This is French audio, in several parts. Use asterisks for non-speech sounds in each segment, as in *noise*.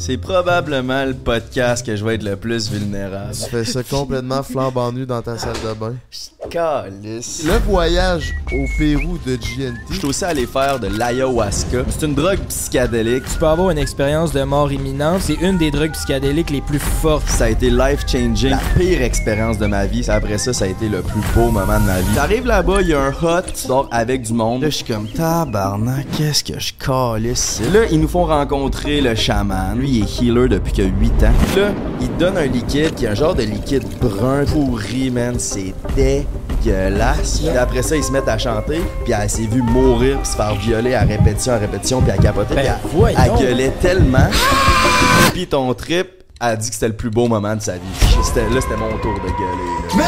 C'est probablement le podcast que je vais être le plus vulnérable. Tu fais ça complètement flambant nu dans ta salle de bain. Calice. Le voyage au Pérou de GNT. Je suis aussi allé faire de l'ayahuasca. C'est une drogue psychédélique. Tu peux avoir une expérience de mort imminente. C'est une des drogues psychédéliques les plus fortes. Ça a été life-changing. La pire expérience de ma vie. Après ça, ça a été le plus beau moment de ma vie. T'arrives là-bas, il y a un hut, tu dors avec du monde. Là, je suis comme, tabarnak, qu'est-ce que je calisse? Là, ils nous font rencontrer le chaman. Lui, il est healer depuis que 8 ans. Là, il donne un liquide qui est un genre de liquide brun pourri, man. C'est dégueulasse. Puis après ça, ils se mettent à chanter. Puis elle s'est vue mourir puis se faire violer à répétition, à répétition, puis à capoter. Ben, puis elle, elle gueulait tellement. Puis ton trip a dit que c'était le plus beau moment de sa vie. C'était- Là, c'était mon tour de gueuler. là.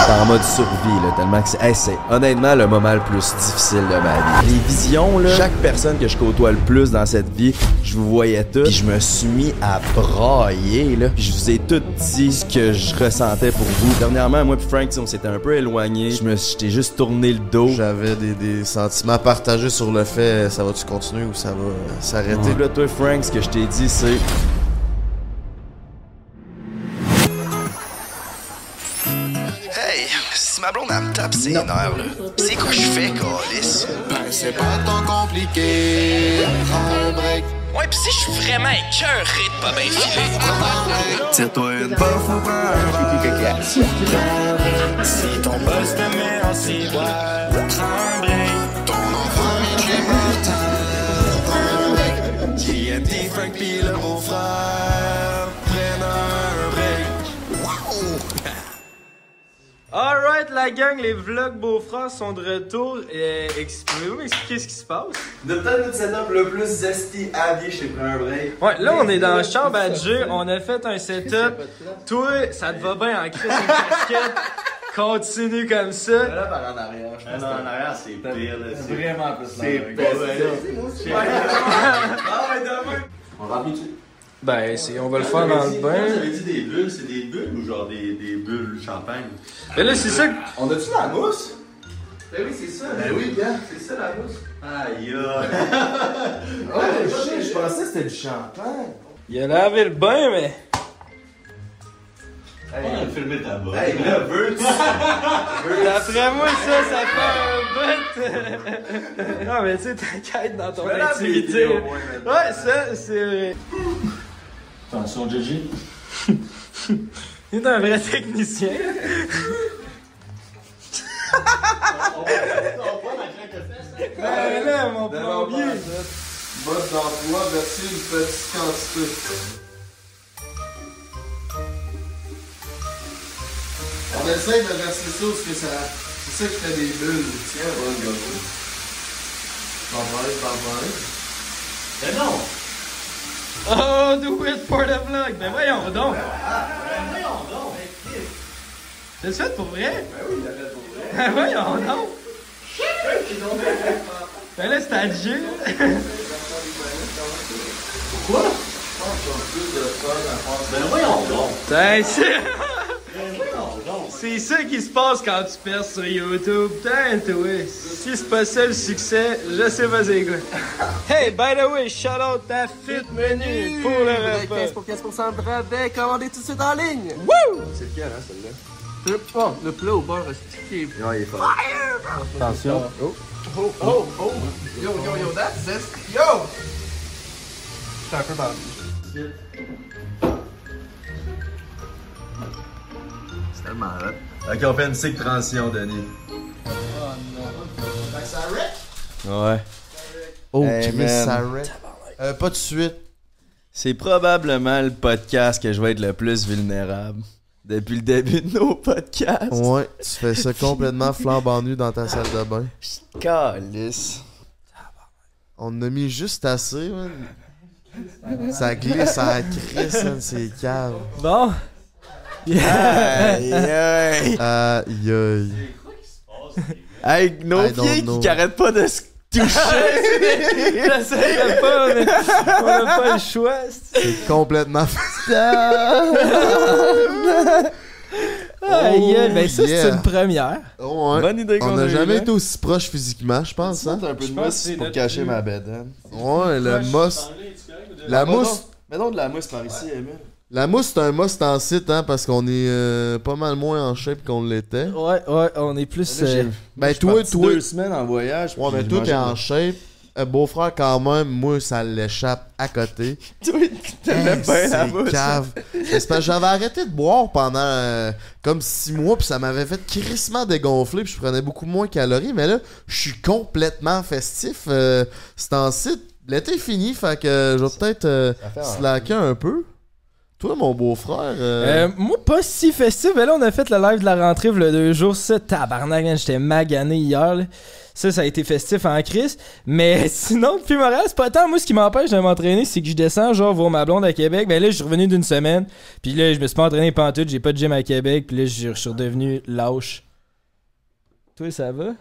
J'étais en mode survie, là, tellement que c'est... hey, c'est honnêtement le moment le plus difficile de ma vie. Les visions, là, chaque personne que je côtoie le plus dans cette vie, je vous voyais tous, puis je me suis mis à brailler, là. Puis je vous ai tout dit ce que je ressentais pour vous. Dernièrement, moi puis Frank, tu sais, on s'était un peu éloignés. Je me suis- j'étais juste tourné le dos. J'avais des, des sentiments partagés sur le fait ça va-tu continuer ou ça va s'arrêter? Là, toi, Frank, ce que je t'ai dit, c'est... ma blonde elle me tape ses nerfs, là, c'est quoi je fais, Calis? Ben, c'est pas tant compliqué. Prends un break. Ouais, pis si je suis vraiment écœuré de pas bien filer. Tire-toi une bof ou prends un verre. Si ton boss te met en ciboire, prends un break. Alright, la gang, les vlogs beaux-frères sont de retour. Ex- Pouvez-vous m'expliquer ce qui se passe? De peut-être notre setup le plus zesty à vie, pris un break. Ouais, là, on est dans la chambre à jeu. On a fait un setup. Toi, ça te va bien en crise une casquette? *laughs* Continue comme ça. Là, par en arrière, je pense. en arrière, c'est pire. C'est vraiment plus C'est Ah ouais, demain. On remplit tout. Ben, c'est- on va le faire dans le Vous bain. avez dit des bulles, c'est des bulles ou genre des, des bulles champagne? Mais là, c'est ça que- On a-tu la mousse? Ben oui, c'est ça. Ben oui, gars. C'est ça la mousse. Aïe aïe. Ouais, *laughs* je, je pensais que c'était du champagne. Il a lavé le bain, mais. On a filmé ta botte. Hey, là? *laughs* D'après moi, ça, ça fait un bout. *laughs* non, mais tu sais, t'inquiète dans ton activité. maintenant. Ouais, ça, c'est vrai. Attention, Gigi. *laughs* Il est un vrai technicien. Ben là, mon plombier. Mode d'emploi, verser une petite quantité. On essaye de verser ça parce que ça. C'est ça qui fait des bulles. Tiens, bon, gâteau. T'en parles, t'en parles. Mais non! Oh, do it for the vlog. Ben voyons donc. T'as fait pour vrai? Ben oui, il l'a fait pour vrai. Ben voyons donc. Ben là, c'est à Dieu. Ben voyons donc! Ben, c'est... Ben voyons donc! C'est ça qui se passe quand tu perds sur YouTube. Putain, toi. Si c'est pas ça le succès, je sais pas c'est quoi. Hey, by the way, shout out ta fit menu pour le repas. pour 15% de rabais, commandez tout de suite en ligne. C'est lequel, hein, celle-là? Le, oh, le plat au beurre stické. Non, il est fort. Attention. Oh, oh, oh. Yo, yo, yo, that's zesty. Yo! J'étais un peu vendu. C'est tellement hot. Ok, on fait une sick transition, Denis. Ouais. Oh, Hey, Chris, ça. Euh, pas de suite. C'est probablement le podcast que je vais être le plus vulnérable. Depuis le début de nos podcasts. Ouais, tu fais ça complètement flambant nu dans ta salle de bain. *laughs* Calice. On en a mis juste assez, man. Ça glisse à la crisse, man, c'est cave. Bon. Aïe, aïe. Aïe, aïe. *laughs* Avec nos I know. qui arrêtent pas de se toucher. *laughs* J'essaye pas, mais on a pas le choix. C'est complètement. *laughs* Aïe, aïe, ben ça, yeah. c'est une première. Oh, ouais. Bonne idée qu'on On a n'a jamais là. été aussi proche physiquement, je pense. Hein? un peu de mousse pour cacher plus- ma bed. Hein. Ouais. La mousse, donc- Mets donc de la mousse par ici, Emile. La mousse, c'est un must en site, hein, parce qu'on est euh, pas mal moins en shape qu'on l'était. Ouais, ouais, on est plus. Là, euh, Ben, toi, toi, deux semaines en voyage. ouais, mais je toi, t'es en shape. Euh, beau-frère, quand même, moi, ça l'échappe à côté. *laughs* Toi, t'aimais Hey, bien la mousse. cave. C'est parce que j'avais arrêté de boire pendant euh, comme six mois, puis ça m'avait fait crissement dégonfler, puis je prenais beaucoup moins de calories. Mais là, je suis complètement festif. Euh, c'est en site. L'été est fini, fait que je vais peut-être euh, slacker un peu. Toi, mon beau-frère. euh, Euh, moi, pas si festif. Mais là, on a fait le live de la rentrée le deux jours. Ça, tabarnak, j'étais magané hier. là. Ça, ça a été festif en crise. Mais *laughs* sinon, depuis Montréal, c'est pas tant. Moi, ce qui m'empêche de m'entraîner, c'est que je descends, genre, voir ma blonde à Québec. Ben là, je suis revenu d'une semaine. Puis là, je me suis pas entraîné pantoute. J'ai pas de gym à Québec. Puis là, je suis redevenu lâche. Toi, ça va?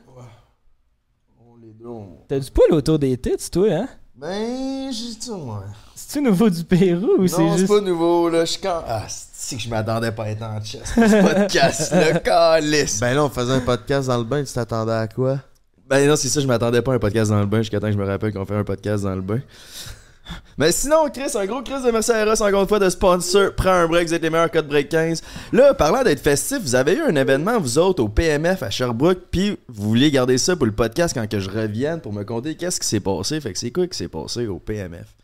Les deux, on- T'as du poil autour des têtes, toi, hein? Ben, j'ai dit, ouais. C'est-tu nouveau du Pérou ou c'est Non, c'est juste. pas nouveau, là. Je suis quand. Ah, c'est que je m'attendais pas à être en chest. C'est podcast, le *laughs* calice. Ben là, on faisait un podcast dans le bain, tu t'attendais à quoi? Ben non, c'est ça, je m'attendais pas à un podcast dans le bain jusqu'à temps que je me rappelle qu'on fait un podcast dans le bain. *laughs* Mais sinon, Chris, un gros Chris de merci à encore une fois de sponsor. Prends un break, vous êtes les meilleurs codes break 15. Là, parlant d'être festif, vous avez eu un événement, vous autres, au PMF à Sherbrooke, puis vous vouliez garder ça pour le podcast quand que je revienne pour me conter qu'est-ce qui s'est passé. Fait que c'est quoi qui s'est passé au PMF?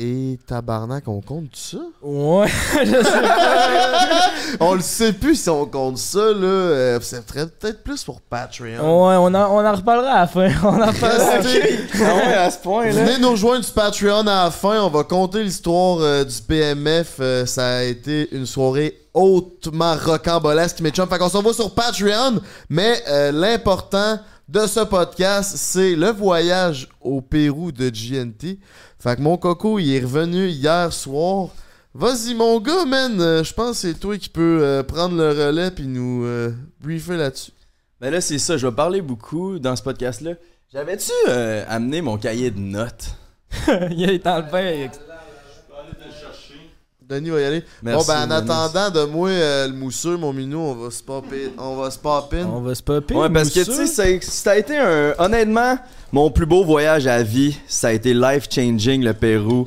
Et tabarnak, on compte ça? Ouais, *laughs* je sais on le sait plus si on compte ça, là. Euh, ça serait peut-être plus pour Patreon. Ouais, on en, on en reparlera à la fin. *laughs* On en reparlera. Restez- Ah ouais, à ce point, là. Venez nous rejoindre sur Patreon à la fin. On va compter l'histoire euh, du PMF. Euh, ça a été une soirée hautement rocambolesque, mes chums. Fait qu'on se revoit sur Patreon. Mais euh, l'important de ce podcast, c'est le voyage au Pérou de GNT. Fait que mon coco, il est revenu hier soir. Vas-y, mon gars, man. euh, Je pense que c'est toi qui peux euh, prendre le relais puis nous euh, briefer là-dessus. Ben là, c'est ça, je vais parler beaucoup dans ce podcast-là. J'avais-tu euh, amené mon cahier de notes? *laughs* Il est dans le bain. Denis va y aller. Merci, bon, ben, en Denis. attendant de moi, euh, le mousseux, mon minou, on va se popper. On va se popper. On va se popper. Ouais, parce que tu sais, ça- ça a été un. Honnêtement, mon plus beau voyage à vie, ça a été life-changing le Pérou.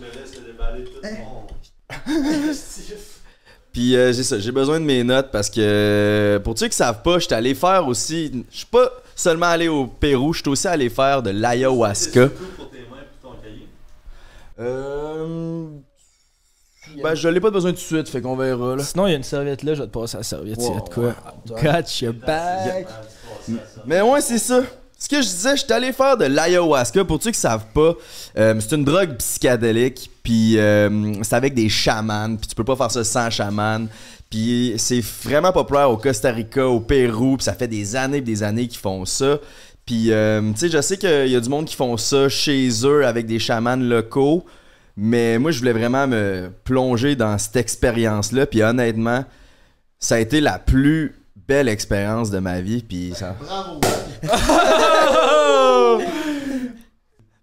Puis euh, j'ai ça, j'ai besoin de mes notes parce que euh, pour ceux qui savent pas, j'étais allé faire aussi. Je suis pas seulement allé au Pérou, je suis aussi allé faire de l'ayahuasca. pour tes mains et ton cahier. Euh. Ben, je l'ai pas besoin tout de suite, fait qu'on verra là. Sinon, il y a une serviette là, je vais te passer la serviette. Wow, de quoi? Gotcha back. Mais ouais, c'est ça. Ce que je disais, je suis allé faire de l'ayahuasca. Pour ceux qui savent pas, euh, c'est une drogue psychédélique. Puis euh, c'est avec des chamans. Puis tu peux pas faire ça sans chaman. Puis c'est vraiment populaire au Costa Rica, au Pérou. Puis ça fait des années et des années qu'ils font ça. Puis euh, tu sais, je sais qu'il y a du monde qui font ça chez eux avec des chamans locaux. Mais moi, je voulais vraiment me plonger dans cette expérience-là. Puis honnêtement, ça a été la plus belle expérience de ma vie. Puis ça. Bravo. *laughs* *laughs*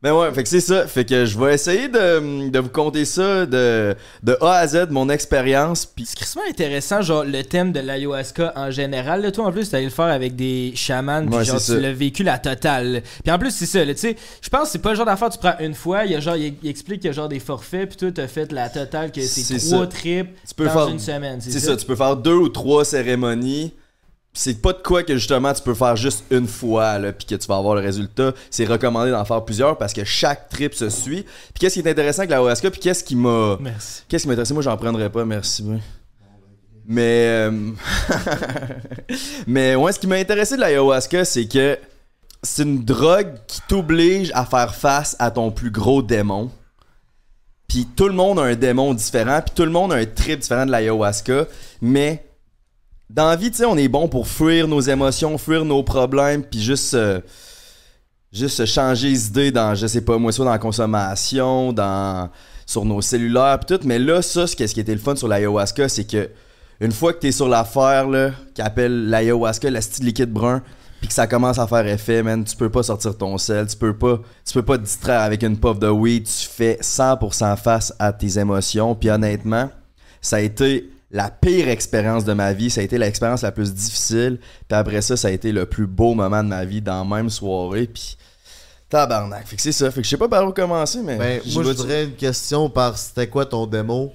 Ben ouais, fait que c'est ça. Fait que je vais essayer de, de vous conter ça de, de A à Z, mon expérience. Puis C'est crissement intéressant, genre le thème de l'ayahuasca en général. Là, toi, en plus, t'allais le faire avec des chamans, puis Ouais, genre, c'est tu ça. l'as vécu la totale. Puis en plus, c'est ça, là, tu sais, je pense que c'est pas le genre d'affaire que tu prends une fois. Il y a genre, il, il explique qu'il y a genre des forfaits, puis toi, t'as fait la totale, que c'est C'est trois ça. trips tu peux dans faire. une semaine. C'est ça, tu peux faire deux ou trois cérémonies. C'est pas de quoi que justement tu peux faire juste une fois là, puis que tu vas avoir le résultat. C'est recommandé d'en faire plusieurs parce que chaque trip se suit. Puis qu'est-ce qui est intéressant avec la OSK puis qu'est-ce qui m'a Merci. Qu'est-ce qui m'intéresse Moi, j'en prendrais pas, merci. Mais. euh, *laughs* Mais ouais, ce qui m'a intéressé de l'ayahuasca, c'est que c'est une drogue qui t'oblige à faire face à ton plus gros démon. Puis tout le monde a un démon différent, puis tout le monde a un trip différent de l'ayahuasca. Mais dans la vie, tu sais, on est bon pour fuir nos émotions, fuir nos problèmes, puis juste. euh, juste changer les idées dans, je sais pas, moi, soit dans la consommation, dans sur nos cellulaires pis tout. Mais là, ça, ce qui ce qui était le fun sur l'ayahuasca, c'est que une fois que t'es sur l'affaire, là, qui appelle l'ayahuasca, la style liquide brun, puis que ça commence à faire effet, man, tu peux pas sortir ton sel, tu peux pas, tu peux pas te distraire avec une puff de weed, tu fais 100% face à tes émotions, puis honnêtement, ça a été la pire expérience de ma vie, ça a été l'expérience la plus difficile, puis après ça, ça a été le plus beau moment de ma vie dans la même soirée, puis Tabarnak. Fait que c'est ça. Fait que je sais pas par où commencer, mais. Ben, moi, je voudrais une question par c'était quoi ton démon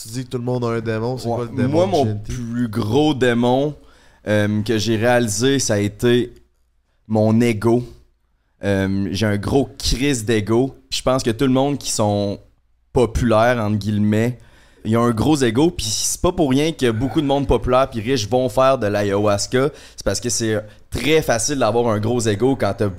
Tu dis que tout le monde a un démon, c'est Ouais, quoi le démon Moi, mon plus gros démon euh, que j'ai réalisé, ça a été mon ego. Euh, j'ai un gros crise d'ego. Je pense que tout le monde qui sont populaires, entre guillemets, ils ont un gros ego. Puis c'est pas pour rien que beaucoup de monde populaire puis riche vont faire de l'ayahuasca. C'est parce que c'est très facile d'avoir un gros ego quand t'as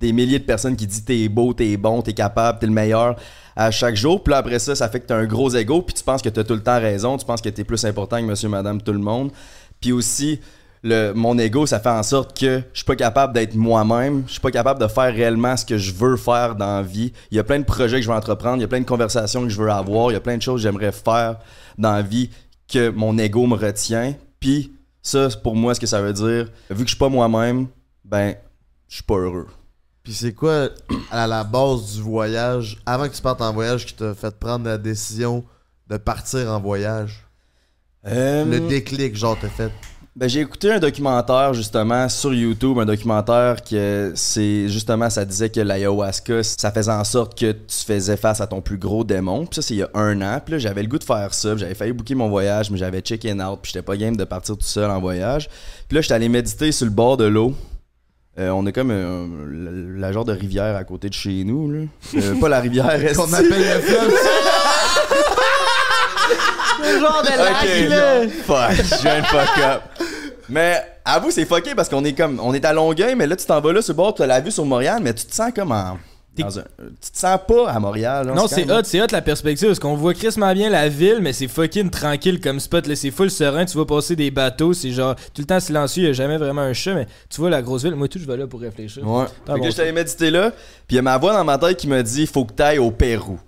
des milliers de personnes qui disent t'es beau, t'es bon, t'es capable, t'es le meilleur à chaque jour. Puis après ça, ça fait que t'as un gros ego, puis tu penses que t'as tout le temps raison, tu penses que t'es plus important que monsieur, madame, tout le monde. Puis aussi, le, mon ego, ça fait en sorte que je suis pas capable d'être moi-même, je suis pas capable de faire réellement ce que je veux faire dans la vie. Il y a plein de projets que je veux entreprendre, il y a plein de conversations que je veux avoir, il y a plein de choses que j'aimerais faire dans la vie que mon ego me retient. Puis ça, c'est pour moi, ce que ça veut dire, vu que je suis pas moi-même, ben, je suis pas heureux. Puis c'est quoi, *clears throat* à la base du voyage, avant que tu partes en voyage, qui t'a fait prendre la décision de partir en voyage? Euh, Le déclic, genre, t'as fait. Ben, j'ai écouté un documentaire justement sur YouTube, un documentaire que c'est justement ça disait que l'ayahuasca ça faisait en sorte que tu faisais face à ton plus gros démon. Puis ça c'est il y a un an. Puis là j'avais le goût de faire ça. puis J'avais failli booker mon voyage, mais j'avais check in out. Puis j'étais pas game de partir tout seul en voyage. Puis là j'étais allé méditer sur le bord de l'eau. Euh, on est comme euh, la, la genre de rivière à côté de chez nous là. Euh, pas la rivière. Qu'on appelle le fleuve. *laughs* Le genre de lac, là. Fuck, je viens de fuck up. Mais avoue, c'est fucké parce qu'on est comme on est à Longueuil, mais là tu t'en vas là sur le bord, tu as la vue sur Montréal, mais tu te sens comme en un- tu te sens pas à Montréal. là, Non, c'est hot, c'est hot la perspective parce qu'on voit crissement bien la ville, mais c'est fucking tranquille comme spot. Là, c'est full serein. Tu vas passer des bateaux, c'est genre tout le temps silencieux. Il y a jamais vraiment un chat, mais tu vois la grosse ville. Moi, tout, je vais là pour réfléchir. Ouais. Fait bon, que je t'avais médité là, puis il y a ma voix dans ma tête qui me dit faut que t'ailles au Pérou.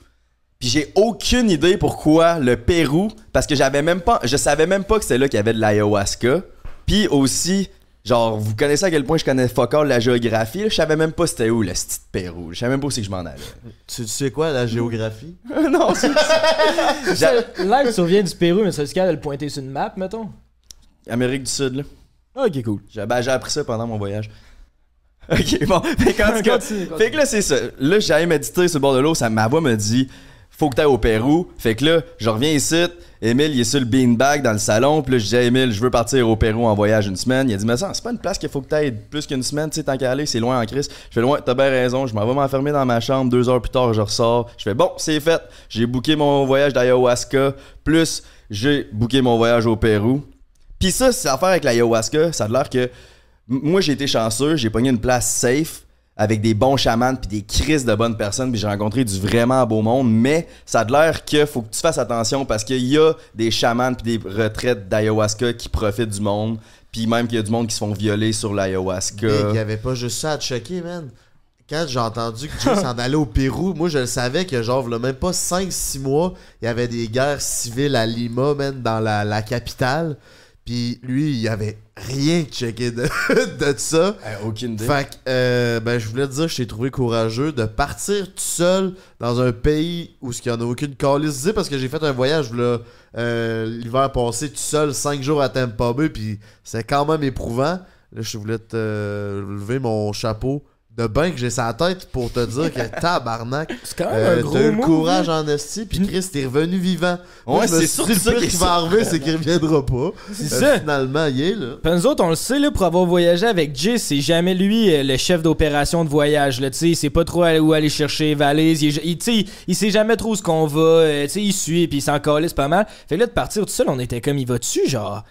Puis j'ai aucune idée pourquoi le Pérou, parce que j'avais même pas, je savais même pas que c'était là qu'il y avait de l'ayahuasca. Puis aussi, genre, vous connaissez à quel point je connais fuck all la géographie, là, je savais même pas c'était où le petit Pérou. Je savais même pas où c'est que je m'en allais. Tu, tu sais quoi, la géographie? *laughs* Non, c'est *laughs* J'a- Live, tu reviens du Pérou, mais ça se capable de le pointer sur une map, mettons? Amérique du Sud, là. Ok, cool. J'ai ben, j'ai appris ça pendant mon voyage. *laughs* Ok, bon. Fait qu'en tout cas, Continue, continue. fait que là, c'est ça. Là, j'allais méditer sur le bord de l'eau. Ça, ma voix me dit faut que t'ailles au Pérou. Fait que là, je reviens ici. Émile, il est sur le beanbag dans le salon. Puis là, je dis à Émile, je veux partir au Pérou en voyage une semaine. Il a dit, mais ça, c'est pas une place qu'il faut que t'ailles plus qu'une semaine, tu sais, tant qu'à aller, c'est loin en crise. Je fais, loin, t'as bien raison. Je m'en vais m'enfermer dans ma chambre. Deux heures plus tard, je ressors. Je fais, bon, c'est fait. J'ai booké mon voyage d'ayahuasca. Plus, j'ai booké mon voyage au Pérou. Puis ça, c'est affaire avec l'ayahuasca. Ça a l'air que. Moi, j'ai été chanceux. J'ai pogné une place safe avec des bons chamans puis des crises de bonnes personnes puis j'ai rencontré du vraiment beau monde mais ça a l'air que faut que tu fasses attention parce qu'il y a des chamans puis des retraites d'ayahuasca qui profitent du monde puis même qu'il y a du monde qui se font violer sur l'ayahuasca Il y avait pas juste ça à checker, man. Quand j'ai entendu que Jay s'en allait au Pérou, moi je le savais que genre, même pas 5-6 mois, il y avait des guerres civiles à Lima, man, dans la, la capitale. Puis lui, il avait rien checké de, *laughs* de ça. Eh, aucune idée Fait que, euh, ben, je voulais te dire, je t'ai trouvé courageux de partir tout seul dans un pays où il n'y en a aucune calice parce que j'ai fait un voyage là, euh, l'hiver passé tout seul, 5 jours à Tampa Bay, puis c'est quand même éprouvant. Là, je voulais te euh, lever mon chapeau de bain que j'ai sa tête pour te dire que *laughs* tabarnak, C'est quand même euh, un gros t'as eu le courage en esti, puis Chris, t'es revenu vivant. Ouais, c'est surtout dit, ça qui va arriver, c'est qu'il reviendra pas. C'est Euh, ça. Finalement, il est là. Puis nous autres, on le sait, là, pour avoir voyagé avec Jay, c'est jamais lui euh, le chef d'opération de voyage. Là, tu sais, il sait pas trop où aller chercher les valises. Il, il, tu sais, il sait jamais trop où ce qu'on va. euh, tu sais, il suit, puis il s'en calisse pas mal. Fait que là, de partir tout seul, on était comme, il va-tu, genre...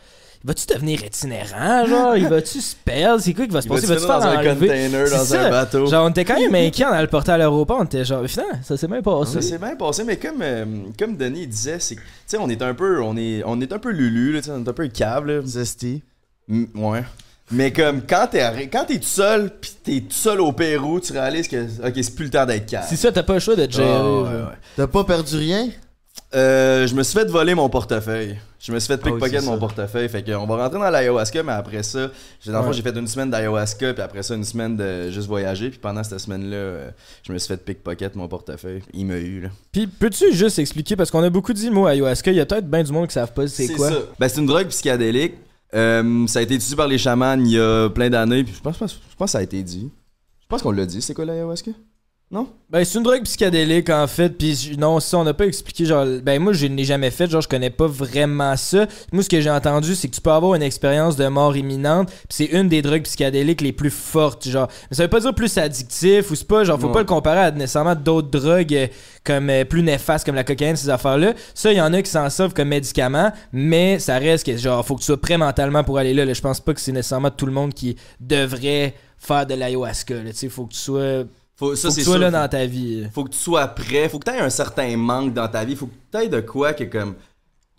Il va-tu devenir itinérant, genre? Il va-tu se perdre? C'est quoi qui va se Il va passer? se va-tu faire dans un enlever? container, dans ça. un bateau? Genre, on était quand même inquiets en allant le porter à l'aéroport. On était genre, finalement, ça s'est bien passé. Ça s'est bien passé, mais comme, euh, comme Denis disait, c'est que, tu sais, on est un peu, on est, on est un peu lulu, là, tu sais, on est un peu cave, là. Zesty. Mm, ouais. Mais comme, quand t'es, arri- quand t'es tout seul, pis t'es tout seul au Pérou, tu réalises que, ok, c'est plus le temps d'être cave. C'est ça, t'as pas le choix de gérer. Ah, ouais, genre. ouais. T'as pas perdu rien? Euh, je me suis fait voler mon portefeuille. Je me suis fait Ah oui, pickpocket c'est mon portefeuille. Fait qu'on va rentrer dans l'ayahuasca, mais après ça, j'ai, Ouais. j'ai fait une semaine d'ayahuasca, puis après ça, une semaine de juste voyager. Puis pendant cette semaine-là, euh, je me suis fait pickpocket mon portefeuille. Il m'a eu, là. Puis, peux-tu juste expliquer, parce qu'on a beaucoup dit le mot ayahuasca, il y a peut-être bien du monde qui savent pas c'est quoi. ça. Ben, c'est une drogue psychédélique. Euh, ça a été étudié par les chamans il y a plein d'années. Puis je pense, je pense que ça a été dit. pense qu'on l'a dit, c'est quoi l'ayahuasca? Non? Ben, c'est une drogue psychédélique en fait, puis non, ça on n'a pas expliqué. Genre, ben, moi je n'ai jamais fait, genre, je connais pas vraiment ça. Moi, ce que j'ai entendu, c'est que tu peux avoir une expérience de mort imminente, puis c'est une des drogues psychédéliques les plus fortes, genre. Mais ça veut pas dire plus addictif, ou c'est pas, genre, faut Ouais. pas le comparer à nécessairement d'autres drogues euh, comme euh, plus néfastes, comme la cocaïne, ces affaires-là. Ça, il y en a qui s'en servent comme médicament, mais ça reste que, genre, faut que tu sois prêt mentalement pour aller là. là. Je pense pas que c'est nécessairement tout le monde qui devrait faire de l'ayahuasca. Tu sais, faut que tu sois. Faut, faut que tu sois sûr. là dans ta vie. Faut que tu sois prêt. Faut que tu aies un certain manque dans ta vie. Faut que tu aies de quoi que comme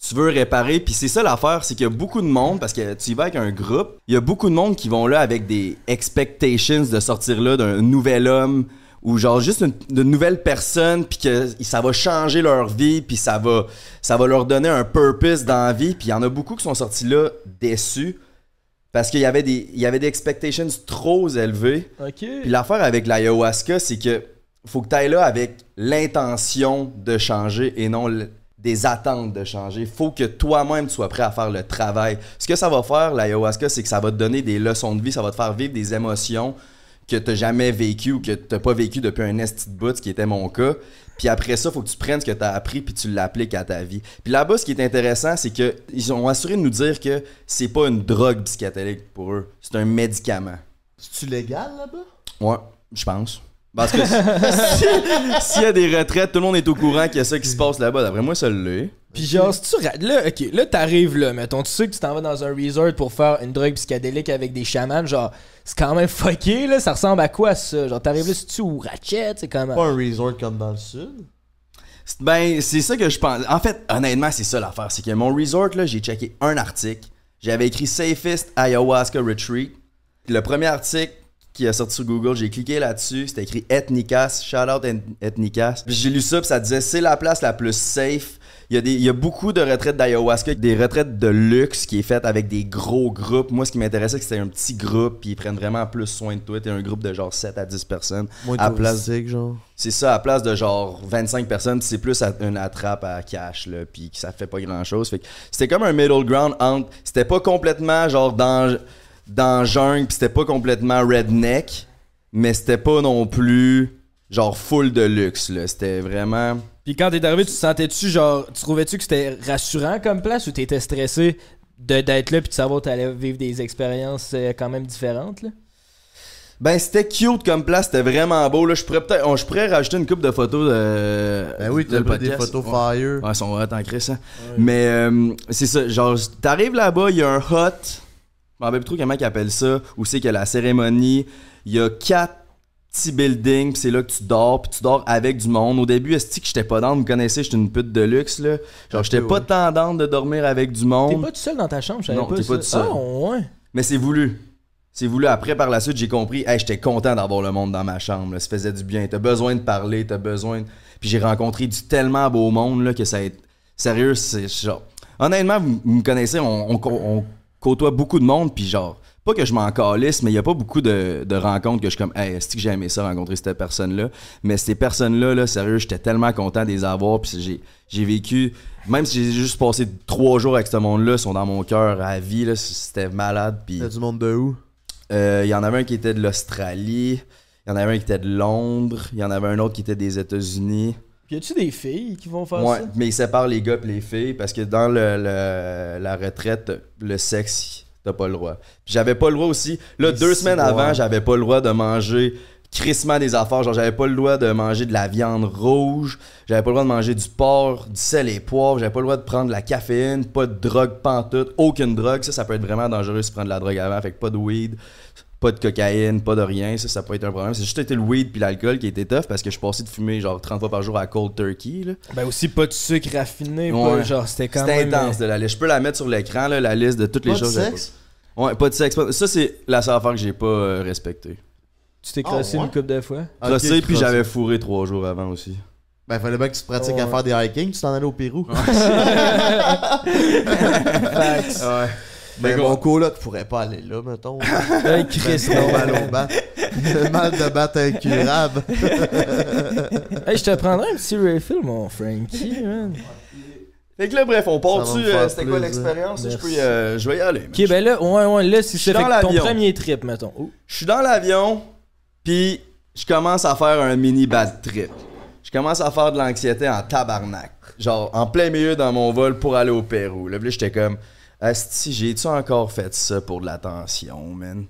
tu veux réparer. Puis c'est ça l'affaire, c'est qu'il y a beaucoup de monde, parce que tu y vas avec un groupe, il y a beaucoup de monde qui vont là avec des expectations de sortir là d'un nouvel homme ou genre juste une, nouvelle personne puis que ça va changer leur vie puis ça va ça va leur donner un purpose dans la vie puis il y en a beaucoup qui sont sortis là déçus parce qu'il y avait des il y avait des expectations trop élevées Ok. puis l'affaire avec l'ayahuasca, c'est que faut que tu ailles là avec l'intention de changer et non le- des attentes de changer. Faut que toi-même tu sois prêt à faire le travail. Ce que ça va faire, l'ayahuasca, c'est que ça va te donner des leçons de vie, ça va te faire vivre des émotions que tu jamais vécu ou que tu pas vécu depuis un esti de bout, ce qui était mon cas. Puis après ça, faut que tu prennes ce que tu as appris puis tu l'appliques à ta vie. Puis là-bas, ce qui est intéressant, c'est que ils ont assuré de nous dire que c'est pas une drogue psychédélique pour eux, c'est un médicament. C'est-tu légal là-bas? Ouais, je pense. Parce que si- *laughs* s'il y a des retraites, tout le monde est au courant qu'il y a ça qui se passe là-bas. D'après moi, ça l'est. Puis genre, si tu là, ok, là t'arrives là, mettons, tu sais que tu t'en vas dans un resort pour faire une drogue psychédélique avec des chamans, genre, c'est quand même fucké, là, ça ressemble à quoi ça? Genre, t'arrives là, c'est-tu ou Ratchet, c'est comment? Pas un resort comme dans le sud. Ben, c'est ça que je pense. En fait, honnêtement, c'est ça l'affaire. C'est que mon resort, là, j'ai checké un article. J'avais écrit Safest Ayahuasca Retreat. Le premier article qui a sorti sur Google, j'ai cliqué là-dessus. C'était écrit Ethnicas. Shout out Eth- Ethnicas. J'ai lu ça, puis ça disait c'est la place la plus safe. Il y, a des, il y a beaucoup de retraites d'ayahuasca, des retraites de luxe qui est faite avec des gros groupes. Moi, ce qui m'intéressait, c'est que c'était un petit groupe, puis ils prennent vraiment plus soin de toi. T'es un groupe de genre 7 à 10 personnes. Moins À place- genre. C'est ça, à place de genre 25 personnes, c'est plus une attrape à cash, là, puis que ça fait pas grand chose. Fait que c'était comme un middle ground entre. C'était pas complètement genre dans, dans jungle, puis c'était pas complètement redneck, mais c'était pas non plus genre full de luxe, là. C'était vraiment. Puis quand t'es arrivé, tu te sentais-tu, genre, tu trouvais-tu que c'était rassurant comme place ou t'étais stressé de- d'être là puis de savoir que t'allais vivre des expériences euh, quand même différentes, là? Ben, c'était cute comme place, c'était vraiment beau, là. Je pourrais peut-être. on- Je pourrais rajouter une coupe de photos de. Ben oui, de t'as le pas des podcast. photos Ouais. fire. Ouais, ils sont hot en Chris, hein. Mais euh, c'est ça, genre, t'arrives là-bas, il y a un hut, je m'en rappelle plus trop comment ils appellent ça, où c'est qu'il y a la cérémonie, il y a quatre petits buildings, pis c'est là que tu dors, puis tu dors avec du monde. Au début, est-ce que j'étais pas dans, vous me connaissez, j'étais une pute de luxe, là. Genre, j'étais peu, pas dans de dormir avec du T'es monde, pas tout seul dans ta chambre, je savais Non, pas t'es ça. pas tout seul. Ah, ouais. mais c'est voulu. C'est voulu. Après, par la suite, j'ai compris, hey, j'étais content d'avoir le monde dans ma chambre, là. ça faisait du bien. T'as besoin de parler, t'as besoin de... Puis j'ai rencontré du tellement beau monde, là, que ça a été... Sérieux, c'est genre... Honnêtement, vous, vous me connaissez, on, on co- on côtoie beaucoup de monde, puis genre... Pas que je m'en calisse, mais il y a pas beaucoup de, de rencontres que je suis comme, hey, est-ce que j'ai aimé ça, rencontrer cette personne-là? Mais ces personnes-là, là, sérieux, j'étais tellement content de les avoir, puis j'ai, j'ai vécu, même si j'ai juste passé trois jours avec ce monde-là, ils sont dans mon cœur à vie, là, c'était malade, puis... T'as du monde de où? Euh, Il y en avait un qui était de l'Australie, il y en avait un qui était de Londres, il y en avait un autre qui était des États-Unis. Puis y a-tu des filles qui vont faire Ouais, ça? mais ils séparent les gars et les filles parce que dans le, le- la retraite, le sexe, t'as pas le droit. J'avais pas le droit aussi. Là, Mais deux semaines avant, j'avais pas le droit de manger crissement des affaires. Genre, j'avais pas le droit de manger de la viande rouge, j'avais pas le droit de manger du porc, du sel et poivre, j'avais pas le droit de prendre de la caféine, pas de drogue pantoute, aucune drogue. Ça, ça peut être vraiment dangereux si tu prends de la drogue avant. Fait que pas de weed, pas de cocaïne, pas de rien. Ça, ça peut être un problème. C'est juste été le weed puis l'alcool qui était tough parce que je suis passé de fumer genre 30 fois par jour à cold turkey. Là. Ben aussi pas de sucre raffiné, Ouais. pas genre c'était quand C'était même. intense de la liste. Je peux la mettre sur l'écran, là, la liste de toutes les Pas de choses. sexe? pas. Ouais, pas de sexe. pas- Ça, c'est la seule affaire que j'ai pas euh, respectée. Tu t'es Ah, crossé ouais? une couple de fois? Ok, Crossé, puis crossé. j'avais fourré trois jours avant aussi. Ben, fallait bien que tu te pratiques Ouais. à faire des hiking, tu t'en allais au Pérou. *laughs* Facts. Ouais. Ben, Mais mon gros- coloc pourrait pas aller là, mettons. *laughs* Hey, Chris, Ben, non. mal au bat. Le mal de battre incurable. *laughs* Hey, je te prendrais un petit refill, mon Frankie, man. Fait que là, bref, on part dessus. faire C'était quoi l'expérience? Je, peux euh, je vais y aller. Ok, ben là, ouais, ouais, là, c'est dans que ton premier trip, mettons. Oh. Je suis dans l'avion. Puis, je commence à faire un mini bad trip. Je commence à faire de l'anxiété en tabarnak. Genre, en plein milieu dans mon vol pour aller au Pérou. Là, puis là, j'étais comme, Asti, j'ai-tu encore fait ça pour de l'attention, man?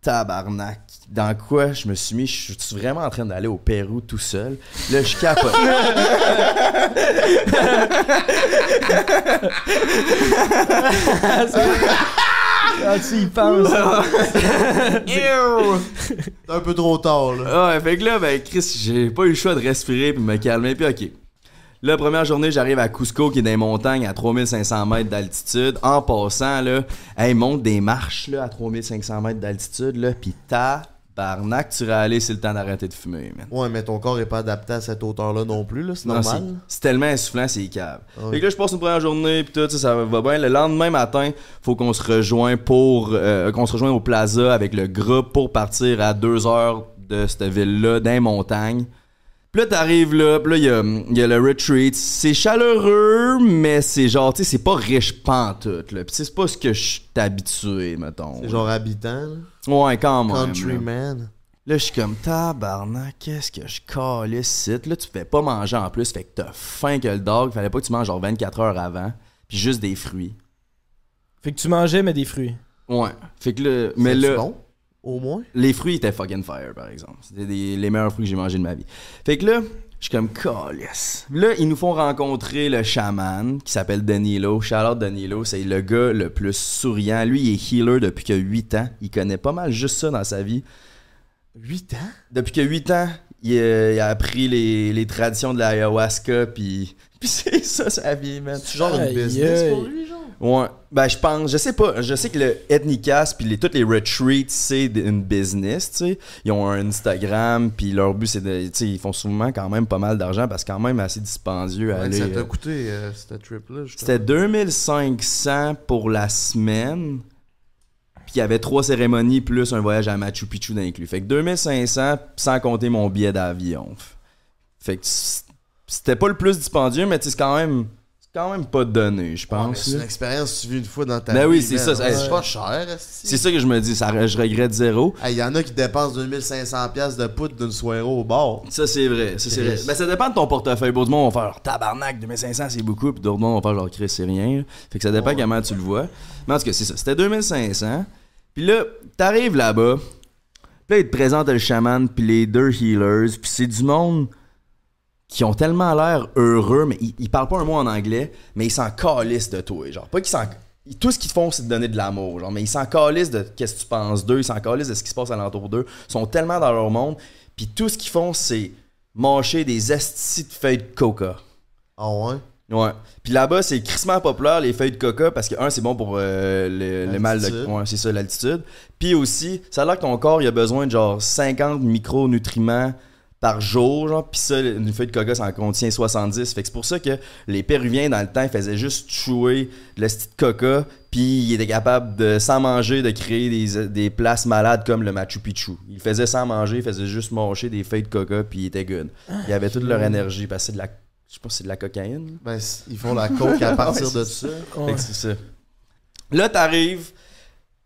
Tabarnak. Dans quoi je me suis mis? Je suis vraiment en train d'aller au Pérou tout seul. Là, je capote. Ah, tu y penses. *laughs* C'est un peu trop tard, là. Ouais, fait que là, ben, Chris, j'ai pas eu le choix de respirer puis de me calmer. Puis, ok. La première journée, j'arrive à Cusco, qui est dans les montagnes à 3500 mètres d'altitude. En passant, là, monte des marches, là, à 3500 mètres d'altitude, là, pis tabarnak, tu aller, c'est le temps d'arrêter de fumer, man. Ouais, mais ton corps est pas adapté à cette hauteur-là non plus, là. C'est Non, normal. c'est- tellement insufflant, c'est cave. Ouais. Fait que là, je passe une première journée, puis tout, ça, ça va bien. Le lendemain matin, faut qu'on se rejoigne pour, euh, qu'on se rejoigne au plaza avec le groupe pour partir à deux heures de cette ville-là, dans les montagnes. Puis là, t'arrives là, puis là, il y a, il y a le retreat. C'est chaleureux, mais c'est genre, tu sais, c'est pas riche pantoute, là. Puis c'est pas ce que je suis habitué, mettons. C'est genre habitant, là? Ouais, quand même. là. Countryman. Là, je suis comme tabarnak, qu'est-ce que je calisse site. Là, tu fais pas manger en plus, fait que t'as faim que le dog. Fallait pas que tu manges genre 24 heures avant. Puis juste des fruits. Fait que tu mangeais, mais des fruits. Ouais. Fait que là, mais là, bon, au moins. les fruits étaient fucking fire, par exemple. C'était des- les meilleurs fruits que j'ai mangés de ma vie. Fait que là, je suis comme calisse. Là, ils nous font rencontrer le chaman qui s'appelle Danilo. Charlotte Danilo, c'est le gars le plus souriant. Lui, il est healer depuis que 8 ans. Il connaît pas mal juste ça dans sa vie. 8 ans? Depuis que 8 ans, il, a- il a appris les, les traditions de l'ayahuasca, puis, *laughs* puis c'est ça sa vie, man. C'est genre une business aïe. pour lui, genre? Ouais, ben je pense, je sais pas, je sais que le Ethnicast puis les, toutes les retreats, c'est une business, tu sais. Ils ont un Instagram, puis leur but c'est de, tu sais, ils font souvent quand même pas mal d'argent parce que quand même assez dispendieux à Ouais, aller. ça t'a euh, coûté, euh, cette trip-là. C'était 2500 pour la semaine. Puis il y avait trois cérémonies plus un voyage à Machu Picchu d'inclus. Fait que 2500 sans compter mon billet d'avion. Fait que c'était pas le plus dispendieux, mais c'est quand même quand même pas donné, je Ouais, mais pense. C'est une expérience que tu vis une fois dans ta Ben vie. oui, c'est ça, c'est- pas cher. C'est ça que je me dis, ça, je regrette zéro. Il y en a qui dépensent 2500$ piastres de poudre d'une soirée au bar. Ça, c'est vrai. Ça, c'est vrai. Chris. Ben, ça dépend de ton portefeuille. D'autres monde vont faire tabarnak, 2500, c'est beaucoup. Puis d'autres monde vont faire genre Chris, c'est rien. Fait que ça dépend comment tu le vois. Mais en tout cas, c'est ça. C'était 2500. Puis là, t'arrives là-bas. Puis là, ils te présentent le chaman, puis les deux healers. Puis c'est du monde qui ont tellement l'air heureux, mais ils, ils parlent pas un mot en anglais, mais ils s'en calissent de toi. Genre, pas qu'ils s'en. Tout ce qu'ils font, c'est de donner de l'amour. Genre, mais ils s'en calissent de qu'est-ce que tu penses d'eux, ils s'en calissent de ce qui se passe alentour d'eux. Ils sont tellement dans leur monde. Puis tout ce qu'ils font, c'est mâcher des astis de feuilles de coca. Ah ouais? Ouais. Puis là-bas, c'est crissement populaire, les feuilles de coca, parce que, un, c'est bon pour euh, le, le mal de. Ouais, c'est ça, l'altitude. Puis aussi, ça a l'air que ton corps, il a besoin de genre 50 micronutriments par jour, genre. Puis ça, une feuille de coca, ça en contient 70. Fait que c'est pour ça que les Péruviens, dans le temps, ils faisaient juste chouer le style de coca, puis ils étaient capables de, sans manger, de créer des, des places malades comme le Machu Picchu. Ils faisaient sans manger, ils faisaient juste mâcher des feuilles de coca, puis ils étaient good. Ils avaient toute leur énergie, parce que c'est de la. Je sais pas si c'est de la cocaïne. Ben, ils font la coke à *laughs* partir de ça. Fait que c'est ça. Là, t'arrives.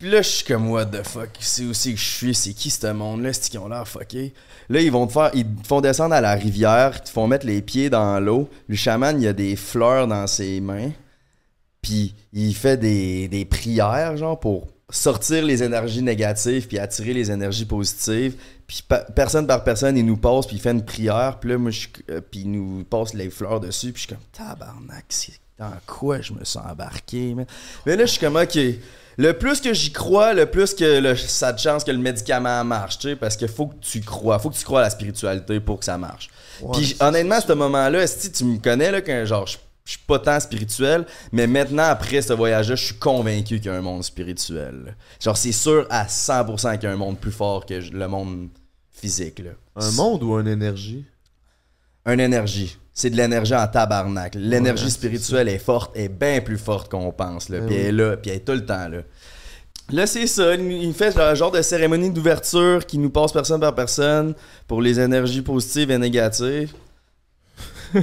Puis là, je suis comme, what the fuck, c'est aussi que je suis, c'est qui ce monde-là, c'est qui ont l'air fucké. Là, ils vont te faire, ils te font descendre à la rivière, ils te font mettre les pieds dans l'eau. Le chaman, il a des fleurs dans ses mains. Puis il fait des, des prières, genre, pour sortir les énergies négatives puis attirer les énergies positives. Puis personne par personne, il nous passe puis il fait une prière. Puis là, moi, je euh, puis il nous passe les fleurs dessus. Puis je suis comme, tabarnak, c'est dans quoi je me sens embarqué, man? Mais là, je suis comme, ok. Le plus que j'y crois, le plus que le- ça a de chance que le médicament marche, tu sais, parce qu'il faut que tu crois, faut que tu crois à la spiritualité pour que ça marche. Ouais, Puis honnêtement, à ce moment-là, si tu me connais, là, que genre, je je suis pas tant spirituel, mais maintenant, après ce voyage-là, je suis convaincu qu'il y a un monde spirituel. Genre, c'est sûr à 100% qu'il y a un monde plus fort que le monde physique. Là. Un monde ou une énergie? Une énergie. C'est de l'énergie en tabarnak. L'énergie Ouais, spirituelle est forte, est bien plus forte qu'on pense. Là. Ben Puis elle est là, puis elle est tout le temps là. Là, c'est ça. Il fait un genre de cérémonie d'ouverture qui nous passe personne par personne pour les énergies positives et négatives. si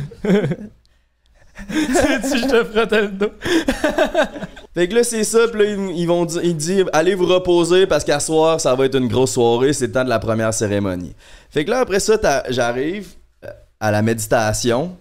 je te frottais le dos? Fait que là, c'est ça, puis là, ils, vont dire, ils disent, allez vous reposer parce qu'à soir, ça va être une grosse soirée, c'est le temps de la première cérémonie. Fait que là, après ça, j'arrive à la méditation.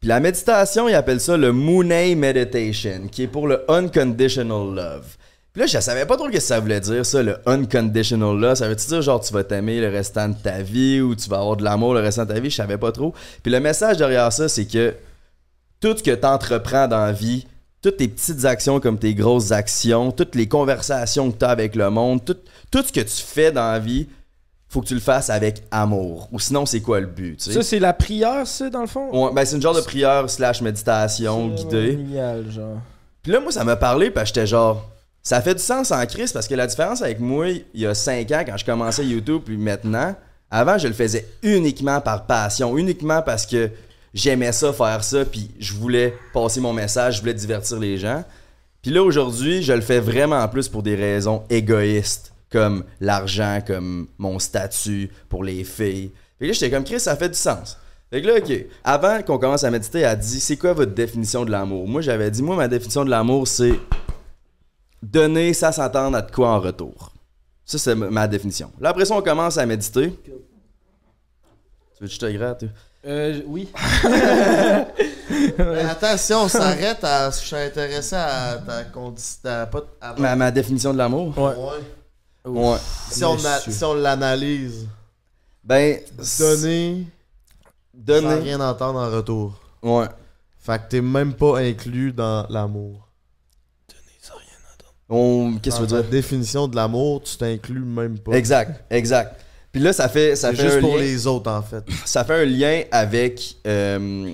Puis la méditation, ils appellent ça le Moonay Meditation, qui est pour le Unconditional Love. Puis là, je savais pas trop ce que ça voulait dire, ça, le Unconditional Love. Ça veut-tu dire, genre, tu vas t'aimer le restant de ta vie ou tu vas avoir de l'amour le restant de ta vie? Je savais pas trop. Puis le message derrière ça, c'est que tout ce que tu entreprends dans la vie, toutes tes petites actions comme tes grosses actions, toutes les conversations que tu as avec le monde, tout ce que tu fais dans la vie, faut que tu le fasses avec amour. Ou sinon, c'est quoi le but? tu sais? Ça, c'est la prière, ça, dans le fond? Ouais, ben, c'est une genre de prière slash méditation guidée. génial, genre. Puis là, moi, ça m'a parlé, parce que j'étais genre. Ça fait du sens en crise parce que la différence avec moi, il y a 5 ans, quand je commençais YouTube, puis maintenant, avant, je le faisais uniquement par passion, uniquement parce que j'aimais ça, faire ça, puis je voulais passer mon message, je voulais divertir les gens. Puis là, aujourd'hui, je le fais vraiment plus pour des raisons égoïstes, comme l'argent, comme mon statut, pour les filles. Fait que là, j'étais comme Chris, ça fait du sens. Fait que là, ok. Avant qu'on commence à méditer, elle a dit C'est quoi votre définition de l'amour? Moi, j'avais dit Moi, ma définition de l'amour, c'est donner sans s'attendre à de quoi en retour. Ça, c'est ma- définition. Là, après ça, on commence à méditer. Tu veux que je te gratte? Toi? Euh, oui. Mais attends, si on s'arrête, à... je suis intéressé à ta condition. Pas... à- ma, ma définition de l'amour? Ouais. Ouais. Ouais. Si on, a- Monsieur. si on l'analyse, Ben, donner sans donner. rien entendre en retour. Ouais. Fait que t'es même pas inclus dans l'amour. On... Qu'est-ce que tu veux dire? définition de l'amour, tu t'inclus même pas. Exact, exact. Puis là, ça fait, ça fait juste un pour lien- les autres, en fait. *laughs* ça fait un lien avec euh,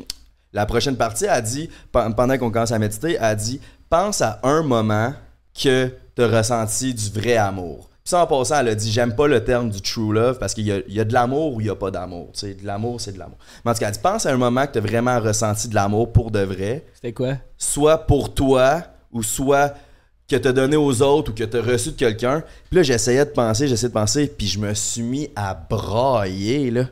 la prochaine partie. Elle dit, pe- pendant qu'on commence à méditer, elle dit pense à un moment que tu as ressenti du vrai amour. Puis ça, en passant, elle a dit j'aime pas le terme du true love parce qu'il y a, il y a de l'amour ou il y a pas d'amour. Tu sais, de l'amour, c'est de l'amour. Mais en tout cas, elle dit pense à un moment que tu as vraiment ressenti de l'amour pour de vrai, C'était quoi? soit pour toi ou soit que t'as donné aux autres ou que t'as reçu de quelqu'un. Puis là, j'essayais de penser, j'essayais de penser, puis je me suis mis à brailler, là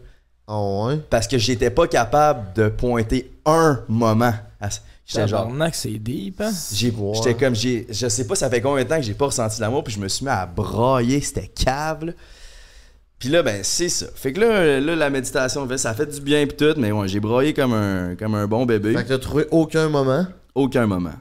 Oh, ouais? parce que j'étais pas capable de pointer un moment. à- J'étais genre. Tabarnak, c'est deep, hein? J'étais comme. j'ai Je sais pas, ça fait combien de temps que j'ai pas ressenti l'amour, puis je me suis mis à brailler, c'était cave, là. Puis là, ben, c'est ça. Fait que là, là la méditation, ça fait du bien, pis tout, mais ouais, j'ai braillé comme un, comme un bon bébé. Fait que t'as trouvé aucun moment? Aucun moment.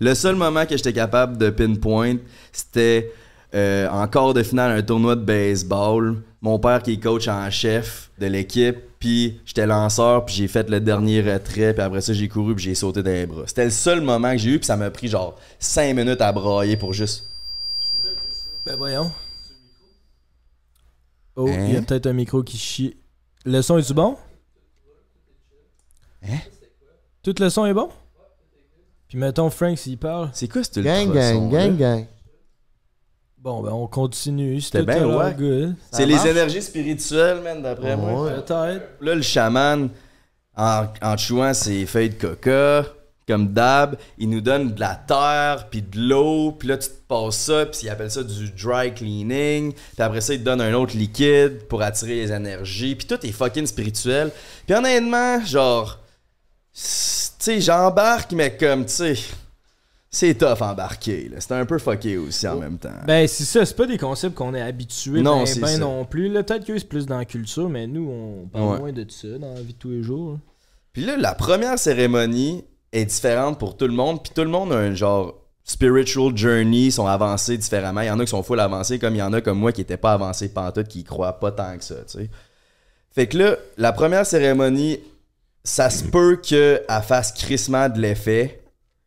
Le seul moment que j'étais capable de pinpoint, c'était euh, en quart de finale un tournoi de baseball. Mon père qui est coach en chef de l'équipe, puis j'étais lanceur, puis j'ai fait le dernier retrait, puis après ça j'ai couru, puis j'ai sauté dans les bras. C'était le seul moment que j'ai eu, puis ça m'a pris genre 5 minutes à brailler pour juste. Ben voyons. Oh, Hein? il y a peut-être un micro qui chie. Le son est-tu bon? Hein? Tout le son est bon? Puis mettons Frank s'il parle. C'est quoi ce Gang, gang, gang, gang. Bon, ben on continue. C'était bien, ouais. good. C'est les énergies spirituelles, man, d'après moi. Ouais. Peut-être. Là, le chaman, en, en chouant ses feuilles de coca, comme d'hab, il nous donne de la terre, puis de l'eau, puis là, tu te passes ça, puis il appelle ça du dry cleaning, puis après ça, il te donne un autre liquide pour attirer les énergies, puis tout est fucking spirituel. Puis honnêtement, genre, tu sais, j'embarque, mais comme, tu sais, c'est tough embarquer, là. C'est un peu fucké aussi en même temps. Ben c'est ça, c'est pas des concepts qu'on est habitués Non, ben, c'est ben non plus. Là, Peut-être que c'est plus dans la culture, mais nous, on parle Ouais. moins de ça dans la vie de tous les jours. Puis là, la première cérémonie est différente pour tout le monde. Puis tout le monde a un genre spiritual journey, sont avancés différemment. Il y en a qui sont full avancés, comme il y en a comme moi qui n'étaient pas avancés pantoute, qui y croient pas tant que ça, tu sais. Fait que là, la première cérémonie, ça se peut qu'elle fasse crissement de l'effet,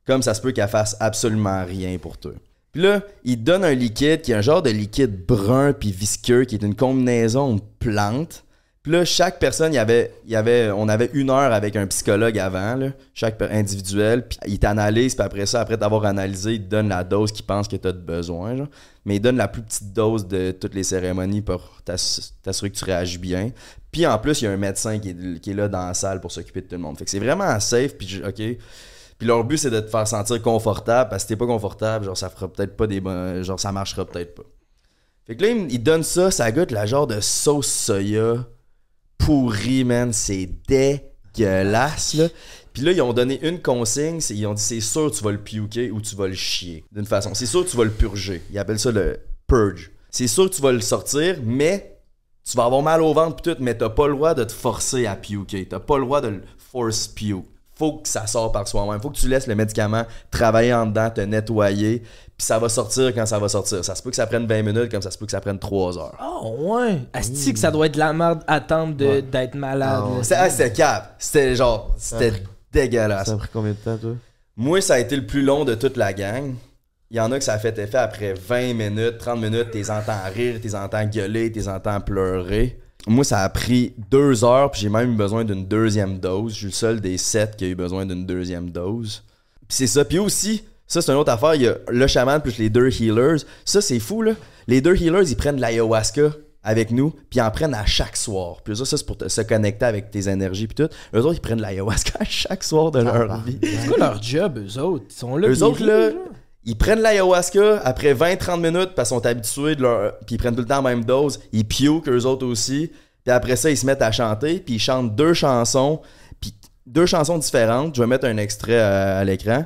comme ça se peut qu'elle fasse absolument rien pour toi. Puis là, il donne un liquide qui est un genre de liquide brun puis visqueux, qui est une combinaison de plantes. Puis là, chaque personne, y avait, avait, on avait une heure avec un psychologue avant, chaque individuel. Puis il t'analyse, puis après ça, après t'avoir analysé, il te donne la dose qu'il pense que tu as besoin. Mais il donne la plus petite dose de toutes les cérémonies pour t'ass- t'assurer que tu réagis bien. Puis en plus, il y a un médecin qui est, là dans la salle pour s'occuper de tout le monde. Fait que c'est vraiment safe, puis OK. Puis leur but, c'est de te faire sentir confortable, parce que si t'es pas confortable, genre, ça fera peut-être pas des bons... Genre, ça marchera peut-être pas. Fait que là, il me- il donne ça, ça goûte la genre de sauce soya pourrie, man. C'est dégueulasse, là. Puis là, ils ont donné une consigne, ils ont dit c'est sûr tu vas le puker ou tu vas le chier. D'une façon. C'est sûr tu vas le purger. Ils appellent ça le purge. C'est sûr tu vas le sortir, mais tu vas avoir mal au ventre pis tout, mais t'as pas le droit de te forcer à puker. T'as pas le droit de le force puke. Faut que ça sorte par soi-même. Faut que tu laisses le médicament travailler en dedans, te nettoyer, puis ça va sortir quand ça va sortir. Ça se peut que ça prenne 20 minutes, comme ça se peut que ça prenne 3 heures. Oh, ouais. Asti que ça doit être de la merde attendre de- d'être malade. Ah. C'était ah, c'était cap. C'était genre, c'était dégueulasse. Ça a pris combien de temps, toi? Moi, ça a été le plus long de toute la gang. Il y en a que ça a fait effet après 20 minutes, 30 minutes, t'es entends rire, t'es entends gueuler, t'es entends pleurer. Moi, ça a pris deux heures, puis j'ai même eu besoin d'une deuxième dose. Je suis le seul des sept qui a eu besoin d'une deuxième dose. Puis c'est ça. Puis aussi, ça c'est une autre affaire, il y a le chaman plus les deux healers. Ça, c'est fou, là. Les deux healers, ils prennent de l'ayahuasca avec nous, puis ils en prennent à chaque soir. Puis ça, ça c'est pour te- se connecter avec tes énergies, puis tout. Eux autres, ils prennent de l'ayahuasca *laughs* à chaque soir de leur vie. C'est quoi leur job, eux autres? Ils sont là. Eux autres, là? Ils prennent l'ayahuasca après 20-30 minutes parce qu'ils sont habitués de leur. Puis ils prennent tout le temps la même dose. Ils puke eux autres aussi. Puis après ça, ils se mettent à chanter. Puis ils chantent deux chansons. Puis deux chansons différentes. Je vais mettre un extrait à, à l'écran.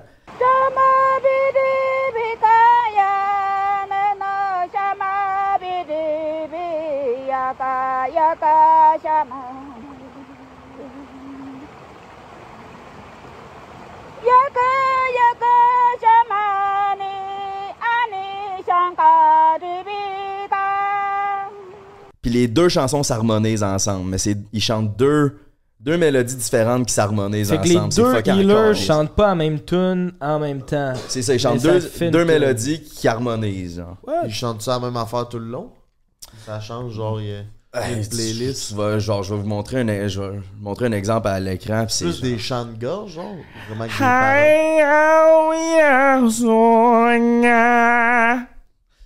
Puis les deux chansons s'harmonisent ensemble. Mais c'est ils chantent deux, deux mélodies différentes qui s'harmonisent Fait que les ensemble. C'est deux healers chantent pas la même tune en même temps. C'est ça, ils chantent deux, deux mélodies qui harmonisent. Genre. Ils chantent ça la même affaire tout le long? Ça change, genre, il y a une playlist. tu vas- genre, je vais vous montrer un, je vais montrer un exemple à l'écran. puis c'est Plus genre- des chants de gorge, genre? Vraiment que des.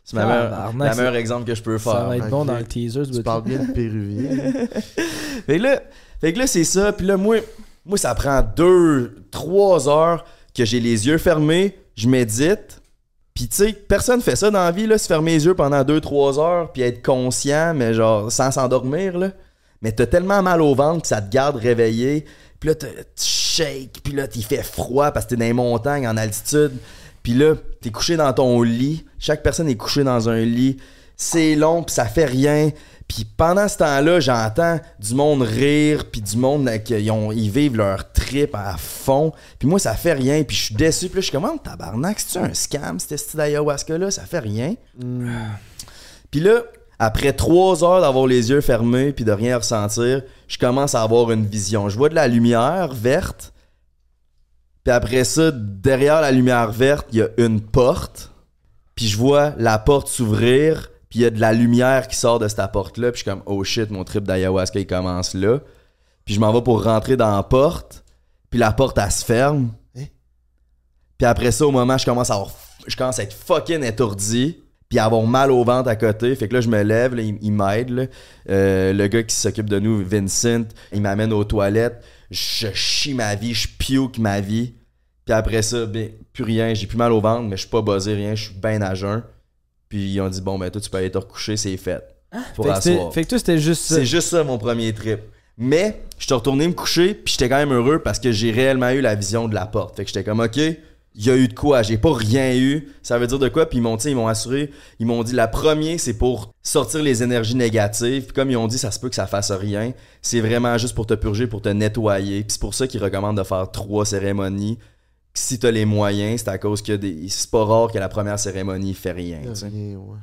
C'est ma meilleure- la c'est- meilleur exemple que je peux Ça faire. va être bon dans le teaser. Tu parles bien de péruvien. *laughs* Fait que là, fait que là c'est ça. Puis là, moi, moi, ça prend deux, trois heures que j'ai les yeux fermés, je médite. Puis tu sais, personne fait ça dans la vie, là, se fermer les yeux pendant deux, trois heures, puis être conscient, mais genre sans s'endormir, là. Mais t'as tellement mal au ventre que ça te garde réveillé. Puis là, t'as- tu shakes, puis là, t'y fait froid parce que t'es dans les montagnes, en altitude. Puis là, t'es couché dans ton lit. Chaque personne est couchée dans un lit. C'est long, puis ça fait rien. Puis pendant ce temps-là, j'entends du monde rire, puis du monde qui ont- ils vivent leur trip à fond. Puis moi, ça fait rien, puis je suis déçu. Puis là, je suis comme, oh, tabarnak, c'est-tu un scam, cette style d'ayahuasca-là? Ça fait rien. Puis là, après trois heures d'avoir les yeux fermés puis de rien ressentir, je commence à avoir une vision. Je vois de la lumière verte. Puis après ça, derrière la lumière verte, il y a une porte. Puis je vois la porte s'ouvrir. Puis il y a de la lumière qui sort de cette porte-là. Puis je suis comme, oh shit, mon trip d'ayahuasca, il commence là. Puis je m'en vais pour rentrer dans la porte. Puis la porte, elle se ferme. Puis après ça, au moment, je commence à avoir- je commence à être fucking étourdi. Puis à avoir mal au ventre à côté. Fait que là, je me lève, là, il, il m'aide. Euh, le gars qui s'occupe de nous, Vincent, il m'amène aux toilettes. Je chie ma vie, je puke ma vie. Puis après ça, ben, plus rien. J'ai plus mal au ventre, mais je suis pas buzzé, rien. Je suis bien à jeun. Puis ils ont dit, bon, ben toi, tu peux aller te recoucher, c'est fait. Pour Fait que, fait que toi, c'était juste ça. C'est juste ça mon premier trip. Mais je suis retourné me coucher, puis j'étais quand même heureux parce que j'ai réellement eu la vision de la porte. Fait que j'étais comme, OK, il y a eu de quoi, j'ai pas rien eu. Ça veut dire de quoi? Puis ils m'ont, ils m'ont assuré, ils m'ont dit, la première, c'est pour sortir les énergies négatives. Puis comme ils ont dit, ça se peut que ça fasse rien. C'est vraiment juste pour te purger, pour te nettoyer. Puis c'est pour ça qu'ils recommandent de faire trois cérémonies. Si t'as les moyens, c'est à cause que des... c'est pas rare que la première cérémonie fait rien. ouais.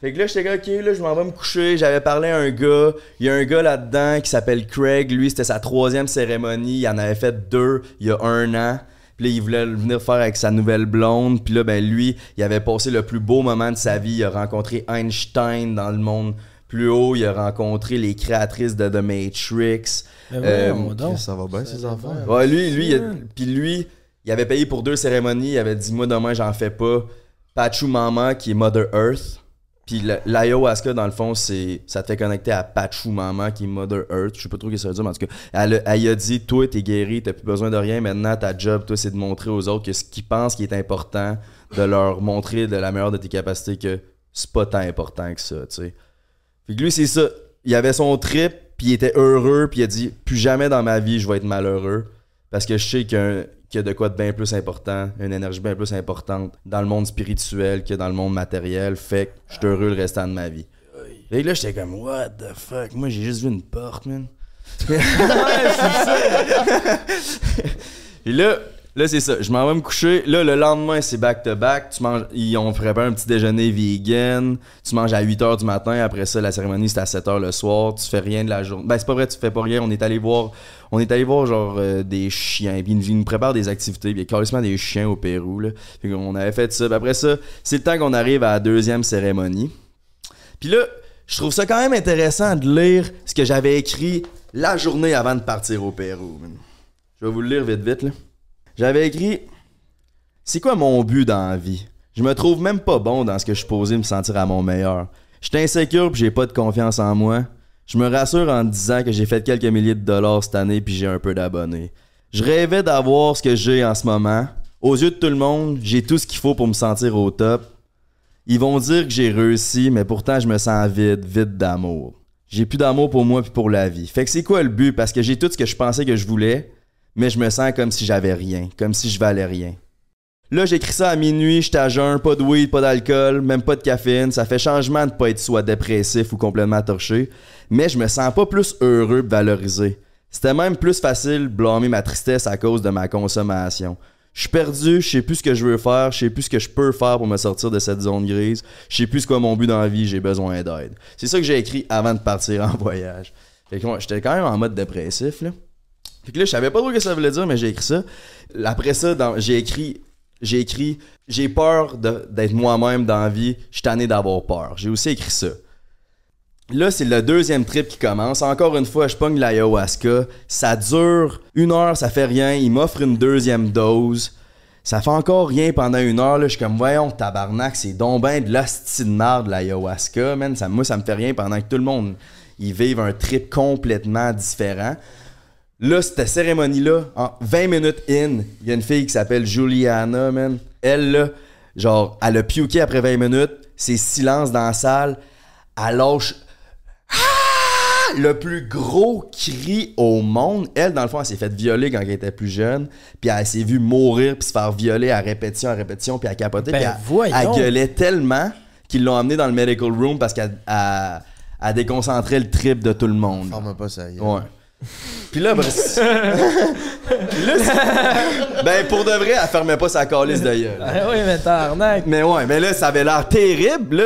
Fait que là, j'étais ok, là, je m'en vais me coucher. J'avais parlé à un gars. Il y a un gars là-dedans qui s'appelle Craig. Lui, c'était sa troisième cérémonie. Il en avait fait deux il y a un an. Puis là, il voulait venir faire avec sa nouvelle blonde. Puis là, ben lui, il avait passé le plus beau moment de sa vie. Il a rencontré Einstein dans le monde plus haut. Il a rencontré les créatrices de The Matrix. Mais Euh, donc. Ça va bien, ces enfants? Ouais, lui, lui, il a- puis lui, il avait payé pour deux cérémonies. Il avait dit, moi, demain, j'en fais pas. Pachu Mama, qui est Mother Earth. Puis l'ayahuasca, dans le fond, c'est ça te fait connecter à Pachu Mama, qui est Mother Earth. Je sais pas trop ce que ça veut dire, mais en tout cas, elle, a- elle a dit, toi, t'es guéri, t'as plus besoin de rien. Maintenant, ta job, toi, c'est de montrer aux autres que ce qu'ils pensent qui est important, de leur montrer de la meilleure de tes capacités que c'est pas tant important que ça, tu sais. Que lui, c'est ça. Il avait son trip, puis il était heureux, puis il a dit Plus jamais dans ma vie, je vais être malheureux. Parce que je sais qu'il y a de quoi de bien plus important, une énergie bien plus importante dans le monde spirituel que dans le monde matériel. Fait que je suis heureux le restant de ma vie. Et là, j'étais comme, what the fuck? Moi, j'ai juste vu une porte, man. *laughs* *laughs* Et là, là c'est ça. Je m'en vais me coucher. Là, le lendemain, c'est back-to-back. Tu manges, ils ont préparé un petit déjeuner vegan. Tu manges à 8 h du matin. Après ça, la cérémonie, c'est à 7 h le soir. Tu fais rien de la journée. Ben, c'est pas vrai, tu fais pas rien. On est allé voir, on est allé voir genre euh, des chiens. Puis ils nous- préparent des activités. Puis il y a carrément des chiens au Pérou, là. Puis on avait fait ça. Puis après ça, c'est le temps qu'on arrive à la deuxième cérémonie. Puis là, je trouve ça quand même intéressant de lire ce que j'avais écrit la journée avant de partir au Pérou. Je vais vous le lire vite vite là. J'avais écrit C'est quoi mon but dans la vie? Je me trouve même pas bon dans ce que je suis posé me sentir à mon meilleur. Je suis insécure puis j'ai pas de confiance en moi. Je me rassure en disant que j'ai fait quelques milliers de dollars cette année puis j'ai un peu d'abonnés. Je rêvais d'avoir ce que j'ai en ce moment. Aux yeux de tout le monde, j'ai tout ce qu'il faut pour me sentir au top. Ils vont dire que j'ai réussi, mais pourtant je me sens vide, vide d'amour. J'ai plus d'amour pour moi puis pour la vie. Fait que c'est quoi le but? Parce que j'ai tout ce que je pensais que je voulais, mais je me sens comme si j'avais rien, comme si je valais rien. Là, j'écris ça à minuit, j'étais à jeun, pas de weed, pas d'alcool, même pas de caféine. Ça fait changement de pas être soit dépressif ou complètement torché, mais je me sens pas plus heureux valorisé. C'était même plus facile de blâmer ma tristesse à cause de ma consommation. Je suis perdu, je sais plus ce que je veux faire, je sais plus ce que je peux faire pour me sortir de cette zone grise, je sais plus ce quoi mon but dans la vie, j'ai besoin d'aide. C'est ça que j'ai écrit avant de partir en *laughs* voyage. Fait que j'étais quand même en mode dépressif, là. Fait que là, je savais pas trop ce que ça voulait dire, mais j'ai écrit ça. Après ça, j'ai écrit j'ai écrit j'ai peur d'être moi-même dans la vie, je suis tanné d'avoir peur. J'ai aussi écrit ça. Là, c'est le deuxième trip qui commence. Encore une fois, je pogne l'ayahuasca. Ça dure une heure, ça fait rien. Il m'offre une deuxième dose. Ça fait encore rien pendant une heure. Là. Je suis comme, voyons, tabarnak, c'est donc ben de l'hostie de l'ayahuasca, man. Ça, moi, ça me fait rien pendant que tout le monde, ils vivent un trip complètement différent. Là, cette cérémonie-là, en 20 minutes in, il y a une fille qui s'appelle Juliana, man. Elle, là, genre, elle a puké après 20 minutes. C'est silence dans la salle. Elle lâche Ah! le plus gros cri au monde. Elle, dans le fond, elle s'est faite violer quand elle était plus jeune. Puis elle s'est vue mourir puis se faire violer à répétition, à répétition, puis à capoter. Ben, puis elle, elle gueulait tellement qu'ils l'ont emmenée dans le medical room parce qu'elle elle- elle déconcentrait le trip de tout le monde. Pas ça. Ouais. Puis là, ben, Puis *laughs* là, ben pour de vrai, elle fermait pas sa calice de gueule. Ah oui, mais. Mais ouais, mais là, ça avait l'air terrible. Là,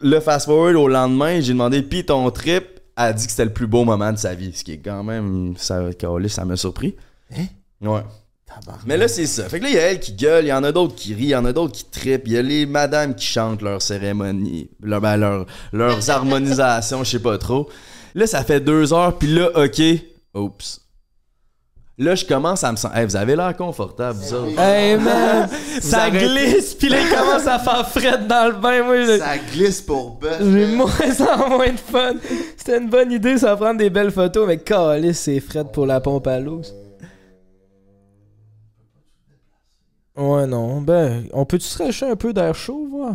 le fast-forward au lendemain, j'ai demandé, pis ton trip, elle a dit que c'était le plus beau moment de sa vie. Ce qui est quand même, ça, calice, ça m'a surpris. Hein? Ouais. Mais là, c'est ça. Fait que là, il y a elle qui gueule, il y en a d'autres qui rient, il y en a d'autres qui trippent, il y a les madames qui chantent leur cérémonie, leur, ben, leur- leurs harmonisations, je sais pas trop. Là, ça fait deux heures, puis là, ok, oups. Là, je commence à me sentir. Hey, vous avez l'air confortable, vous autres. Hey man, *laughs* ça arrêtez. glisse, pis là il commence à faire fret dans le bain. Moi, je- Ça glisse pour bœuf. j'ai moins *laughs* en moins de fun. C'était une bonne idée, ça va prendre des belles photos, mais calisse, c'est fret pour la pompe à l'eau. Ouais, non, ben, on peut-tu se racheter un peu d'air chaud, voir?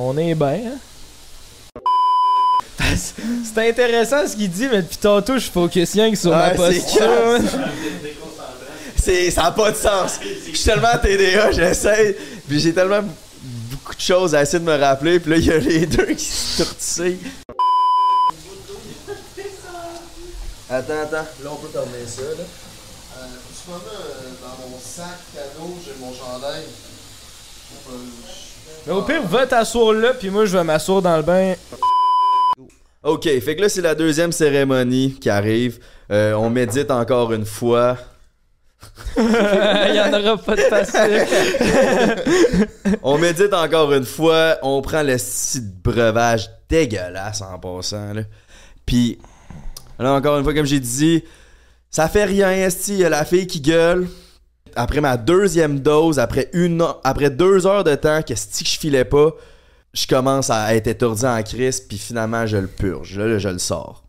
On est bien, hein? C'est intéressant ce qu'il dit, mais depuis tantôt, je focus rien que sur ma posture. *laughs* C'est, ça n'a pas de sens. Je suis tellement TDA, j'essaie. Puis j'ai tellement beaucoup de choses à essayer de me rappeler. Puis là, il y a les deux qui se tortillent. Attends, attends. Là, on peut terminer ça, là. Euh, tu vois, là, euh, dans mon sac cadeau, j'ai mon chandail. Mais au pire, va t'asseoir là, puis moi, je vais m'asseoir dans le bain. Ok, fait que là, c'est la deuxième cérémonie qui arrive. Euh, on médite encore une fois. Il y en aura pas de facile. *laughs* On médite encore une fois. On prend le site breuvage dégueulasse en passant, là. Puis, là, encore une fois, comme j'ai dit, Ça fait rien, esti, y a la fille qui gueule. Après ma deuxième dose, après une après deux heures de temps, que si je filais pas, je commence à être étourdi en crise, puis finalement je le purge, là, je le sors.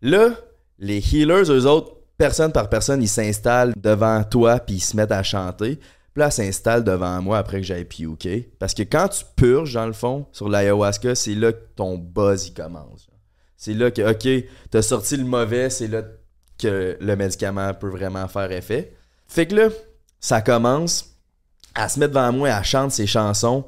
Là, les healers, eux autres, personne par personne, ils s'installent devant toi, puis ils se mettent à chanter. Puis là, s'installent devant moi après que j'aille puker. Parce que quand tu purges, dans le fond, sur l'ayahuasca, c'est là que ton buzz, il commence. C'est là que, OK, t'as sorti le mauvais, c'est là que le médicament peut vraiment faire effet. Fait que là, ça commence à se mettre devant moi, à chanter ses chansons.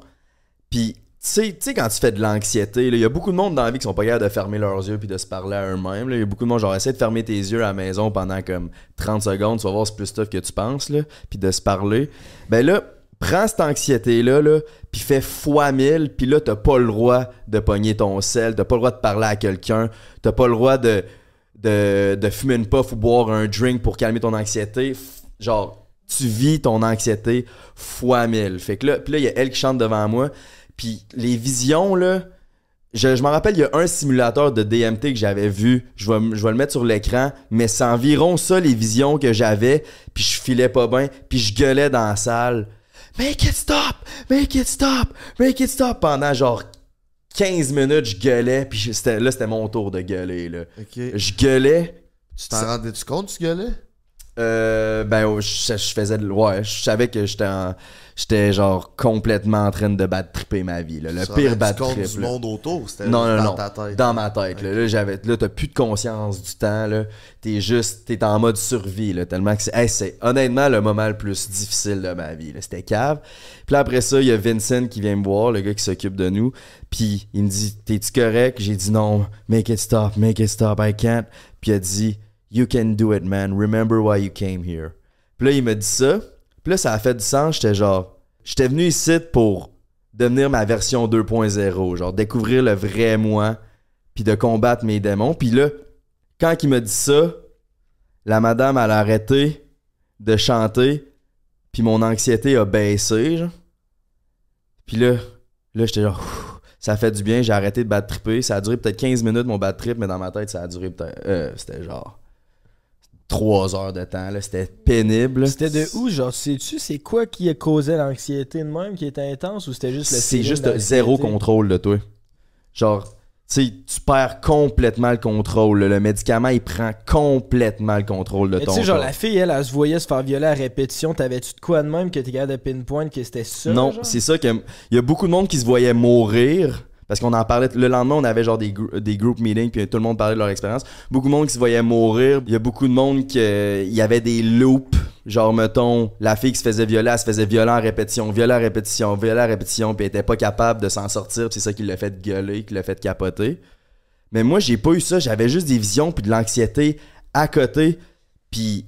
Puis, tu sais, quand tu fais de l'anxiété, il y a beaucoup de monde dans la vie qui sont pas capables de fermer leurs yeux puis de se parler à eux-mêmes. Il y a beaucoup de monde, genre, essaie de fermer tes yeux à la maison pendant comme 30 secondes, tu vas voir c'est plus tough que tu penses, là, puis de se parler. Ben là, prends cette anxiété-là, là, puis fais fois mille, puis là, t'as pas le droit de pogner ton sel, t'as pas le droit de parler à quelqu'un, t'as pas le droit de, de, de fumer une puff ou boire un drink pour calmer ton anxiété. Genre, tu vis ton anxiété fois mille. Fait que là, puis là, il y a elle qui chante devant moi, puis les visions, là, je, je m'en rappelle, il y a un simulateur de DMT que j'avais vu. Je vais, je vais le mettre sur l'écran, mais c'est environ ça les visions que j'avais. Puis je filais pas bien, puis je gueulais dans la salle. Make it stop! Make it stop! Make it stop! Pendant genre 15 minutes, je gueulais, puis là, c'était mon tour de gueuler. Là. Je gueulais. Tu t'en rendais-tu compte, tu gueulais? Euh, ben, oh, je, je faisais de. Ouais, je savais que j'étais en- J'étais genre complètement en train de battre tripper ma vie. Là. Le pire compte trip. du là. monde autour, c'était Non, non, dans non. ta tête? Dans ma tête. Là, là, j'avais, là t'as plus de conscience du temps. Là. T'es juste, t'es en mode survie. Là, tellement que c'est, hey, c'est honnêtement le moment le plus difficile de ma vie. là. C'était cave. Puis là, après ça, il y a Vincent qui vient me voir, le gars qui s'occupe de nous. Puis il me dit, t'es-tu correct? J'ai dit non. Make it stop, make it stop, I can't. Puis il a dit, you can do it, man. Remember why you came here. Puis là, il m'a dit ça. Puis là, ça a fait du sens. J'étais genre, j'étais venu ici pour devenir ma version 2.0. Genre, découvrir le vrai moi. Puis de combattre mes démons. Puis là, quand il m'a dit ça, la madame, elle a arrêté de chanter. Puis mon anxiété a baissé. Genre. Puis là, là, j'étais genre, ça fait du bien. J'ai arrêté de battre tripper. Ça a duré peut-être 15 minutes, mon bat trip. Mais dans ma tête, ça a duré peut-être. euh, C'était genre. 3 heures de temps, là. C'était pénible. C'était de où, genre, sais-tu, c'est quoi qui a causé l'anxiété de même, qui était intense, ou c'était juste le C'est juste zéro contrôle de toi. Genre, tu sais, tu perds complètement le contrôle. Le médicament, il prend complètement le contrôle de Mais ton tu sais, genre, corps. la fille, elle, elle se voyait se faire violer à répétition. T'avais-tu de quoi de même que t'es capable de pinpoint que c'était ça? non, c'est ça que. Il y a beaucoup de monde qui se voyait mourir. Parce qu'on en parlait. Le lendemain, on avait genre des, grou- des group meetings, puis tout le monde parlait de leur expérience. Beaucoup de monde qui se voyait mourir. Il y a beaucoup de monde qui. Y avait des loops. Genre, mettons, la fille qui se faisait violer, elle se faisait violer en répétition, violer en répétition, violer en répétition, puis elle était pas capable de s'en sortir, c'est ça qui l'a fait gueuler, qui l'a fait capoter. Mais moi, j'ai pas eu ça. J'avais juste des visions, puis de l'anxiété à côté. Puis,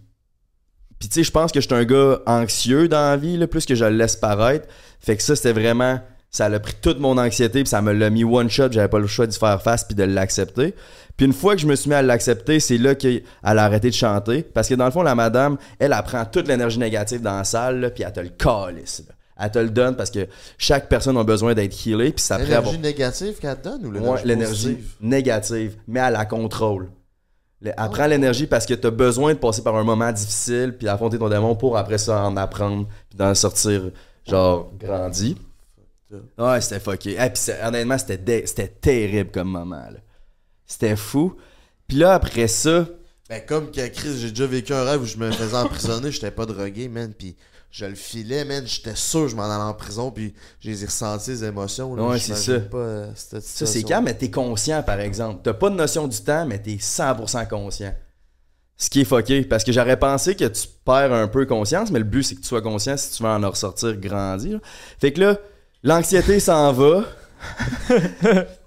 puis tu sais, je pense que j'étais un gars anxieux dans la vie, plus que je le laisse paraître. Fait que ça, c'était vraiment. Ça a pris toute mon anxiété, puis ça me l'a mis one shot. J'avais pas le choix d'y faire face, puis de l'accepter. Puis une fois que je me suis mis à l'accepter, c'est là qu'elle a arrêté de chanter. Parce que dans le fond, la madame, elle, elle prend toute l'énergie négative dans la salle, là, puis elle te le calisse. Elle te le donne parce que chaque personne a besoin d'être healée, puis ça avoir- L'énergie négative qu'elle te donne ou Ouais, l'énergie l'énergie positive? négative, mais elle la contrôle. Le- Elle Oh. prend l'énergie parce que tu as besoin de passer par un moment difficile puis d'affronter ton démon pour après ça en apprendre puis d'en sortir genre grandi. Ouais, c'était fucké. Et puis honnêtement, c'était dé- c'était terrible comme moment là. C'était fou. Puis là après ça, Ben, comme que Chris, j'ai déjà vécu un rêve où je me faisais emprisonner, *laughs* j'étais pas drogué, man, pis je le filais, man, j'étais sûr que je m'en allais en prison, puis j'ai ressenti les émotions. Là, Ouais, c'est ça. Pas, euh, cette ça c'est calme, mais t'es conscient par exemple. T'as pas de notion du temps, mais t'es 100% conscient. Ce qui est fucké, parce que j'aurais pensé que tu perds un peu conscience, mais le but c'est que tu sois conscient si tu veux en ressortir grandi. là. Fait que là, l'anxiété s'en va. *laughs*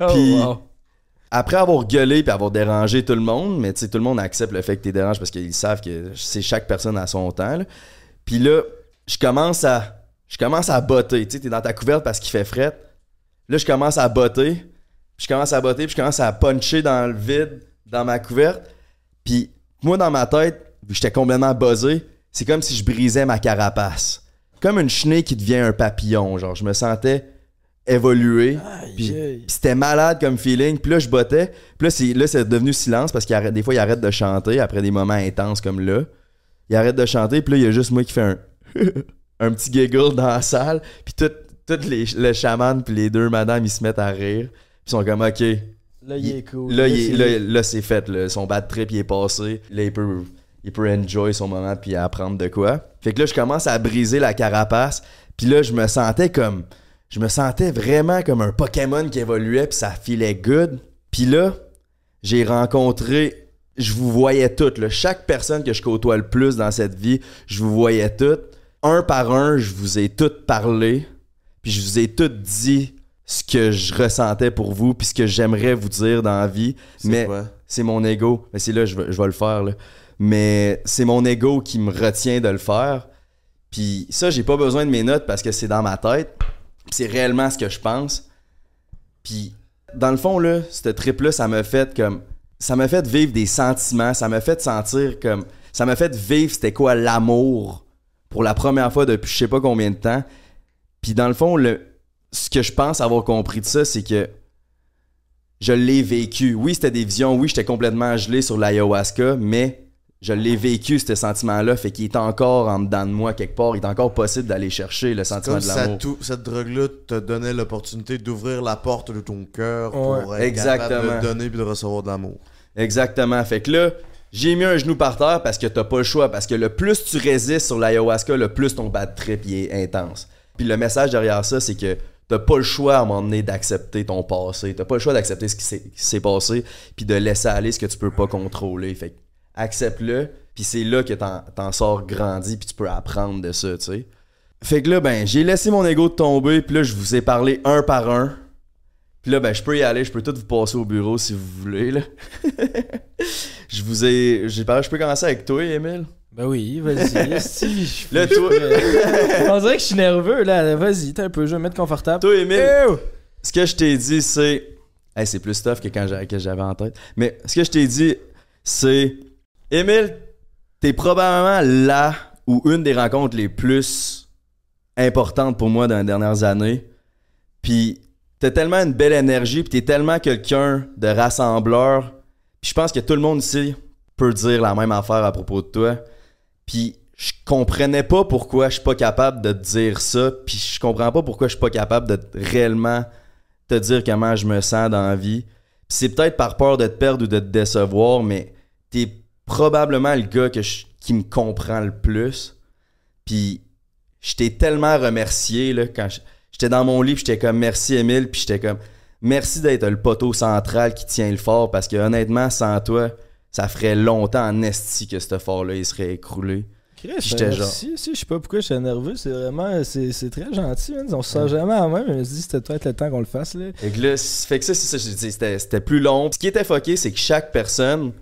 Oh, Puis wow. après avoir gueulé puis avoir dérangé tout le monde, mais tu sais, tout le monde accepte le fait que t'es dérange parce qu'ils savent que c'est chaque personne à son temps. là. Puis là, je commence à. Je commence à botter. Tu sais, t'es dans ta couverte parce qu'il fait fret. Là, je commence à botter. Puis je commence à botter, puis je commence à puncher dans le vide, dans ma couverte. Puis moi, dans ma tête, vu que j'étais complètement buzzé, c'est comme si je brisais ma carapace. Comme une chenille qui devient un papillon. Genre, je me sentais évolué. Puis, c'était malade comme feeling. Puis là, je bottais. Puis là, c'est, là, c'est devenu silence parce que des fois, il arrête de chanter après des moments intenses comme là. Il arrête de chanter. Puis là, il y a juste moi qui fais un, *laughs* un petit giggle dans la salle. Puis tout, tout les, le chaman puis les deux madames, ils se mettent à rire. Puis ils sont comme, OK. Là, il est cool. Là, là, c'est fait. là. Son bad trip, il est passé. Là, il peut, il peut enjoy son moment puis apprendre de quoi. Fait que là, je commence à briser la carapace. Puis là, je me sentais comme... Je me sentais vraiment comme un Pokémon qui évoluait puis ça filait good. Puis là, j'ai rencontré... Je vous voyais toutes. là. Chaque personne que je côtoie le plus dans cette vie, je vous voyais toutes. Un par un, je vous ai toutes parlé. Puis je vous ai toutes dit ce que je ressentais pour vous puis ce que j'aimerais vous dire dans la vie. Mais c'est mon ego. Mais c'est là, je vais, je vais le faire. Là. Mais c'est mon ego qui me retient de le faire. Puis ça, j'ai pas besoin de mes notes parce que c'est dans ma tête. C'est réellement ce que je pense. Puis dans le fond, là, cette trip-là, ça m'a fait comme. Ça m'a fait vivre des sentiments. Ça m'a fait sentir comme. Ça m'a fait vivre c'était quoi l'amour pour la première fois depuis je sais pas combien de temps. Puis dans le fond, ce que je pense avoir compris de ça, c'est que je l'ai vécu. Oui, c'était des visions. Oui, j'étais complètement gelé sur l'ayahuasca, mais je l'ai vécu, ce sentiment-là. Fait qu'il est encore en dedans de moi, quelque part. Il est encore possible d'aller chercher le sentiment Comme de l'amour. tout- cette drogue-là te donnait l'opportunité d'ouvrir la porte de ton cœur Ouais. pour être Exactement. capable de donner puis de recevoir de l'amour. Exactement. Fait que là, j'ai mis un genou par terre parce que t'as pas le choix. Parce que le plus tu résistes sur l'ayahuasca, le plus ton bad trip il est intense. Puis le message derrière ça, c'est que t'as pas le choix à un moment donné d'accepter ton passé. T'as pas le choix d'accepter ce qui s'est- qui s'est passé, puis de laisser aller ce que tu peux pas contrôler. Fait que accepte-le, puis c'est là que t'en, t'en sors grandi, puis tu peux apprendre de ça, tu sais. Fait que là, ben, j'ai laissé mon ego tomber, puis là, je vous ai parlé un par un. Puis là, ben, je peux y aller, je peux tout vous passer au bureau si vous voulez, là. *laughs* je vous ai. J'ai parlé, je peux commencer avec toi, Emile? Ben oui, vas-y. *laughs* je- Là, toi- On dirait que je suis nerveux, là. Vas-y, t'es un peu, je vais me mettre confortable. Toi, Emile, ce que je t'ai dit, c'est. Hey, c'est plus tough que quand j'avais en tête. Mais ce que je t'ai dit, c'est. Emile, t'es probablement là ou une des rencontres les plus importantes pour moi dans les dernières années. Puis t'as tellement une belle énergie, puis t'es tellement quelqu'un de rassembleur. Puis je pense que tout le monde ici peut dire la même affaire à propos de toi. Puis je comprenais pas pourquoi je suis pas capable de te dire ça. Puis je comprends pas pourquoi je suis pas capable de réellement te dire comment je me sens dans la vie. C'est peut-être par peur de te perdre ou de te décevoir, mais t'es probablement le gars que je- qui me comprend le plus. Puis je t'ai tellement remercié là, quand j'étais dans mon lit, j'étais comme merci Emile, puis j'étais comme merci d'être le poteau central qui tient le fort parce que honnêtement, sans toi, ça ferait longtemps en esti que ce fort-là il serait écroulé. Chris, J'étais genre- Si, si, je sais pas pourquoi j'étais nerveux. C'est vraiment. C'est très gentil, man. On se sent jamais à même. Je me dit, c'était peut-être le temps qu'on le fasse, là. Fait que là, fait que ça, c'est ça, je dis, c'était, c'était plus long. Ce qui était fucké, c'est que chaque personne,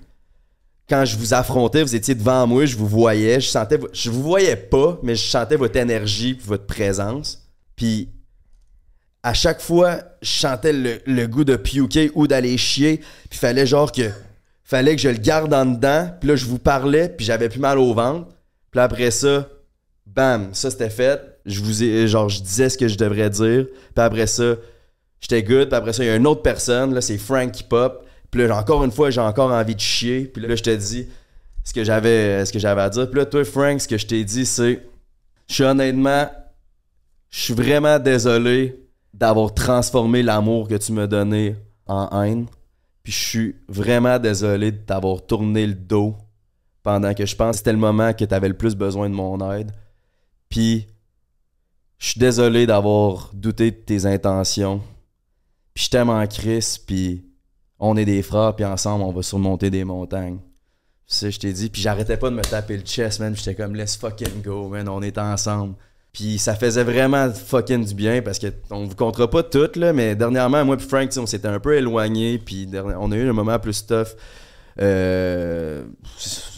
quand je vous affrontais, vous étiez devant moi, je vous voyais, je sentais, je vous voyais pas, mais je sentais votre énergie votre présence. Puis à chaque fois, je sentais le, goût de puker ou d'aller chier, puis fallait genre que, fallait que je le garde en dedans. Puis là, je vous parlais, puis j'avais plus mal au ventre. Puis après ça, bam, ça c'était fait. Je vous je disais ce que je devrais dire. Puis après ça, j'étais good. Puis après ça, il y a une autre personne, là, c'est Frank qui pop. Puis là, encore une fois, j'ai encore envie de chier. Puis là, je te dis ce que j'avais ce que j'avais à dire. Puis là, toi, Frank, ce que je t'ai dit, c'est je suis honnêtement, je suis vraiment désolé d'avoir transformé l'amour que tu m'as donné en haine. Puis je suis vraiment désolé de t'avoir tourné le dos pendant que je pense que c'était le moment que tu avais le plus besoin de mon aide. Puis je suis désolé d'avoir douté de tes intentions. Puis je t'aime en Christ, puis on est des frères, puis ensemble on va surmonter des montagnes. Ça je t'ai dit. Puis j'arrêtais pas de me taper le chest, man. J'étais comme, let's fucking go, man. On est ensemble. Puis ça faisait vraiment fucking du bien parce que on vous comptera pas tout, là, mais dernièrement, moi et Frank, on s'était un peu éloignés. Puis on a eu un moment plus tough. Euh,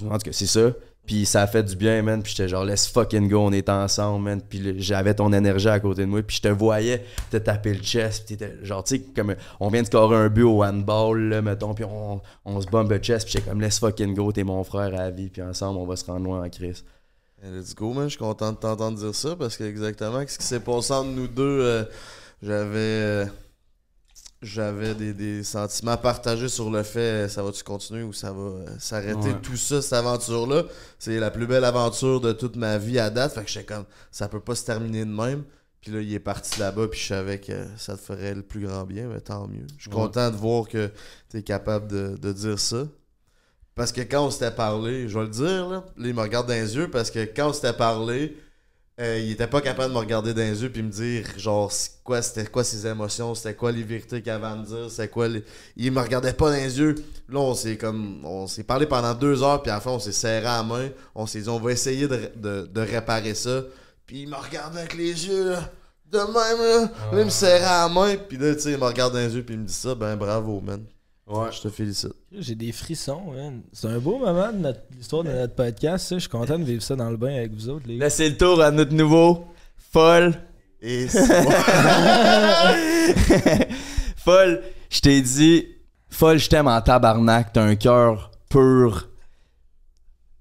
en tout cas, c'est ça. Puis ça a fait du bien, man. Puis j'étais genre, let's fucking go, on est ensemble, man. Puis j'avais ton énergie à côté de moi. Puis je te voyais te taper le chest. Puis t'étais genre, tu sais, comme on vient de scorer un but au handball, là, mettons. Puis on, se bombe le chest. Puis j'étais comme, let's fucking go, t'es mon frère à vie. Puis ensemble, on va se rendre loin en crise. Hey, Let's go, man. Je suis content de t'entendre dire ça parce que exactement ce qui s'est passé entre nous deux euh, J'avais. euh, J'avais des, des sentiments partagés sur le fait euh, ça va-tu continuer ou ça va euh, s'arrêter. Ouais. Tout ça, cette aventure-là, c'est la plus belle aventure de toute ma vie à date. Fait que j'étais comme, ça peut pas se terminer de même. Puis là, il est parti là-bas, puis je savais que ça te ferait le plus grand bien, mais tant mieux. Je suis Ouais. content de voir que t'es capable de, de dire ça. Parce que quand on s'était parlé, je vais le dire, là, là, il me regarde dans les yeux, parce que quand on s'était parlé, euh, il était pas capable de me regarder dans les yeux puis me dire, genre, c'est quoi, c'était quoi ses émotions, c'était quoi les vérités qu'il avait à me dire, c'était quoi les... Il me regardait pas dans les yeux. Là, on s'est comme, on s'est parlé pendant deux heures, puis à la fin, on s'est serré à la main. On s'est dit, on va essayer de, de, de réparer ça. Puis il me regardait avec les yeux, là, de même, là. Là, il me serrait à la main, puis là, tu sais, il me regarde dans les yeux, puis il me dit ça, ben bravo, man. Ouais. Je te félicite. J'ai des frissons, man. C'est un beau moment de notre- l'histoire de notre podcast, ça. Je suis content de vivre ça dans le bain avec vous autres, les gars. Là, c'est le tour à notre nouveau folle. Et *laughs* *laughs* Folle, je t'ai dit, folle, je t'aime en tabarnak. T'as un cœur pur.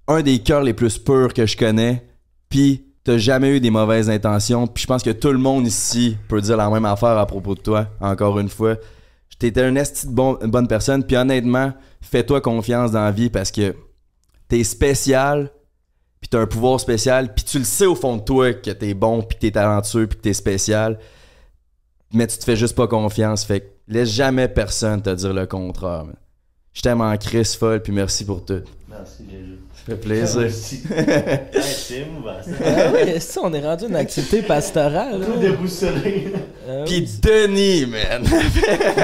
Un des cœurs les plus purs que je connais. Puis, t'as jamais eu des mauvaises intentions. Puis, je pense que tout le monde ici peut dire la même affaire à propos de toi, encore une fois. T'étais un esti de bon- une bonne personne. Puis, honnêtement, fais-toi confiance dans la vie parce que t'es spécial. Puis, t'as un pouvoir spécial. Puis, tu le sais au fond de toi que t'es bon, puis t'es talentueux, puis que t'es spécial mais tu te fais juste pas confiance. Fait que laisse jamais personne te dire le contraire. Je t'aime en crise folle, puis merci pour tout. Merci, Léger. Ça fait plaisir. C'est *laughs* émouvant, ça. Ah ça, on est rendu une activité pastorale. Tout déboussolé. Ah Puis oui. Denis, man. *laughs*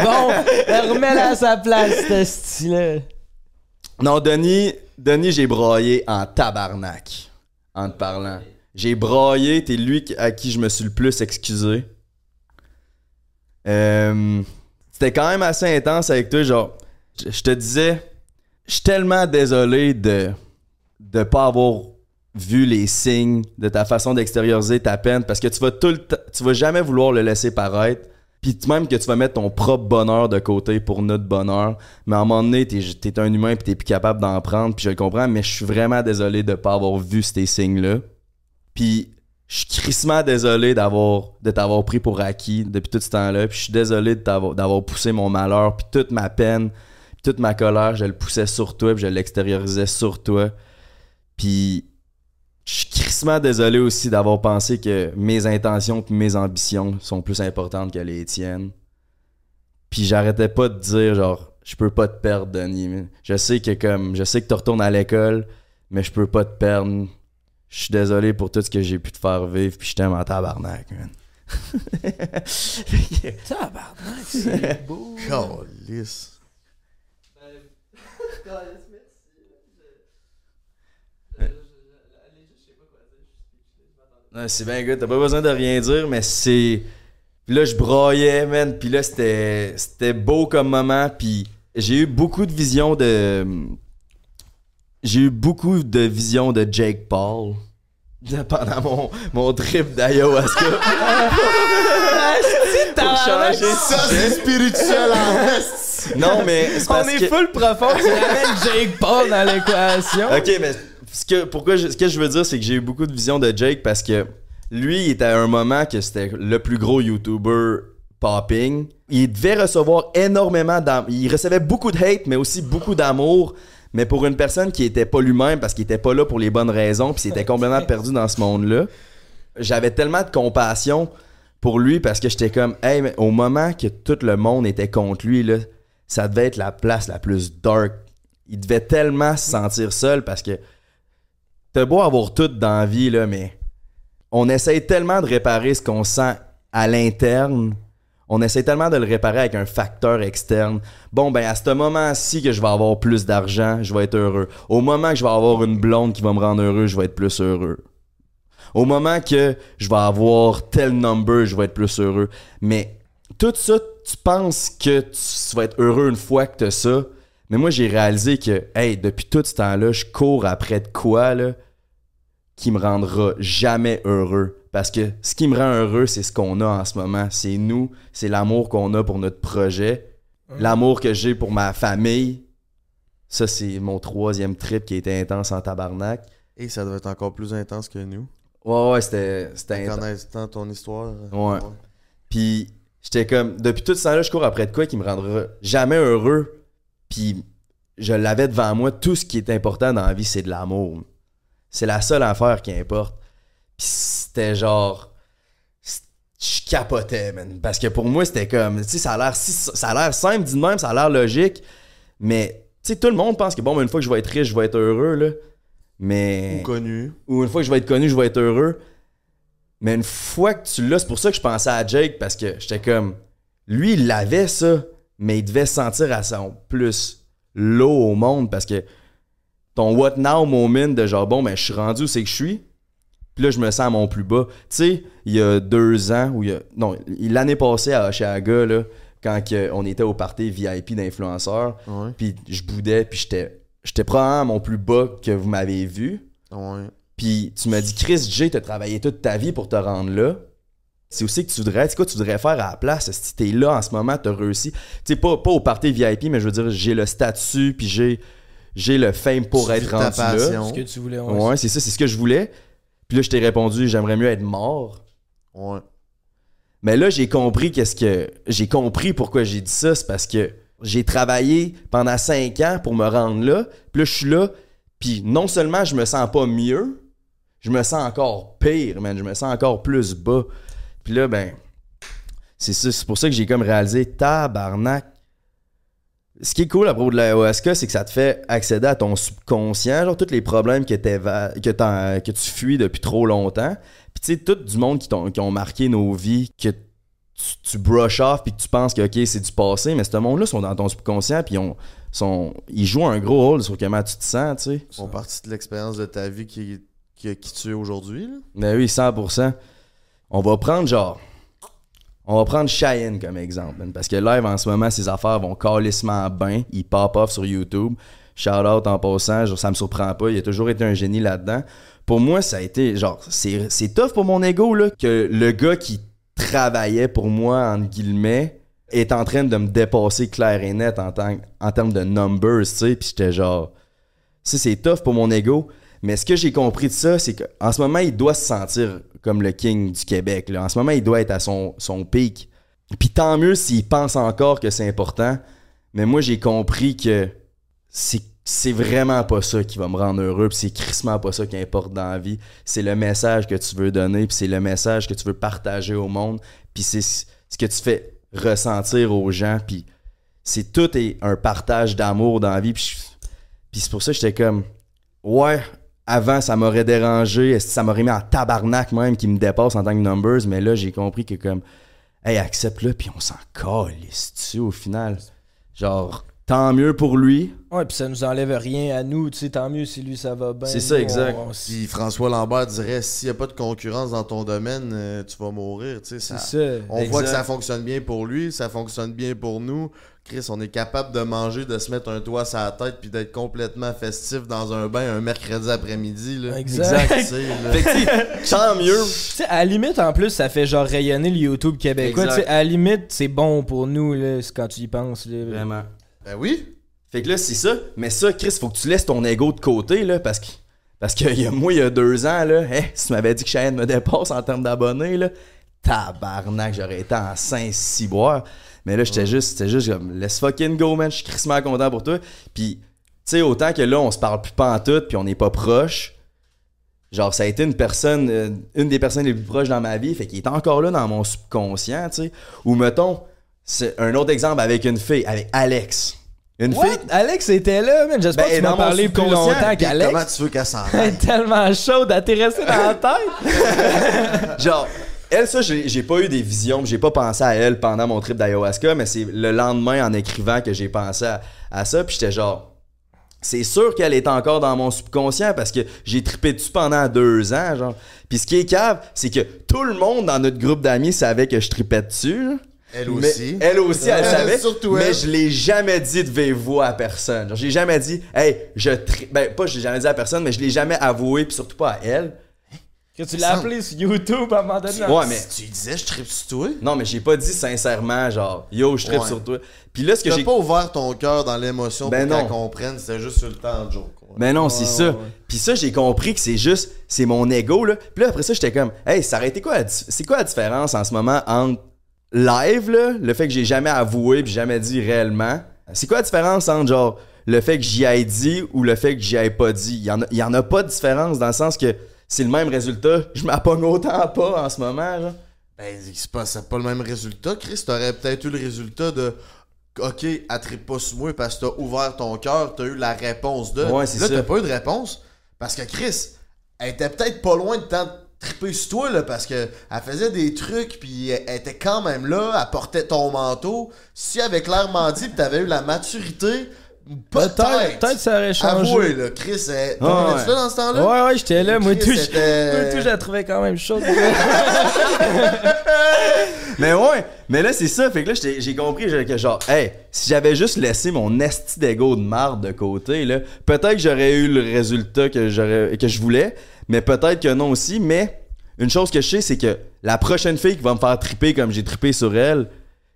Bon, ben, remets-la à sa place, ce style-là. non, Denis, Denis, j'ai braillé en tabarnak. En te parlant. J'ai braillé, t'es lui à qui je me suis le plus excusé. Euh, C'était quand même assez intense avec toi, genre, je je te disais, je suis tellement désolé de de pas avoir vu les signes de ta façon d'extérioriser ta peine parce que tu vas tout le tu vas jamais vouloir le laisser paraître puis même que tu vas mettre ton propre bonheur de côté pour notre bonheur mais à un moment donné t'es, t'es un humain puis t'es plus capable d'en prendre puis je le comprends mais je suis vraiment désolé de pas avoir vu ces signes là puis je suis crissement désolé d'avoir de t'avoir pris pour acquis depuis tout ce temps-là puis je suis désolé d'avoir poussé mon malheur puis toute ma peine puis toute ma colère je le poussais sur toi puis je l'extériorisais sur toi puis je suis crissement désolé aussi d'avoir pensé que mes intentions et mes ambitions sont plus importantes que les tiennes. Puis j'arrêtais pas de dire genre je peux pas te perdre Denis. Je sais que comme je sais que tu retournes à l'école, mais je peux pas te perdre. Je suis désolé pour tout ce que j'ai pu te faire vivre puis je t'aime en tabarnak, man. *laughs* Tabarnak, c'est beau. Calisse. *laughs* Ouais, c'est bien good, t'as pas besoin de rien dire, mais c'est. Puis là, je broyais, man. Puis là, c'était c'était beau comme moment. Puis j'ai eu beaucoup de visions de. J'ai eu beaucoup de visions de Jake Paul pendant mon, mon trip d'ayahuasca. Pour changer Ça, c'est spirituel en. Non, mais c'est On parce est que... full profond, tu ramènes Jake Paul dans l'équation. Ok, mais ce que, pourquoi je- ce que je veux dire, c'est que j'ai eu beaucoup de visions de Jake parce que lui, il était à un moment que c'était le plus gros YouTuber popping. Il devait recevoir énormément d'amour. Il recevait beaucoup de hate, mais aussi beaucoup d'amour. Mais pour une personne qui était pas lui-même parce qu'il était pas là pour les bonnes raisons, puis s'était complètement *laughs* perdu dans ce monde-là, j'avais tellement de compassion pour lui parce que j'étais comme, hey, mais au moment que tout le monde était contre lui, là, ça devait être la place la plus dark. Il devait tellement se sentir seul parce que t'as beau avoir tout dans la vie, là, mais on essaye tellement de réparer ce qu'on sent à l'interne. On essaie tellement de le réparer avec un facteur externe. Bon, ben, à ce moment-ci que je vais avoir plus d'argent, je vais être heureux. Au moment que je vais avoir une blonde qui va me rendre heureux, je vais être plus heureux. Au moment que je vais avoir tel number, je vais être plus heureux. Mais tout ça, tu penses que tu vas être heureux une fois que tu as ça. Mais moi, j'ai réalisé que, hey, depuis tout ce temps-là, je cours après de quoi, là, qui me rendra jamais heureux. Parce que ce qui me rend heureux, c'est ce qu'on a en ce moment. C'est nous, c'est l'amour qu'on a pour notre projet, l'amour que j'ai pour ma famille. Ça, c'est mon troisième trip qui était intense en tabarnak. Et ça devait être encore plus intense que nous. Ouais, ouais, c'était c'était intense. Connaissant ton histoire. Ouais. Puis j'étais comme, depuis tout ce temps-là, je cours après de quoi qui me rendra jamais heureux. Puis je l'avais devant moi. Tout ce qui est important dans la vie, c'est de l'amour. C'est la seule affaire qui importe. Puis c'était genre. Je capotais, man. Parce que pour moi, c'était comme. Tu sais, ça a l'air si- ça a l'air simple, dit de même, ça a l'air logique. Mais, tu sais, tout le monde pense que, bon, une fois que je vais être riche, je vais être heureux, là. Mais. Ou connu. Ou une fois que je vais être connu, je vais être heureux. Mais une fois que tu l'as, c'est pour ça que je pensais à Jake, parce que j'étais comme. Lui, il l'avait, ça, mais il devait se sentir à son plus low au monde, parce que ton what now moment de genre, bon, ben, je suis rendu où c'est que je suis. Puis là, je me sens à mon plus bas. Tu sais, il y a deux ans, ou il y a. Non, l'année passée à Oshaga, là, quand que on était au party VIP d'influenceurs, Ouais. puis je boudais, puis j'étais. J'étais probablement à mon plus bas que vous m'avez vu. Ouais. Puis tu m'as dit, Chris J, t'as travaillé toute ta vie pour te rendre là. C'est aussi que tu voudrais, c'est quoi tu voudrais faire à la place? Si t'es là en ce moment, t'as réussi? Tu sais, pas, pas au party VIP, mais je veux dire, j'ai le statut, puis j'ai, j'ai le fame pour Tu être rendu là. passion. Ce que tu voulais. ouais. Ouais, c'est ça, c'est ce que je voulais. Puis là, je t'ai répondu, j'aimerais mieux être mort. Ouais. Mais là, j'ai compris qu'est-ce que. J'ai compris pourquoi j'ai dit ça. C'est parce que j'ai travaillé pendant cinq ans pour me rendre là. Puis là, je suis là. Puis non seulement je me sens pas mieux, je me sens encore pire, man. Je me sens encore plus bas. Puis là, ben. C'est ça. C'est pour ça que j'ai comme réalisé tabarnak. Ce qui est cool à propos de l'ayahuasca, c'est que ça te fait accéder à ton subconscient, genre tous les problèmes que, que, tu fuis depuis trop longtemps. Puis tu sais, tout du monde qui, t'ont- qui ont marqué nos vies, que tu, tu brush off puis que tu penses que ok c'est du passé, mais ce monde-là sont dans ton subconscient puis ils, ont- sont, ils jouent un gros rôle sur comment tu te sens, tu sais. Ils font partie de l'expérience de ta vie qui, qui, qui tu es aujourd'hui. là. Ben oui, 100%. On va prendre genre. On va prendre Cheyenne comme exemple, parce que live en ce moment, ses affaires vont calissement bien. Il pop off sur YouTube. Shout out en passant, genre, ça me surprend pas. Il a toujours été un génie là-dedans. Pour moi, ça a été genre, c'est tough pour mon ego là, que le gars qui travaillait pour moi, entre guillemets, est en train de me dépasser clair et net en termes de numbers, tu sais. Puis j'étais genre, ça, c'est tough pour mon ego. Mais ce que j'ai compris de ça, c'est qu'en ce moment, il doit se sentir comme le king du Québec. là. En ce moment, il doit être à son, pic. Puis tant mieux s'il pense encore que c'est important. Mais moi, j'ai compris que c'est vraiment pas ça qui va me rendre heureux, puis c'est crissement pas ça qui importe dans la vie. C'est le message que tu veux donner, puis c'est le message que tu veux partager au monde, puis c'est ce que tu fais ressentir aux gens, puis c'est tout un partage d'amour dans la vie, puis puis c'est pour ça que j'étais comme ouais, avant ça m'aurait dérangé, ça m'aurait mis en tabarnak même qui me dépasse en tant que numbers, mais là j'ai compris que comme hey, accepte-le puis on s'en calisse dessus au final? Genre tant mieux pour lui. Ouais, puis ça nous enlève rien à nous, tu sais, tant mieux si lui ça va bien. C'est ça, exact. on- Puis François Lambert dirait s'il n'y a pas de concurrence dans ton domaine, euh, tu vas mourir. tu sais, C'est ça- ça. On voit que Exact. ça fonctionne bien pour lui, ça fonctionne bien pour nous. Chris, on est capable de manger, de se mettre un toit sur la tête puis d'être complètement festif dans un bain un mercredi après-midi. là. Exact. Sais, *laughs* tant mieux. Tu sais, à la limite, en plus, ça fait genre rayonner le YouTube québécois. Exact. Tu sais, à la limite, c'est bon pour nous, là, quand tu y penses. Là. Vraiment. Ben oui. Fait que là, c'est ça. Mais ça, Chris, faut que tu laisses ton ego de côté, là, parce que. Parce que il y a- moi, il y a deux ans, là, hein, si tu m'avais dit que Cheyenne me dépasse en termes d'abonnés, là, tabarnak, j'aurais été en 5-6 boire. Mais là, j'étais juste, c'était juste comme, let's fucking go, man, je suis crissement content pour toi. Puis, tu sais, autant que là, on se parle plus pas en tout, puis on n'est pas proche. Genre, ça a été une personne, euh, une des personnes les plus proches dans ma vie, fait qu'il est encore là dans mon subconscient, tu sais. Ou mettons, c'est un autre exemple avec une fille, avec Alex. Une What? fille, Alex était là, man. J'espère Ben, que tu m'as parlé plus longtemps qu'Alex. Comment tu veux qu'elle s'en *laughs* Elle est tellement chaude à t'es resté dans la tête. *laughs* Genre, elle, ça, j'ai j'ai pas eu des visions, j'ai pas pensé à elle pendant mon trip d'ayahuasca, mais c'est le lendemain en écrivant que j'ai pensé à, à ça, puis j'étais genre. C'est sûr qu'elle est encore dans mon subconscient parce que j'ai trippé dessus pendant deux ans, genre. Puis ce qui est cave, c'est que tout le monde dans notre groupe d'amis savait que je tripais dessus. là. Elle Mais aussi. elle aussi, elle Ouais, savait. surtout mais elle. je l'ai jamais dit de vive voix à personne. Genre, j'ai jamais dit, hey, je tri... Ben, pas, je l'ai jamais dit à personne, mais je l'ai jamais avoué, puis surtout pas à elle. que tu l'as appelé sur YouTube à un moment donné. Ouais, mais. Tu disais, je tripe sur toi. Non, mais j'ai pas dit sincèrement, genre, yo, je tripe Ouais. sur toi. Puis là, ce que j'ai. pas ouvert ton cœur dans l'émotion Ben pour qu'elle comprenne, c'était juste sur le temps de joke. Mais non, c'est Ouais, ça. ouais. Puis ça, j'ai compris que c'est juste, c'est mon ego, là. Puis là, après ça, j'étais comme, hey, ça aurait été quoi, c'est quoi la différence en ce moment entre live, là, le fait que j'ai jamais avoué puis jamais dit réellement, c'est quoi la différence entre genre le fait que j'y ai dit ou le fait que j'y ai pas dit? Il y en a, il y en a pas de différence dans le sens que c'est le même résultat. Je m'appogne autant pas en ce moment, genre. Ben, c'est pas, c'est pas le même résultat, Chris. T'aurais peut-être eu le résultat de. Ok, elle tripe pas sur moi parce que t'as ouvert ton cœur, t'as eu la réponse de. Ouais, c'est là, t'as pas eu de réponse. Parce que Chris, elle était peut-être pas loin de tant triper sur toi, là, parce que elle faisait des trucs, puis elle était quand même là, elle portait ton manteau. Si elle avait clairement dit, pis t'avais eu la maturité, Peut-être, peut-être. peut-être ça aurait changé. Avouez, là, Chris, elle... Ah, t'étais-tu là dans ce temps-là? Ouais, ouais, j'étais là. Moi, tout, je- tout, je la trouvais quand même chaude. *laughs* Mais ouais, mais là c'est ça, fait que là j'ai compris que genre, hey, si j'avais juste laissé mon esti d'ego de marde de côté, là, peut-être que j'aurais eu le résultat que j'aurais que je voulais, mais peut-être que non aussi, mais une chose que je sais, c'est que la prochaine fille qui va me faire triper comme j'ai trippé sur elle,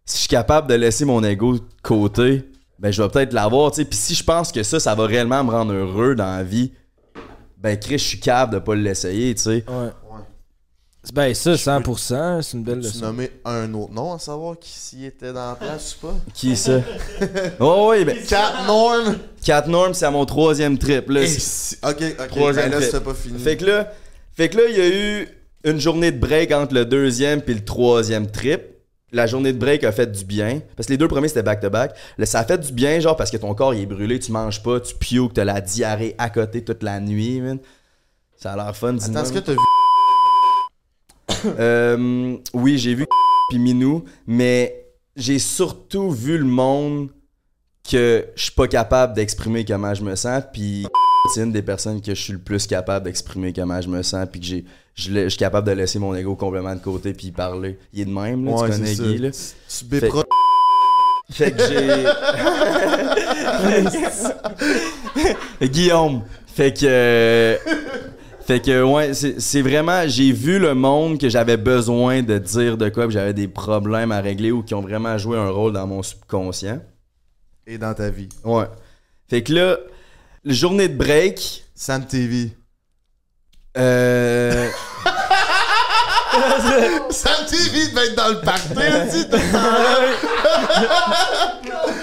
si je suis capable de laisser mon ego de côté, ben je vais peut-être l'avoir, tu sais, puis si je pense que ça, ça va réellement me rendre heureux dans la vie, ben Chris, je suis capable de pas l'essayer, tu sais. Ouais. Ben, ça, 100%, c'est une belle Tu leçon. nommer un autre nom à savoir qui s'y était dans la place ou pas? Qui ça? *laughs* oh oui, ben... Cat Norm! Cat Norm, c'est à mon troisième trip. Là, c'est- Ok, ok. Troisième Ben là, trip. c'était pas fini. fait que là, fait que là, il y a eu une journée de break entre le deuxième puis le troisième trip. La journée de break a fait du bien. Parce que les deux premiers, c'était back-to-back. Là, ça a fait du bien, genre, parce que ton corps, il est brûlé, tu manges pas, tu que t'as la diarrhée à côté toute la nuit, man. Ça a l'air fun, dis Attends, est-ce que t'as vu *coughs* Euh, oui, j'ai vu *coughs* puis Minou, mais j'ai surtout vu le monde que je suis pas capable d'exprimer comment je me sens, puis *coughs* c'est une des personnes que je suis le plus capable d'exprimer comment je me sens, puis que j'ai je suis capable de laisser mon ego complètement de côté puis parler. Il est de même, là, Ouais, tu connais Guy, là. Tu biperas. Fait que j'ai. *laughs* Guillaume. Fait que. Fait que, ouais, c'est c'est vraiment. J'ai vu le monde que j'avais besoin de dire de quoi, que j'avais des problèmes à régler ou qui ont vraiment joué un rôle dans mon subconscient. Et dans ta vie. Ouais. Fait que là, la journée de break. Sam TV. Euh. *laughs* Sam TV devait être dans le party aussi. *laughs* *laughs*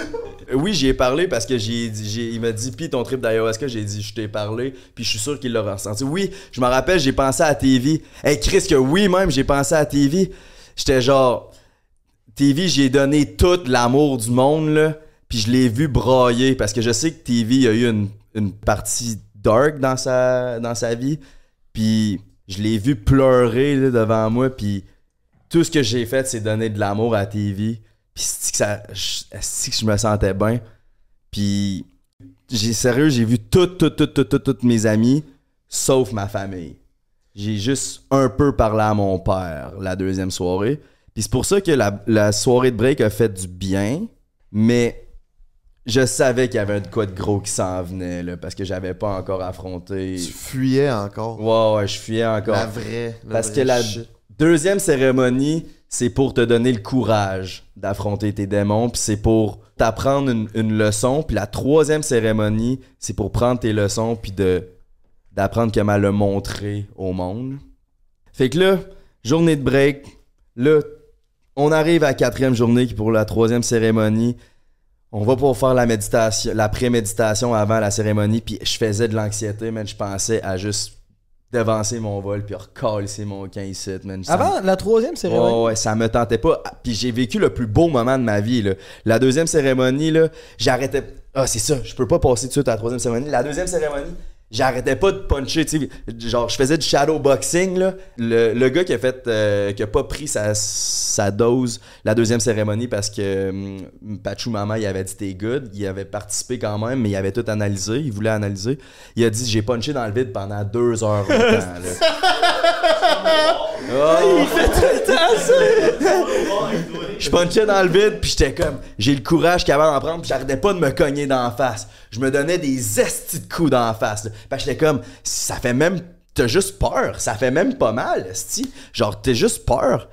Oui, j'y ai parlé parce que j'ai dit, il m'a dit, pis ton trip d'ayahuasca, j'ai dit, je t'ai parlé, puis je suis sûr qu'il l'a ressenti. Oui, je me rappelle, j'ai pensé à TV. Hey, Chris, que oui, même, j'ai pensé à TV. J'étais genre, TV, j'ai donné tout l'amour du monde, là, puis je l'ai vu brailler parce que je sais que TV a eu une, une partie dark dans sa, dans sa vie, puis je l'ai vu pleurer devant moi, puis tout ce que j'ai fait, c'est donner de l'amour à TV. Puis c'est que que je me sentais bien? Puis j'ai sérieux, j'ai vu toutes, toutes, toutes, toutes, toutes, mes amis, sauf ma famille. J'ai juste un peu parlé à mon père la deuxième soirée. Puis c'est pour ça que la, la soirée de break a fait du bien, mais je savais qu'il y avait de quoi de gros qui s'en venait, là, parce que j'avais pas encore affronté. Tu fuyais encore. Ouais, ouais, je fuyais encore. La vraie. la Parce vraie que la shit. deuxième cérémonie, c'est pour te donner le courage d'affronter tes démons, puis c'est pour t'apprendre une, leçon. Puis la troisième cérémonie, c'est pour prendre tes leçons, puis de d'apprendre comment le montrer au monde. Fait que là, journée de break, là, on arrive à la quatrième journée pour la troisième cérémonie. On va pour faire la méditation, la pré-méditation avant la cérémonie, puis je faisais de l'anxiété, man. Je pensais à juste devancer mon vol, puis recalisser mon camp ici, man. Ça me- Avant la troisième cérémonie? Ouais, ouais, ça me tentait pas. Ah, Puis j'ai vécu le plus beau moment de ma vie. Là. La deuxième cérémonie, là, j'arrêtais. Ah, c'est ça, je peux pas passer tout de suite à la troisième cérémonie. La deuxième cérémonie, j'arrêtais pas de puncher. tu sais. Genre, je faisais du shadow boxing. Là. Le, le gars qui a fait. euh, qui a pas pris sa, sa dose la deuxième cérémonie parce que hum, Pachou Mama, il avait dit t'es good. Il avait participé quand même, mais il avait tout analysé. Il voulait analyser. Il a dit j'ai punché dans le vide pendant deux heures de temps. Là. *laughs* Oh. *laughs* Je punchais dans le vide, puis j'étais comme, j'ai le courage qu'avant d'en prendre, puis j'arrêtais pas de me cogner d'en face. Je me donnais des estis de coups d'en face. là. Parce que j'étais comme, ça fait même, t'as juste peur, ça fait même pas mal, esti. Genre, t'es juste peur.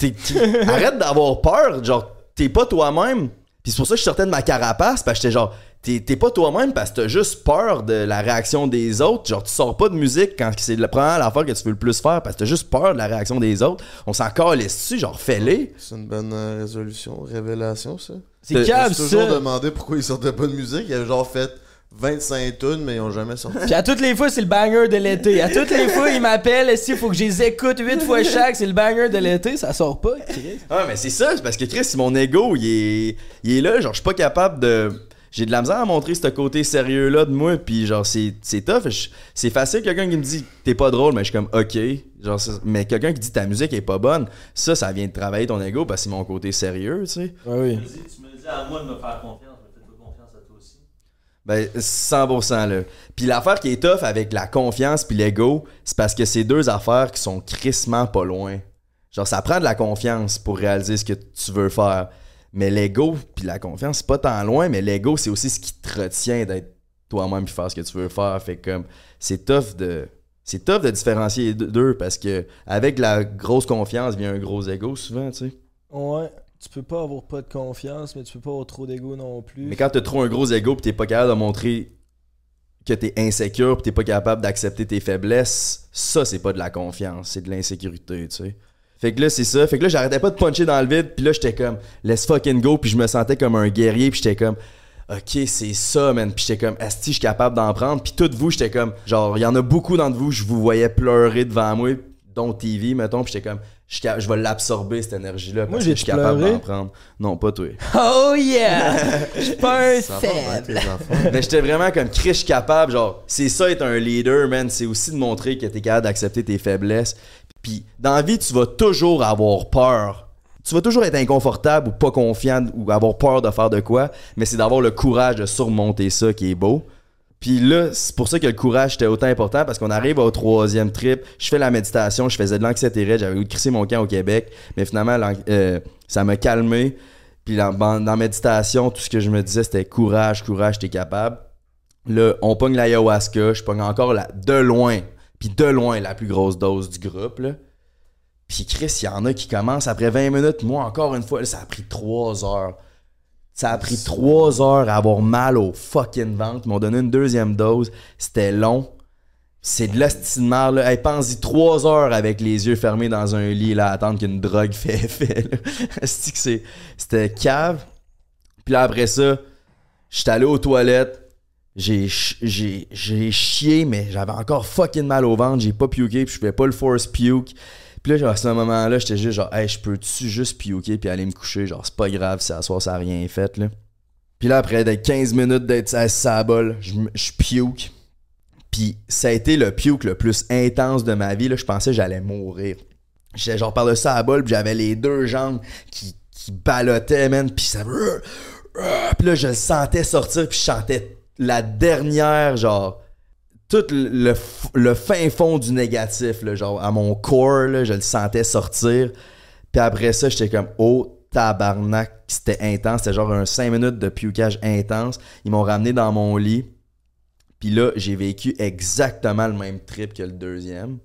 *laughs* Arrête d'avoir peur, genre, t'es pas toi-même. Puis c'est pour ça que je sortais de ma carapace, parce que j'étais genre, t'es t'es pas toi-même parce que t'as juste peur de la réaction des autres. Genre, tu sors pas de musique quand c'est la première affaire que tu veux le plus faire parce que t'as juste peur de la réaction des autres. On s'en calisse dessus, genre, fais-les. C'est une bonne euh, résolution, révélation, ça. C'est T'as- cave, Je me suis toujours ça. demandé pourquoi ils sortaient pas de musique. Ils avaient genre fait 25 tunes, mais ils ont jamais sorti. Puis à toutes les fois, c'est le banger de l'été. À toutes les fois, ils m'appellent. S'il faut que je les écoute huit fois chaque, c'est le banger de l'été. Ça sort pas, Chris. Ah, mais c'est ça, c'est parce que Chris, mon ego, il est, il est là. Genre, je suis pas capable de. J'ai de la misère à montrer ce côté sérieux-là de moi, puis genre, c'est c'est tough. C'est facile, quelqu'un qui me dit t'es pas drôle, mais je suis comme ok. Genre, mais quelqu'un qui dit ta musique est pas bonne, ça, ça vient de travailler ton ego parce que c'est mon côté sérieux, tu sais. Ah oui. Tu me dis- tu me dis à moi de me faire confiance, mais fais-toi confiance à toi aussi. Ben, 100% là. Puis l'affaire qui est tough avec la confiance puis l'ego, c'est parce que c'est deux affaires qui sont crissement pas loin. Genre, ça prend de la confiance pour réaliser ce que tu veux faire. Mais l'ego puis la confiance, c'est pas tant loin, mais l'ego, c'est aussi ce qui te retient d'être toi-même puis faire ce que tu veux faire. Fait comme, c'est tough de... C'est tough de différencier les deux parce que avec la grosse confiance vient un gros ego souvent, tu sais. Ouais. Tu peux pas avoir pas de confiance, mais tu peux pas avoir trop d'ego non plus. Mais quand t'as trop un gros ego pis t'es pas capable de montrer que t'es insécure pis t'es pas capable d'accepter tes faiblesses, ça c'est pas de la confiance, c'est de l'insécurité, tu sais. Fait que là c'est ça, fait que là j'arrêtais pas de puncher dans le vide, puis là j'étais comme let's fucking go, puis je me sentais comme un guerrier, puis j'étais comme OK, c'est ça man, puis j'étais comme asti, je suis capable d'en prendre, puis toutes vous, j'étais comme genre il y en a beaucoup d'entre vous, je vous voyais pleurer devant moi, dont TV mettons, puis j'étais comme je vais l'absorber cette énergie là parce j'ai que je suis capable d'en prendre. Non, pas toi. *laughs* Oh yeah! Je suis pas un faible. enfants. *laughs* Mais j'étais vraiment comme Chris, je suis capable. Genre, c'est ça être un leader, man. C'est aussi de montrer que t'es capable d'accepter tes faiblesses. Puis, dans la vie, tu vas toujours avoir peur. Tu vas toujours être inconfortable ou pas confiant ou avoir peur de faire de quoi. Mais c'est d'avoir le courage de surmonter ça qui est beau. Puis là, c'est pour ça que le courage était autant important parce qu'on arrive au troisième trip. Je fais la méditation, je faisais de l'anxiété raide, j'avais crisser mon camp au Québec. Mais finalement, euh, ça m'a calmé. Puis dans, dans la méditation, tout ce que je me disais, c'était courage, courage, t'es capable. Là, on pogne l'ayahuasca, je pogne encore la, de loin, puis de loin la plus grosse dose du groupe. Puis Chris, il y en a qui commencent après 20 minutes. Moi, encore une fois, là, ça a pris 3 heures. Ça a pris 3 heures à avoir mal au fucking ventre. Ils m'ont donné une deuxième dose. C'était long. C'est de l'ostinement, là. Hey, pense-y 3 heures avec les yeux fermés dans un lit, là, à attendre qu'une drogue *laughs* fait effet, C'était cave. Puis là, après ça, j'étais allé aux toilettes. J'ai j'ai j'ai chié, mais j'avais encore fucking mal au ventre. J'ai pas puké, puis je pouvais pas le force puke. Là, genre, à ce moment-là, j'étais juste genre, hey, je peux-tu juste puker puis aller me coucher? Genre, c'est pas grave si à soir ça a rien fait, là. Puis là, après d'être 15 minutes d'être à sa bol, je je. Puis ça a été le puke le plus intense de ma vie. Là, je pensais que j'allais mourir. J'étais genre par-dessus la bol, puis j'avais les deux jambes qui, qui ballottaient, man. Puis ça... Puis là, je le sentais sortir, puis je chantais la dernière, genre... Tout le, le fin fond du négatif, là, genre à mon corps, là, je le sentais sortir. Puis après ça, j'étais comme, oh tabarnak, c'était intense. C'était genre un 5 minutes de pukage intense. Ils m'ont ramené dans mon lit. Puis là, j'ai vécu exactement le même trip que le deuxième.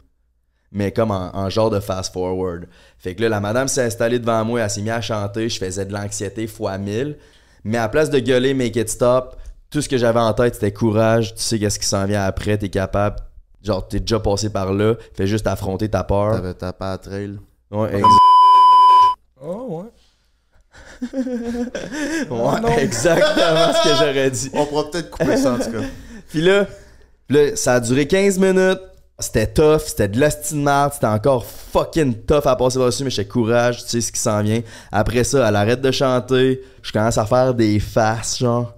Mais comme en, en genre de fast-forward. Fait que là, la madame s'est installée devant moi, elle s'est mise à chanter. Je faisais de l'anxiété fois 1000. Mais à place de gueuler Make it stop, tout ce que j'avais en tête, c'était courage. Tu sais qu'est-ce qui s'en vient après, t'es capable. Genre, t'es déjà passé par là. Fais juste affronter ta peur. T'avais tapé à trail. Ouais, exact. Oh ouais. Ouais, *laughs* non. exactement ce que j'aurais dit. On pourra peut-être couper ça en tout cas. *laughs* Puis là, là, ça a duré 15 minutes. C'était tough, c'était de merde, c'était encore fucking tough à passer par-dessus, mais j'étais courage, tu sais ce qui s'en vient. Après ça, elle arrête de chanter, je commence à faire des faces, genre.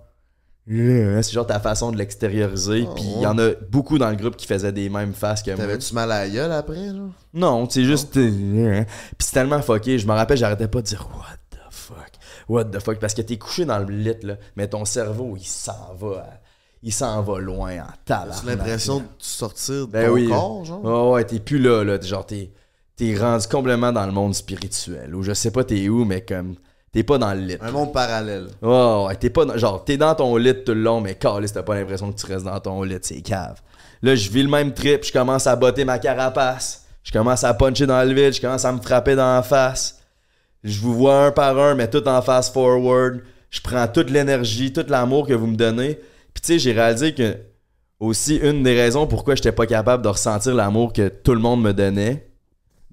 C'est genre ta façon de l'extérioriser. Oh, Puis il ouais. y en a beaucoup dans le groupe qui faisaient des mêmes faces que moi. T'avais-tu mal à la gueule après, genre? Non, c'est juste. Puis c'est tellement fucké. Je me rappelle, j'arrêtais pas de dire What the fuck? What the fuck? Parce que t'es couché dans le lit, là. Mais ton cerveau, il s'en va. à- Il s'en va loin en tabarnak. T'as l'impression de sortir de Ben ton oui. corps, genre? Ouais, ouais, t'es plus là, là. Genre, t'es, t'es rendu complètement dans le monde spirituel. Ou je sais pas t'es où, mais comme. T'es pas dans le lit. Un monde parallèle. Ouais, ouais, t'es pas dans- genre t'es dans ton lit tout le long, mais caliste, t'as pas l'impression que tu restes dans ton lit, c'est cave. Là, je vis le même trip, je commence à botter ma carapace, je commence à puncher dans le vide, je commence à me frapper dans la face. Je vous vois un par un, mais tout en fast forward. je prends toute l'énergie, tout l'amour que vous me donnez. Puis tu sais, j'ai réalisé que aussi une des raisons pourquoi j'étais pas capable de ressentir l'amour que tout le monde me donnait,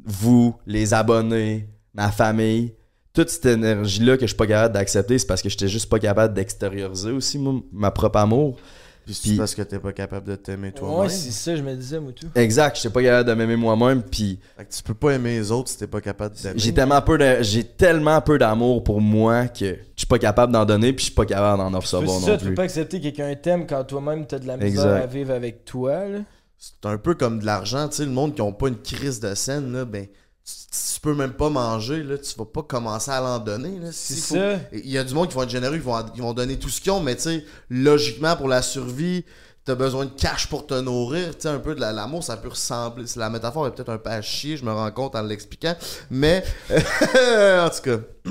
vous, les abonnés, ma famille, toute cette énergie-là que je suis pas capable d'accepter, c'est parce que j'étais juste pas capable d'extérioriser aussi moi, ma propre amour. Puis c'est parce que t'es pas capable de t'aimer Ouais, toi-même. c'est ça, je me disais, moi, tout. Exact, j'étais pas capable de m'aimer moi-même, puis Fait que tu peux pas aimer les autres si t'es pas capable de t'aimer. j'ai tellement peu de, j'ai tellement peu d'amour pour moi que je suis pas capable d'en donner, puis je suis pas capable d'en C'est recevoir ça, non tu peux pas accepter que quelqu'un t'aime quand toi-même t'as de la misère Exact. à vivre avec toi, là. C'est un peu comme de l'argent, tu sais, le monde qui ont pas une crise de scène, là, ben, tu, peux même pas manger, là, tu vas pas commencer à l'en donner, là. C'est ça. Il y a du monde qui vont être généreux, ils vont, ils vont donner tout ce qu'ils ont, mais tu sais, logiquement, pour la survie, t'as besoin de cash pour te nourrir, tu sais, un peu de la- l'amour, ça peut ressembler, la métaphore est peut-être un peu à chier, je me rends compte en l'expliquant, mais, *laughs* en tout cas, *clears throat*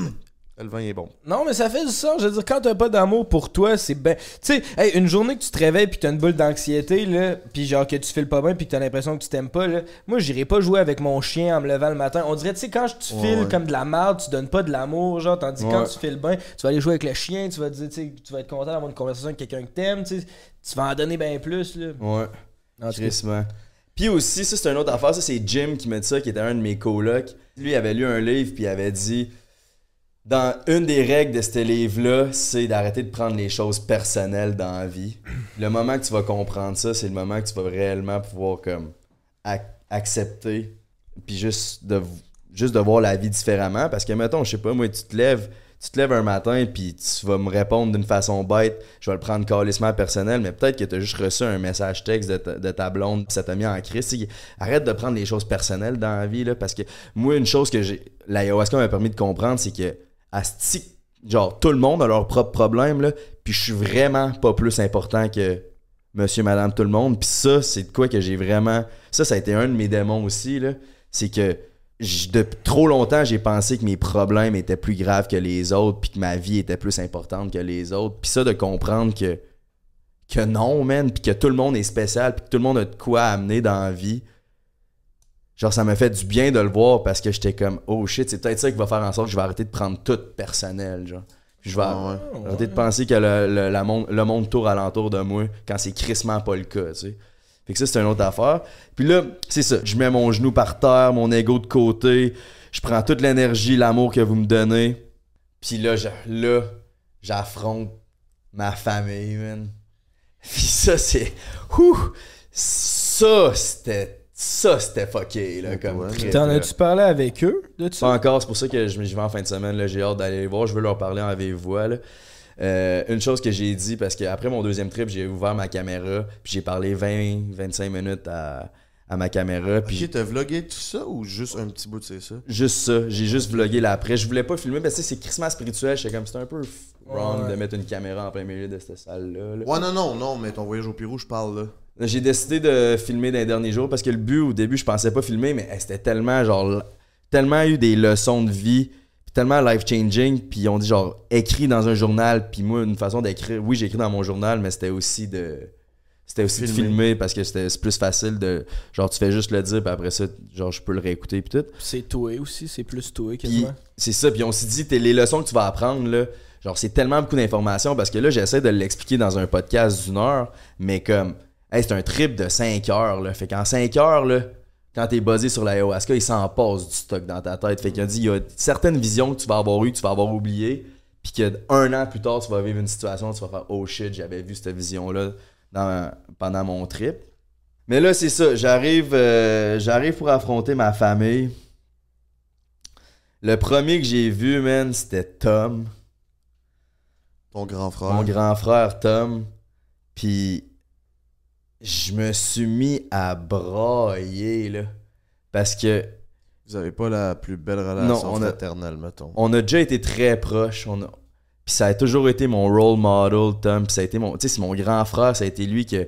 le vin est bon. Non, mais ça fait du sens. Je veux dire, quand t'as pas d'amour pour toi, c'est ben. Tu sais, hey, une journée que tu te réveilles puis que t'as une boule d'anxiété, là, puis genre que tu files pas bien puis que t'as l'impression que tu t'aimes pas, là, moi, j'irai pas jouer avec mon chien en me levant le matin. On dirait, tu sais, quand tu Ouais, files ouais. comme de la merde, tu donnes pas de l'amour, genre, tandis que quand tu files bien, tu vas aller jouer avec le chien, tu vas dire, tu sais, tu vas être content d'avoir une conversation avec quelqu'un que t'aimes, tu sais, tu vas en donner bien plus, là. Ouais. En tout cas, Crissement. Puis aussi, ça c'est une autre affaire, ça c'est Jim qui m'a dit ça, qui était un de mes colocs. Lui il avait lu un livre puis il avait dit dans une des règles de ce livre-là, c'est d'arrêter de prendre les choses personnelles dans la vie. Le moment que tu vas comprendre ça, c'est le moment que tu vas réellement pouvoir comme ac- accepter puis juste de juste de voir la vie différemment parce que mettons, je sais pas moi, tu te lèves tu te lèves un matin puis tu vas me répondre d'une façon bête, je vais le prendre calissement personnel, mais peut-être que tu as juste reçu un message texte de ta, de ta blonde, ça t'a mis en crise. Arrête de prendre les choses personnelles dans la vie, là, parce que moi, une chose que j'ai l'ayahuasca m'a permis de comprendre, c'est que asti, genre, tout le monde a leurs propres problèmes, là, puis je suis vraiment pas plus important que monsieur, madame, tout le monde. Puis ça, c'est de quoi que j'ai vraiment... Ça, ça a été un de mes démons aussi, là. C'est que depuis trop longtemps, j'ai pensé que mes problèmes étaient plus graves que les autres, puis que ma vie était plus importante que les autres. Puis ça, de comprendre que, que non, man, puis que tout le monde est spécial, puis que tout le monde a de quoi amener dans la vie. Genre, ça m'a fait du bien de le voir parce que j'étais comme, oh shit, c'est peut-être ça qui va faire en sorte que je vais arrêter de prendre tout personnel, genre. Je vais Ah ouais. arrêter de penser que le, le- la monde, le monde tourne alentour de moi quand c'est crissement pas le cas, tu sais. Fait que ça, c'est une autre affaire. Puis là, c'est ça. Je mets mon genou par terre, mon ego de côté. Je prends toute l'énergie, l'amour que vous me donnez. Puis là, je- là, j'affronte ma famille, man. Puis ça, c'est. Ouh! Ça, c'était. Ça, c'était fucké, là, comme Ouais. T'en as-tu parlé avec eux de Pas ça? encore, c'est pour ça que je, je vais en fin de semaine. là, J'ai hâte d'aller les voir. Je veux leur parler en vive voix. là. Euh, une chose que j'ai dit, parce qu'après mon deuxième trip, j'ai ouvert ma caméra, puis j'ai parlé 20-25 minutes à, à ma caméra, puis Ok, t'as vlogué tout ça ou juste un petit bout de ça? juste ça. J'ai juste vlogué là après. Je voulais pas filmer, parce que c'est crissement spirituel. J'étais comme, c'était un peu wrong Ouais. de mettre une caméra en plein milieu de cette salle-là. là. Ouais, non, non, non, mais ton voyage au Pérou, je parle là. J'ai décidé de filmer dans les derniers jours parce que le but au début, je pensais pas filmer, mais hey, c'était tellement genre tellement eu des leçons de vie, puis tellement life changing, puis ils ont dit genre écrit dans un journal, puis moi une façon d'écrire, oui j'ai écrit dans mon journal, mais c'était aussi de c'était aussi de Filmer. filmer parce que c'était c'est plus facile de genre tu fais juste le dire puis après ça genre je peux le réécouter puis tout. C'est toi aussi, c'est plus toi quasiment. c'est ça, puis on s'est dit, t'es- les leçons que tu vas apprendre, là, genre, c'est tellement beaucoup d'informations parce que là, j'essaie de l'expliquer dans un podcast d'une heure, mais comme, hey, c'est un trip de 5 heures, là. Fait qu'en 5 heures, là, quand t'es basé sur l'ayahuasca, il s'en passe du stock dans ta tête. Fait qu'il a dit, il y a certaines visions que tu vas avoir eues, que tu vas avoir oubliées, puis qu'un an plus tard, tu vas vivre une situation, tu vas faire, oh shit, j'avais vu cette vision-là dans- pendant mon trip. Mais là, c'est ça, j'arrive euh, j'arrive pour affronter ma famille. Le premier que j'ai vu, man, c'était Tom, Ton grand frère. mon grand frère Tom. Puis je me suis mis à brailler, là. Parce que Vous avez pas la plus belle relation Non, on a- fraternelle, mettons. on a déjà été très proches. On a... Puis ça a toujours été mon role model, Tom. Puis ça a été mon. Tu sais, c'est mon grand frère. Ça a été lui que,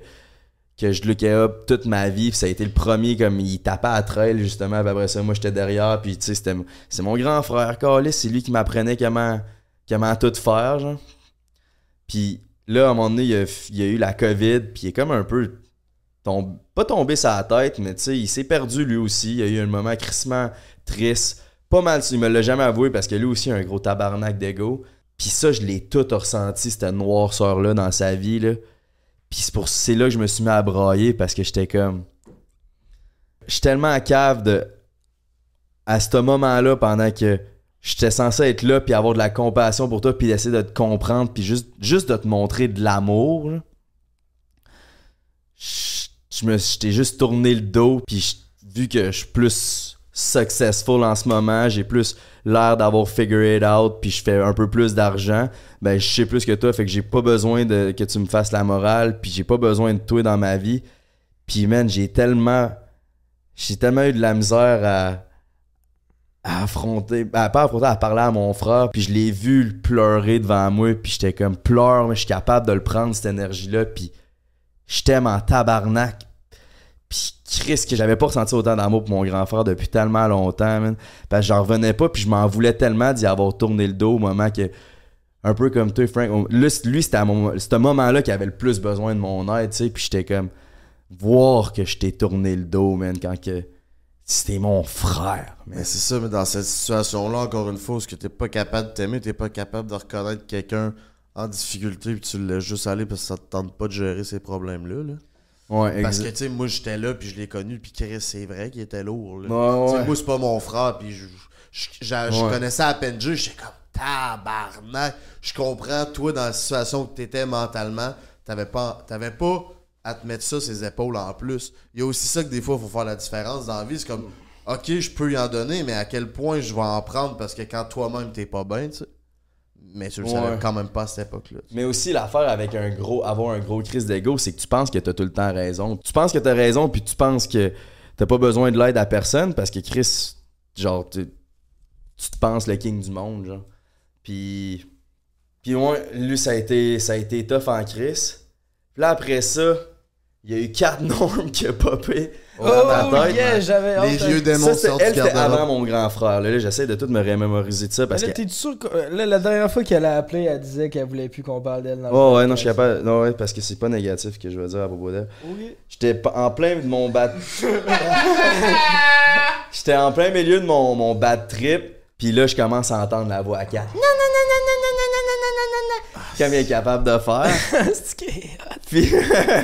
que je lookais up toute ma vie. Puis ça a été le premier, comme il tapait à trail, justement. Puis après ça, moi, j'étais derrière. Puis tu sais, c'était c'est mon grand frère, Carlis. C'est lui qui m'apprenait comment, comment tout faire, genre. Puis là, à un moment donné, il y a, il y a eu la COVID. Puis il est comme un peu. Pas tombé la tête, mais tu sais, il s'est perdu lui aussi. Il y a eu un moment crissement triste. Pas mal, il me l'a jamais avoué parce que lui aussi a un gros tabarnak d'ego. Puis ça, je l'ai tout ressenti, cette noirceur-là dans sa vie, là. Puis c'est pour c'est là que je me suis mis à brailler parce que j'étais comme. Je suis tellement à cave de. À ce moment-là, pendant que j'étais censé être là, puis avoir de la compassion pour toi, puis d'essayer de te comprendre, puis juste, juste de te montrer de l'amour, je me j'étais juste tourné le dos, puis vu que je suis plus successful en ce moment, j'ai plus l'air d'avoir figure it out, puis je fais un peu plus d'argent, ben je sais plus que toi, fait que j'ai pas besoin de que tu me fasses la morale, puis j'ai pas besoin de toi dans ma vie. Puis man, j'ai tellement j'ai tellement eu de la misère à affronter, à pas affronter, à parler à mon frère, puis je l'ai vu pleurer devant moi, puis j'étais comme pleure, mais je suis capable de le prendre cette énergie là, puis je t'aime en tabarnak. Puis Chris, que j'avais pas ressenti autant d'amour pour mon grand frère depuis tellement longtemps, man. Parce j'en revenais pas, puis je m'en voulais tellement d'y avoir tourné le dos au moment que. Un peu comme toi, Frank. Lui, c'était à ce moment-là qui avait le plus besoin de mon aide, tu sais. Puis j'étais comme. Voir que je t'ai tourné le dos, man, quand que. C'était mon frère, man. Mais c'est ça, mais dans cette situation-là, encore une fois, est-ce que t'es pas capable de t'aimer, t'es pas capable de reconnaître quelqu'un en difficulté, puis tu le laisses juste aller parce que ça te tente pas de gérer ces problèmes-là. Là. Ouais, Parce que, tu sais, moi, j'étais là, puis je l'ai connu, puis Chris, c'est vrai qu'il était lourd. Là. Ouais, Tu sais, ouais. Moi, c'est pas mon frère, puis je, je, je- je Ouais. connaissais à peine Dieu, j'étais comme tabarnak. Je comprends, toi, dans la situation que t'étais mentalement, t'avais pas, t'avais pas à te mettre ça ses épaules en plus. Il y a aussi ça que des fois, il faut faire la différence dans la vie. C'est comme, ok, je peux y en donner, mais à quel point je vais en prendre parce que quand toi-même t'es pas bien, tu sais. Mais tu le Ouais. savais quand même pas à cette époque-là. Mais aussi, l'affaire avec un gros, avoir un gros crise d'ego, c'est que tu penses que t'as tout le temps raison. Tu penses que t'as raison, puis tu penses que t'as pas besoin de l'aide à personne parce que Chris, genre, tu, tu te penses le king du monde, genre. Puis, puis ouais, lui, ça a été, ça a été tough en Chris. Puis là, après ça, il y a eu quatre *laughs* normes qui a popé Oh, tête. yeah, j'avais Les vieux démons sortent elle, du c'était avant mon grand frère. Là, Là, j'essaie de tout me remémoriser de ça parce là, que. t'es sûr que. Là, la dernière fois qu'elle a appelé, elle disait qu'elle voulait plus qu'on parle d'elle. dans le Oh ouais, non, je suis capable. Non, ouais, parce que c'est pas négatif que je veux dire à propos d'elle. Oui. J'étais en plein de mon bad. *laughs* J'étais en plein milieu de mon, mon bad trip. Puis là, je commence à entendre la voix à 4. *laughs* Comme il est capable de faire. *laughs* C'est qui est hot. Puis.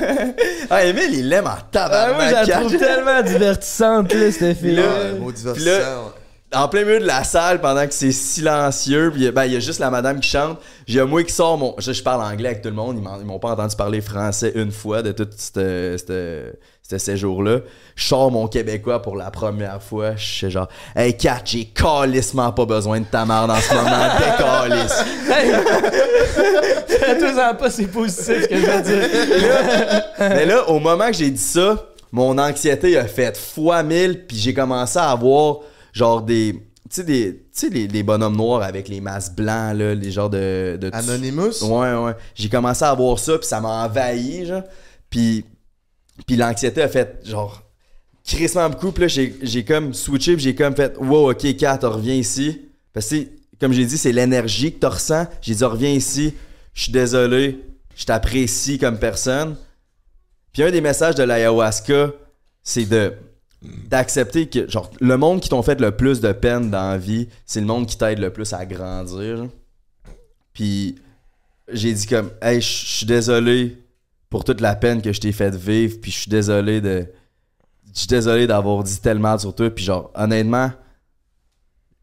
*laughs* ah, Emile, il l'aime en Ah, tabarnak. moi, je la trouve tellement divertissante, là, cette fille. là, Ouais, mot Puis divertissant, là. En plein milieu de la salle, pendant que c'est silencieux, puis ben, il y a juste la madame qui chante. J'ai moi qui sort mon. Je, je parle anglais avec tout le monde, ils m'ont pas entendu parler français une fois de tout ce séjour-là. Je sors mon québécois pour la première fois. Je suis genre, hey Kat, j'ai calissement pas besoin de ta merde en ce moment, *laughs* décalisse. *laughs* Fais-toi-en pas, c'est positif ce que je veux dire. *laughs* Mais là, au moment que j'ai dit ça, mon anxiété a fait fois mille, puis j'ai commencé à avoir genre des. Tu sais, des, tu sais, les, les bonhommes noirs avec les masques blancs, là, les genres de. de Anonymous? Ouais, ouais. J'ai commencé à voir ça, puis ça m'a envahi, genre. Puis, puis l'anxiété a fait, genre, crissement beaucoup. Puis là, j'ai comme switché, puis j'ai comme fait, wow, ok, Kat, reviens ici. Parce que, comme j'ai dit, c'est l'énergie que tu ressens. J'ai dit, reviens ici, je suis désolé, je t'apprécie comme personne. Puis un des messages de l'ayahuasca, c'est de d'accepter que genre le monde qui t'ont fait le plus de peine dans la vie, c'est le monde qui t'aide le plus à grandir. Puis j'ai dit comme hey, je suis désolé pour toute la peine que je t'ai fait vivre, puis je suis désolé de je suis désolé d'avoir dit tellement sur toi, puis genre honnêtement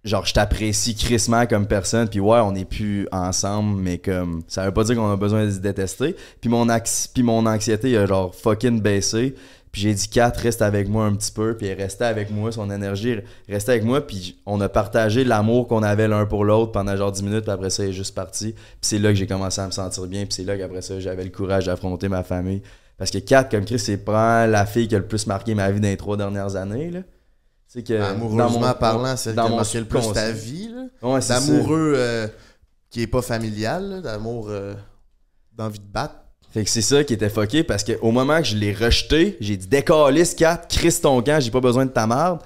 genre je t'apprécie crissement comme personne puis ouais on n'est plus ensemble mais comme ça veut pas dire qu'on a besoin de se détester. Puis mon puis mon anxiété a genre fucking baissé puis j'ai dit Kat reste avec moi un petit peu puis elle restait avec moi son énergie restait avec moi puis on a partagé l'amour qu'on avait l'un pour l'autre pendant genre 10 minutes puis après ça elle est juste parti puis c'est là que j'ai commencé à me sentir bien puis c'est là qu'après ça j'avais le courage d'affronter ma famille parce que Kat comme Chris c'est probablement la fille qui a le plus marqué ma vie dans les trois dernières années là c'est que Amoureusement dans mon- parlant, c'est dans qui a marqué le plus ta vie. là. Ouais, c'est. D'amoureux euh, qui est pas familial, là, d'amour euh, d'envie de battre. Fait que c'est ça qui était fucké parce qu'au moment que je l'ai rejeté, j'ai dit décalisse 4, crisse ton camp, j'ai pas besoin de ta merde.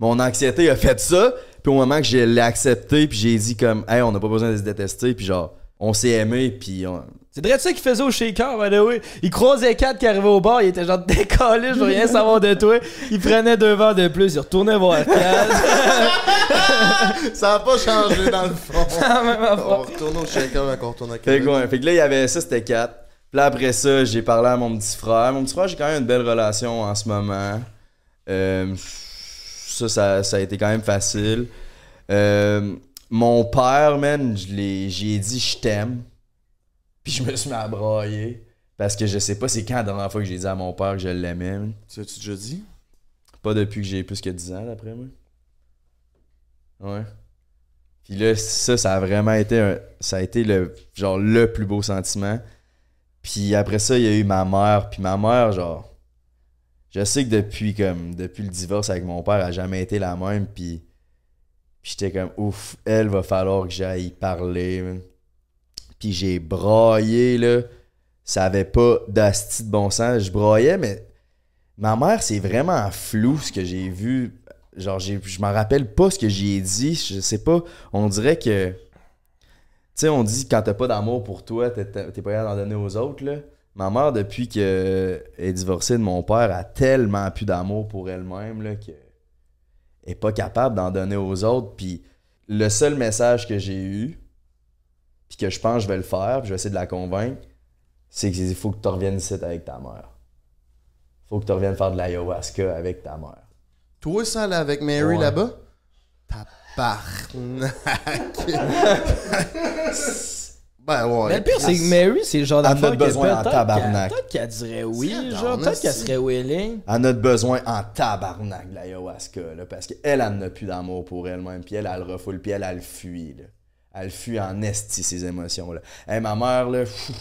Mon anxiété a fait ça, puis au moment que je l'ai accepté, puis j'ai dit comme hey, on n'a pas besoin de se détester, puis genre on s'est aimé, puis on- C'est vrai ça qu'il faisait au shaker, by the way. Il croisait quatre qui arrivaient au bar, il était genre décalé, je veux rien savoir de toi. Il prenait deux verres de plus, il retournait voir Kat. *laughs* Ça a pas changé dans le fond. *laughs* On retourne au shaker quand on retourne à Fait que, Québec. ouais, fait que là, il y avait ça, c'était 4. Puis là, après ça, j'ai parlé à mon petit frère. Mon petit frère, j'ai quand même une belle relation en ce moment. Euh, ça, ça, ça a été quand même facile. Euh, mon père, man, j'ai dit je t'aime. Puis je me suis mis à brailler. Parce que je sais pas c'est quand la dernière fois que j'ai dit à mon père que je l'aimais. man. Tu déjà dit? Pas depuis que j'ai plus que 10 ans, d'après moi. Ouais. Puis là, ça, ça a vraiment été un, ça a été le, genre, le plus beau sentiment. Puis après ça, il y a eu ma mère. Puis ma mère, genre, je sais que depuis, comme, depuis le divorce avec mon père, elle a jamais été la même. Puis, puis j'étais comme, ouf, elle va falloir que j'aille parler. Puis j'ai braillé, là. Ça avait pas d'asti de bon sens. Je braillais, mais Ma mère, c'est vraiment flou ce que j'ai vu. Genre, j'ai- je m'en rappelle pas ce que j'y ai dit. Je sais pas. On dirait que. Tu sais, on dit quand t'as pas d'amour pour toi, t'es pas capable d'en donner aux autres, là. Ma mère, depuis qu'elle est divorcée de mon père, a tellement plus d'amour pour elle-même, qu'elle est pas capable d'en donner aux autres. Puis le seul message que j'ai eu, puis que je pense que je vais le faire, puis je vais essayer de la convaincre, c'est qu'il faut que tu reviennes ici avec ta mère faut que tu reviennes faire de l'ayahuasca avec ta mère. Toi, ça, là, avec Mary Ouais. là-bas? Tabarnak. *laughs* ben ouais. Mais le pire, c'est que Mary, c'est le genre Elle en a d'affaire que besoin en tabarnak. Peut-être qu'elle dirait oui, genre, en peut-être qu'elle serait willing. Elle en a besoin en tabarnak de l'ayahuasca, là, parce qu'elle, elle en a plus d'amour pour elle-même, puis elle, elle le refoule, puis elle, elle le fuit, là. Elle fuit en esti, ses émotions, là. Hey, ma mère, là, pfff,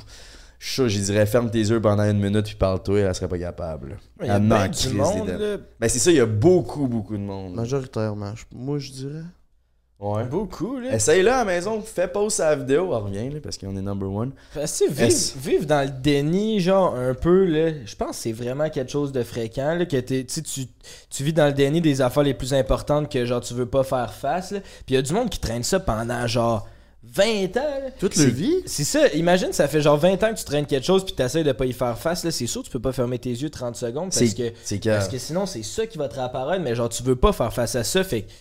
je j'y dirais, ferme tes yeux pendant une minute, puis parle-toi, elle serait pas capable, là. Il y a du crise, monde, là. Ben, c'est ça, il y a beaucoup, beaucoup de monde. Majoritairement, je- moi, je dirais. Ouais. Beaucoup, là. Essaye-le à la maison, fais pause à la vidéo, on revient, là, parce qu'on est number one. Parce que vivre, vivre dans le déni, genre, un peu, là, je pense que c'est vraiment quelque chose de fréquent, là, que tu tu vis dans le déni des affaires les plus importantes que, genre, tu veux pas faire face, là. Puis il y a du monde qui traîne ça pendant, genre, 20 ans, là. Toute le vie? C'est ça, imagine, ça fait genre 20 ans que tu traînes quelque chose puis t'essayes de pas y faire face, là, c'est sûr, tu peux pas fermer tes yeux 30 secondes parce que, parce que sinon, c'est ça qui va te réapparaître, mais genre, tu veux pas faire face à ça, fait que,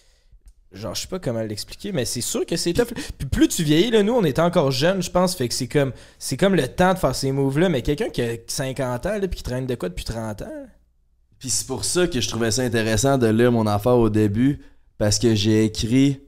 genre, je sais pas comment l'expliquer, mais c'est sûr que c'est tough. Puis plus tu vieillis, là, nous, on était encore jeunes, je pense, fait que c'est comme, c'est comme le temps de faire ces moves-là, mais quelqu'un qui a 50 ans, là, puis qui traîne de quoi depuis 30 ans, Puis c'est pour ça que je trouvais ça intéressant de lire mon affaire au début, parce que j'ai écrit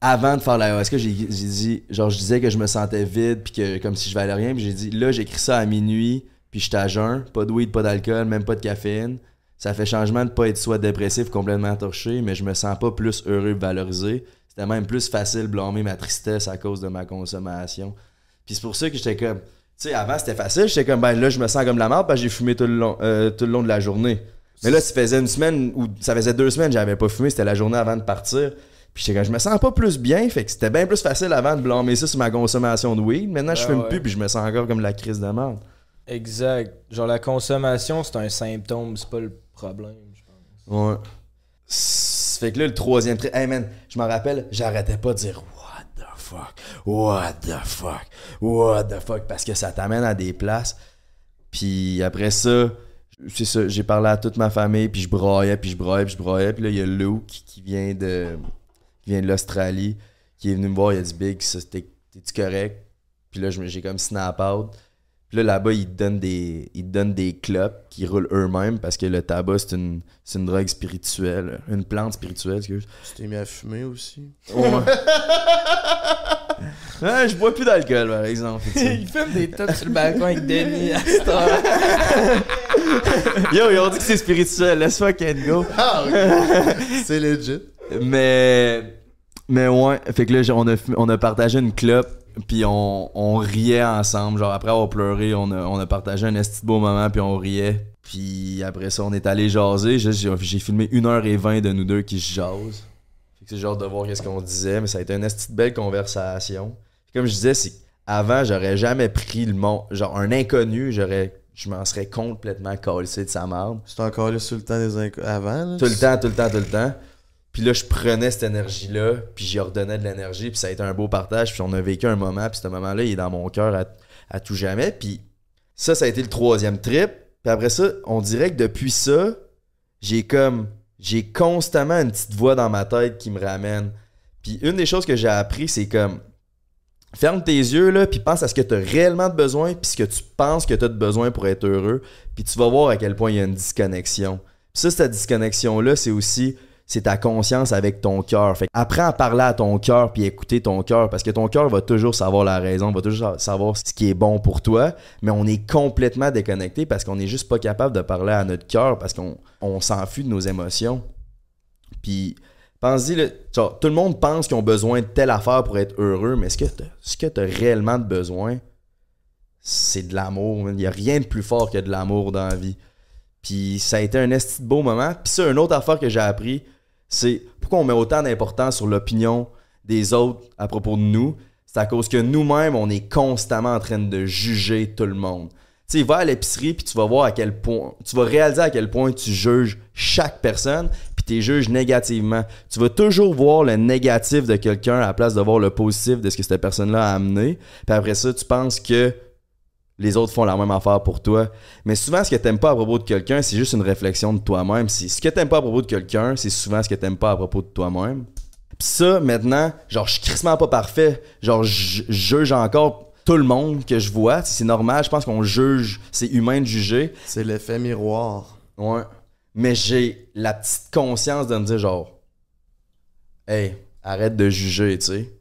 avant de faire l'ayahuasca, j'ai j'ai dit, genre je disais que je me sentais vide, puis que comme si je valais rien, puis j'ai dit, là j'écris ça à minuit, puis je suis à jeun, pas de weed, pas d'alcool, même pas de caféine. Ça fait changement de pas être soit dépressif, complètement torché, mais je me sens pas plus heureux, valorisé. C'était même plus facile de blâmer ma tristesse à cause de ma consommation. Puis c'est pour ça que j'étais comme, tu sais, avant c'était facile, j'étais comme, ben là je me sens comme la merde, parce que j'ai fumé tout le long, euh, tout le long de la journée. Mais là, ça faisait une semaine ou ça faisait deux semaines j'avais pas fumé, c'était la journée avant de partir. Puis j'étais je me sens pas plus bien, fait que c'était bien plus facile avant de blâmer ça sur ma consommation de weed. Maintenant, je Ben fume ouais. plus, puis je me sens encore comme la crise de merde. Exact. Genre, la consommation, c'est un symptôme, c'est pas le problème, je pense. Ouais. Fait que là, le troisième trait, hey man, je m'en rappelle, j'arrêtais pas de dire What the fuck, what the fuck, what the fuck, parce que ça t'amène à des places. Puis après ça, c'est ça, j'ai parlé à toute ma famille, puis je broyais, puis je broyais, puis je broyais. Puis là, il y a Luke qui vient de, qui vient de l'Australie, qui est venu me voir, il a dit Big, t'es-tu correct? Puis là, je me- j'ai comme snap out. Puis là, là-bas, ils te donnent des, ils te donnent des clopes qui roulent eux-mêmes parce que le tabac, c'est une, c'est une drogue spirituelle. Une plante spirituelle, excuse. Tu t'es mis à fumer aussi? Ouais. *laughs* Ouais, je bois plus d'alcool, par exemple. fait que c'est- Il fume des tops sur le balcon avec Denis à cette heure. Yo, ils ont dit que c'est spirituel. Laisse fucking go. Ah. *laughs* C'est legit. Mais. Mais ouais, fait que là, on a, on a partagé une clope, puis on, on riait ensemble. Genre, après avoir pleuré, on a, on a partagé un esti beau moment, puis on riait. Puis après ça, on est allé jaser. J'ai filmé 1h20 de nous deux qui se jasent. Fait que c'est genre de voir qu'est-ce qu'on disait, mais ça a été une esti belle conversation. Comme je disais, c'est avant, j'aurais jamais pris le monde. Genre, un inconnu, j'aurais. Je m'en serais complètement calcé de sa marde. C'est encore là sur le temps des inco- avant, là. Tout le temps, tout le temps, tout le temps. Puis là, je prenais cette énergie-là, puis j'y redonnais de l'énergie, puis ça a été un beau partage, puis on a vécu un moment, puis ce moment-là, il est dans mon cœur à, à tout jamais. Puis ça, ça a été le troisième trip. Puis après ça, on dirait que depuis ça, j'ai comme. J'ai constamment une petite voix dans ma tête qui me ramène. Puis une des choses que j'ai appris, c'est comme. Ferme tes yeux, là, puis pense à ce que tu as réellement de besoin, puis ce que tu penses que tu as de besoin pour être heureux, puis tu vas voir à quel point il y a une disconnexion. Puis ça, cette disconnexion-là, c'est aussi c'est ta conscience avec ton cœur. Fait apprends à parler à ton cœur puis écouter ton cœur parce que ton cœur va toujours savoir la raison, va toujours savoir ce qui est bon pour toi, mais on est complètement déconnecté parce qu'on n'est juste pas capable de parler à notre cœur parce qu'on on s'enfuit de nos émotions. Puis pense-y, tout le monde pense qu'ils ont besoin de telle affaire pour être heureux, mais ce que tu as réellement de besoin, c'est de l'amour. Il n'y a rien de plus fort que de l'amour dans la vie. Puis ça a été un esti beau moment. Puis ça, une autre affaire que j'ai appris, c'est pourquoi on met autant d'importance sur l'opinion des autres à propos de nous. C'est à cause que nous-mêmes, on est constamment en train de juger tout le monde. Tu sais, va à l'épicerie, puis tu vas voir à quel point, tu vas réaliser à quel point tu juges chaque personne, puis tu juges négativement. Tu vas toujours voir le négatif de quelqu'un à la place de voir le positif de ce que cette personne-là a amené. Puis après ça, tu penses que les autres font la même affaire pour toi. Mais souvent, ce que t'aimes pas à propos de quelqu'un, c'est juste une réflexion de toi-même. Ce que t'aimes pas à propos de quelqu'un, c'est souvent ce que t'aimes pas à propos de toi-même. Pis ça, maintenant, genre, je suis crissement pas parfait. Genre, je juge encore tout le monde que je vois. C'est normal, je pense qu'on juge. C'est humain de juger. C'est l'effet miroir. Ouais. Mais j'ai la petite conscience de me dire, genre, hey, arrête de juger, tu sais.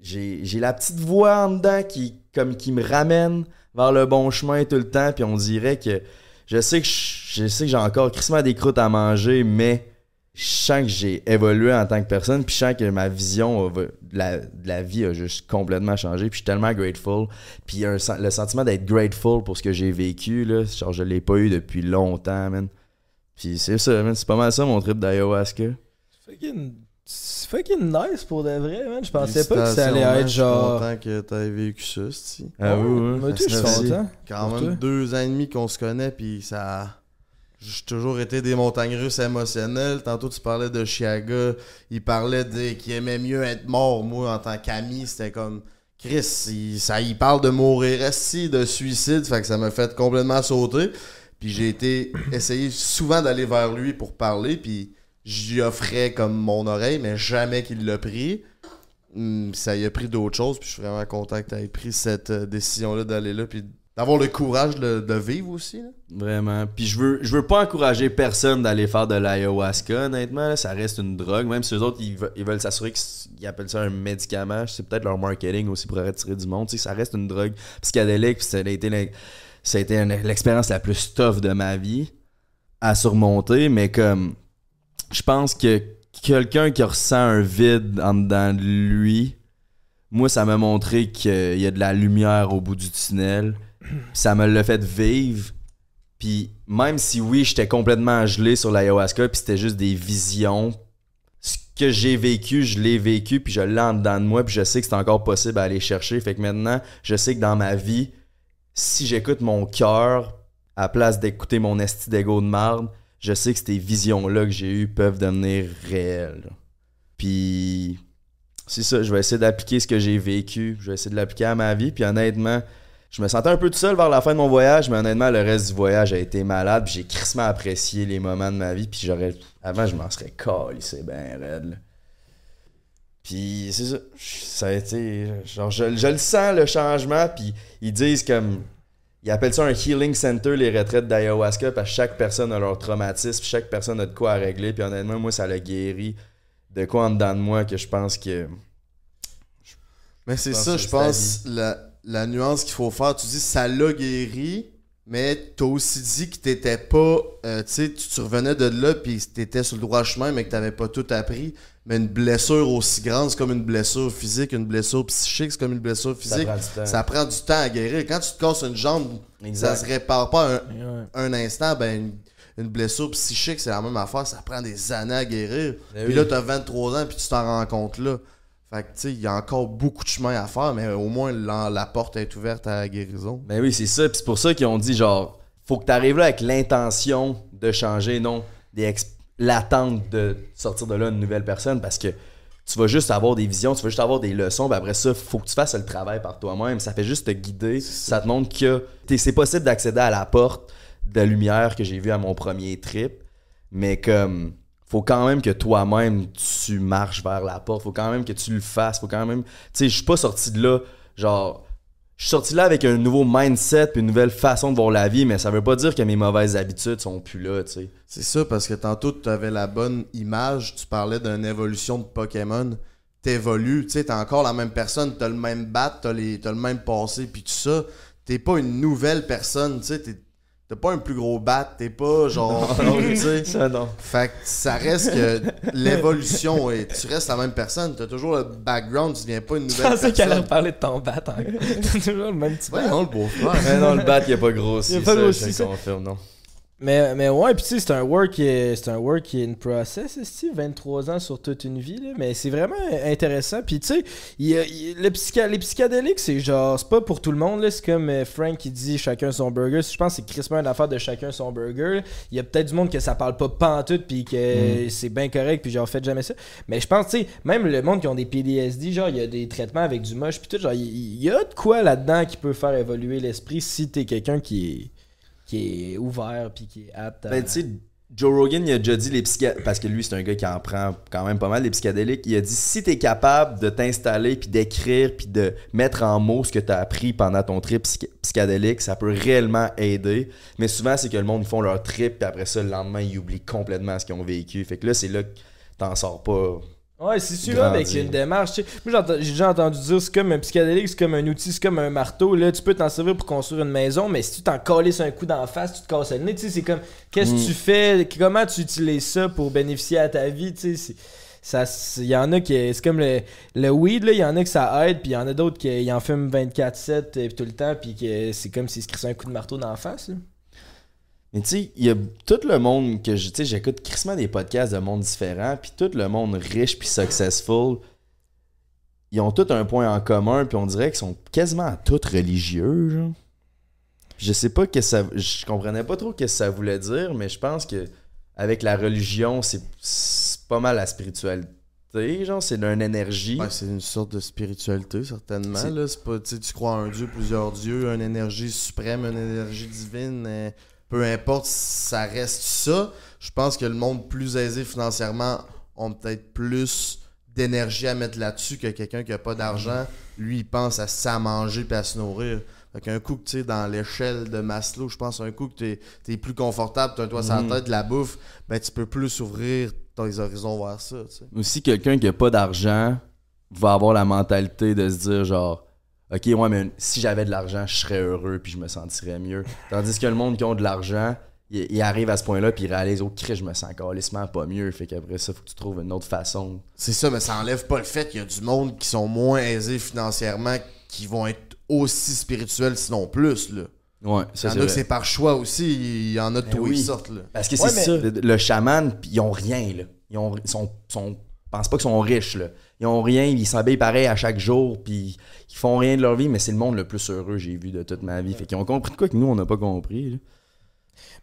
J'ai la petite voix en dedans qui, comme, qui me ramène vers le bon chemin tout le temps. Puis on dirait que je sais que je, sais que j'ai encore crissement des croûtes à manger, mais je sens que j'ai évolué en tant que personne. Puis je sens que ma vision de la, la, vie a juste complètement changé. Puis je suis tellement grateful. Puis le sentiment d'être grateful pour ce que j'ai vécu, là, genre je l'ai pas eu depuis longtemps, man. Puis c'est ça, man. C'est pas mal ça mon trip d'ayahuasca. C'est fucking nice pour de vrai, man. Je pensais pas que ça allait être genre. Je suis content que t'aies vécu ça, si. Ah oui, Moi, je suis content. Quand même deux ans et demi qu'on se connaît, puis ça. J'ai toujours été des montagnes russes émotionnelles. Tantôt, tu parlais de Chiaga. Il parlait de... qu'il aimait mieux être mort. Moi, en tant qu'ami, c'était comme. Chris, il, ça, il parle de mourir ici, de suicide. Fait que ça m'a fait complètement sauter. Puis j'ai été essayer souvent d'aller vers lui pour parler. Puis j'y offrais comme mon oreille, mais jamais qu'il l'a pris. Hmm, ça y a pris d'autres choses, puis je suis vraiment content que tu aies pris cette euh, décision-là d'aller là, puis d'avoir le courage de, vivre aussi. Vraiment. Puis je veux, je veux pas encourager personne d'aller faire de l'ayahuasca, honnêtement. ça reste une drogue. Même si eux autres, ils, veulent s'assurer qu'ils appellent ça un médicament. C'est peut-être leur marketing aussi pour retirer du monde. ça reste une drogue psychédélique. Puis ça a été l'expérience la plus tough de ma vie à surmonter. Mais comme je pense que quelqu'un qui ressent un vide en dedans de lui, moi, ça m'a montré qu'il y a de la lumière au bout du tunnel. Ça me l'a fait vivre. Puis même si oui, j'étais complètement gelé sur l'ayahuasca, puis c'était juste des visions, ce que j'ai vécu, je l'ai vécu, puis je l'ai en dedans de moi, puis je sais que c'est encore possible à aller chercher. Fait que maintenant, je sais que dans ma vie, si j'écoute mon cœur à place d'écouter mon esti d'ego de marde, je sais que ces visions-là que j'ai eues peuvent devenir réelles. Puis, c'est ça, je vais essayer d'appliquer ce que j'ai vécu, je vais essayer de l'appliquer à ma vie, puis honnêtement, je me sentais un peu tout seul vers la fin de mon voyage, mais honnêtement, le reste du voyage a été malade, j'ai crissement apprécié les moments de ma vie, puis j'aurais... Avant, je m'en serais c'est bien raide, Puis c'est ça, ça a été... Genre, je, je le sens, le changement, puis ils disent comme ils appellent ça un healing center, les retraites d'ayahuasca, parce que chaque personne a leur traumatisme, chaque personne a de quoi à régler. Puis honnêtement, moi, ça l'a guéri de quoi en dedans de moi que je pense que. Mais c'est ça, je pense, la, la, nuance qu'il faut faire. Tu dis ça l'a guéri, mais t'as aussi dit que t'étais pas. Euh, tu sais, tu revenais de là, puis t'étais sur le droit chemin, mais que t'avais pas tout appris. Mais une blessure aussi grande, c'est comme une blessure physique, une blessure psychique, c'est comme une blessure physique. Ça prend du temps, à guérir. Quand tu te casses une jambe, ça se répare pas un, instant. Ben, une, blessure psychique, c'est la même affaire. Ça prend des années à guérir. Ben puis là, tu as 23 ans, puis tu t'en rends compte là. Fait que, tu sais, il y a encore beaucoup de chemin à faire, mais au moins, la, porte est ouverte à la guérison. Ben oui, c'est ça. Puis c'est pour ça qu'ils ont dit, genre, faut que tu arrives là avec l'intention de changer, non l'attente de sortir de là une nouvelle personne parce que tu vas juste avoir des visions, tu vas juste avoir des leçons, puis après ça, faut que tu fasses le travail par toi-même. Ça fait juste te guider, ça te montre que c'est possible d'accéder à la porte de la lumière que j'ai vue à mon premier trip, mais comme faut quand même que toi-même tu marches vers la porte, faut quand même que tu le fasses, faut quand même, tu sais, je suis pas sorti de là genre je suis sorti de là avec un nouveau mindset une nouvelle façon de voir la vie, mais ça veut pas dire que mes mauvaises habitudes sont plus là, tu sais. C'est ça, parce que tantôt, tu avais la bonne image. Tu parlais d'une évolution de Pokémon. T'évolues, tu sais, t'es encore la même personne. T'as le même bat, t'as, les, t'as le même passé, puis tout ça. T'es pas une nouvelle personne, tu sais. T'es, t'as pas un plus gros bat, t'es pas genre. tu sais. *laughs* Ça non. Fait que ça reste que l'évolution, et tu restes la même personne. T'as toujours le background, tu deviens pas une Je nouvelle pensais qu'elle allait personne. parler de ton bat. *laughs* T'as toujours le même petit bat. Voyons, le beau-frère. Mais non, le bat, il a pas grossi. Il a pas ça, grossi, je ça. confirme, non. Mais, mais ouais, puis tu sais, c'est un work, euh, c'est un work in process, c'est 23 ans sur toute une vie, là, mais c'est vraiment intéressant. Puis tu sais, il y a- il- le psycha- les psychédéliques, c'est genre, c'est pas pour tout le monde, là, c'est comme euh, Frank qui dit chacun son burger. Je pense que c'est crispement une affaire de chacun son burger. là. Il y a peut-être du monde que ça parle pas pantoute, puis que c'est bien correct, puis genre, faites jamais ça. Mais je pense, tu sais, même le monde qui ont des PDSD, genre, il y a des traitements avec du moche, puis tout, genre, il il y, a de quoi là-dedans qui peut faire évoluer l'esprit si t'es quelqu'un qui est qui est ouvert puis qui est apte à... Ben, tu sais, Joe Rogan, il a déjà dit les psychédéliques, parce que lui, c'est un gars qui en prend quand même pas mal, les psychédéliques. Il a dit si t'es capable de t'installer, puis d'écrire, puis de mettre en mots ce que t'as appris pendant ton trip psy- psychédélique, ça peut réellement aider. Mais souvent, c'est que le monde, ils font leur trip, puis après ça, le lendemain, ils oublient complètement ce qu'ils ont vécu. Fait que là, c'est là que t'en sors pas. Ouais, c'est celui-là avec Grandir. une démarche. tu sais. Moi, j'ai déjà entendu dire c'est comme un psychédélique, c'est comme un outil, c'est comme un marteau. Là, tu peux t'en servir pour construire une maison, mais si tu t'en calisses un coup d'en face, tu te casses le nez. Tu sais, c'est comme qu'est-ce que tu fais, comment tu utilises ça pour bénéficier à ta vie? Tu sais, ça, il y en a qui, c'est comme le, le weed là, il y en a que ça aide, puis il y en a d'autres qui en fument 24/7 euh, tout le temps, puis que c'est comme s'ils se crissaient un coup de marteau d'en face. là. Mais tu sais, il y a tout le monde que je, tu sais, j'écoute crissement des podcasts de monde différents, puis tout le monde riche puis successful, ils ont tous un point en commun, puis on dirait qu'ils sont quasiment tous religieux, genre. Je sais pas que ça, je comprenais pas trop ce que ça voulait dire, mais je pense que avec la religion, c'est pas mal la spiritualité, genre, c'est d'une énergie. Ouais, c'est une sorte de spiritualité, certainement. C'est- pas, tu crois en un dieu, plusieurs dieux, une énergie suprême, une énergie divine. Peu importe, ça reste ça. Je pense que le monde plus aisé financièrement ont peut-être plus d'énergie à mettre là-dessus que quelqu'un qui a pas d'argent. Lui, il pense à ça manger puis à se nourrir. Fait qu'un coup que tu sais, dans l'échelle de Maslow, je pense un coup que t'es es plus confortable, t'as un toit sur la tête, de la bouffe, ben tu peux plus ouvrir tes horizons vers ça, tu sais. Aussi, quelqu'un qui a pas d'argent va avoir la mentalité de se dire genre OK, ouais, mais si j'avais de l'argent, je serais heureux puis je me sentirais mieux. Tandis que le monde qui a de l'argent, il, il arrive à ce point-là puis il réalise Oh, Christ, je me sens calissement pas mieux. Fait qu'après ça, faut que tu trouves une autre façon. C'est ça, mais ça enlève pas le fait qu'il y a du monde qui sont moins aisés financièrement qui vont être aussi spirituels, sinon plus. Là. Ouais, Il y ça en c'est a que c'est par choix aussi, il y en a de Ben tous les sortes. Là. Parce que Ouais, c'est mais- ça. Le, le chaman, puis ils ont rien, là. Ils ont, ils sont, sont, pensent pas qu'ils sont riches, là. Ils ont rien, ils s'habillent pareil à chaque jour, puis ils font rien de leur vie, mais c'est le monde le plus heureux que j'ai vu de toute ma vie. Fait qu'ils ont compris de quoi que nous, on n'a pas compris, là.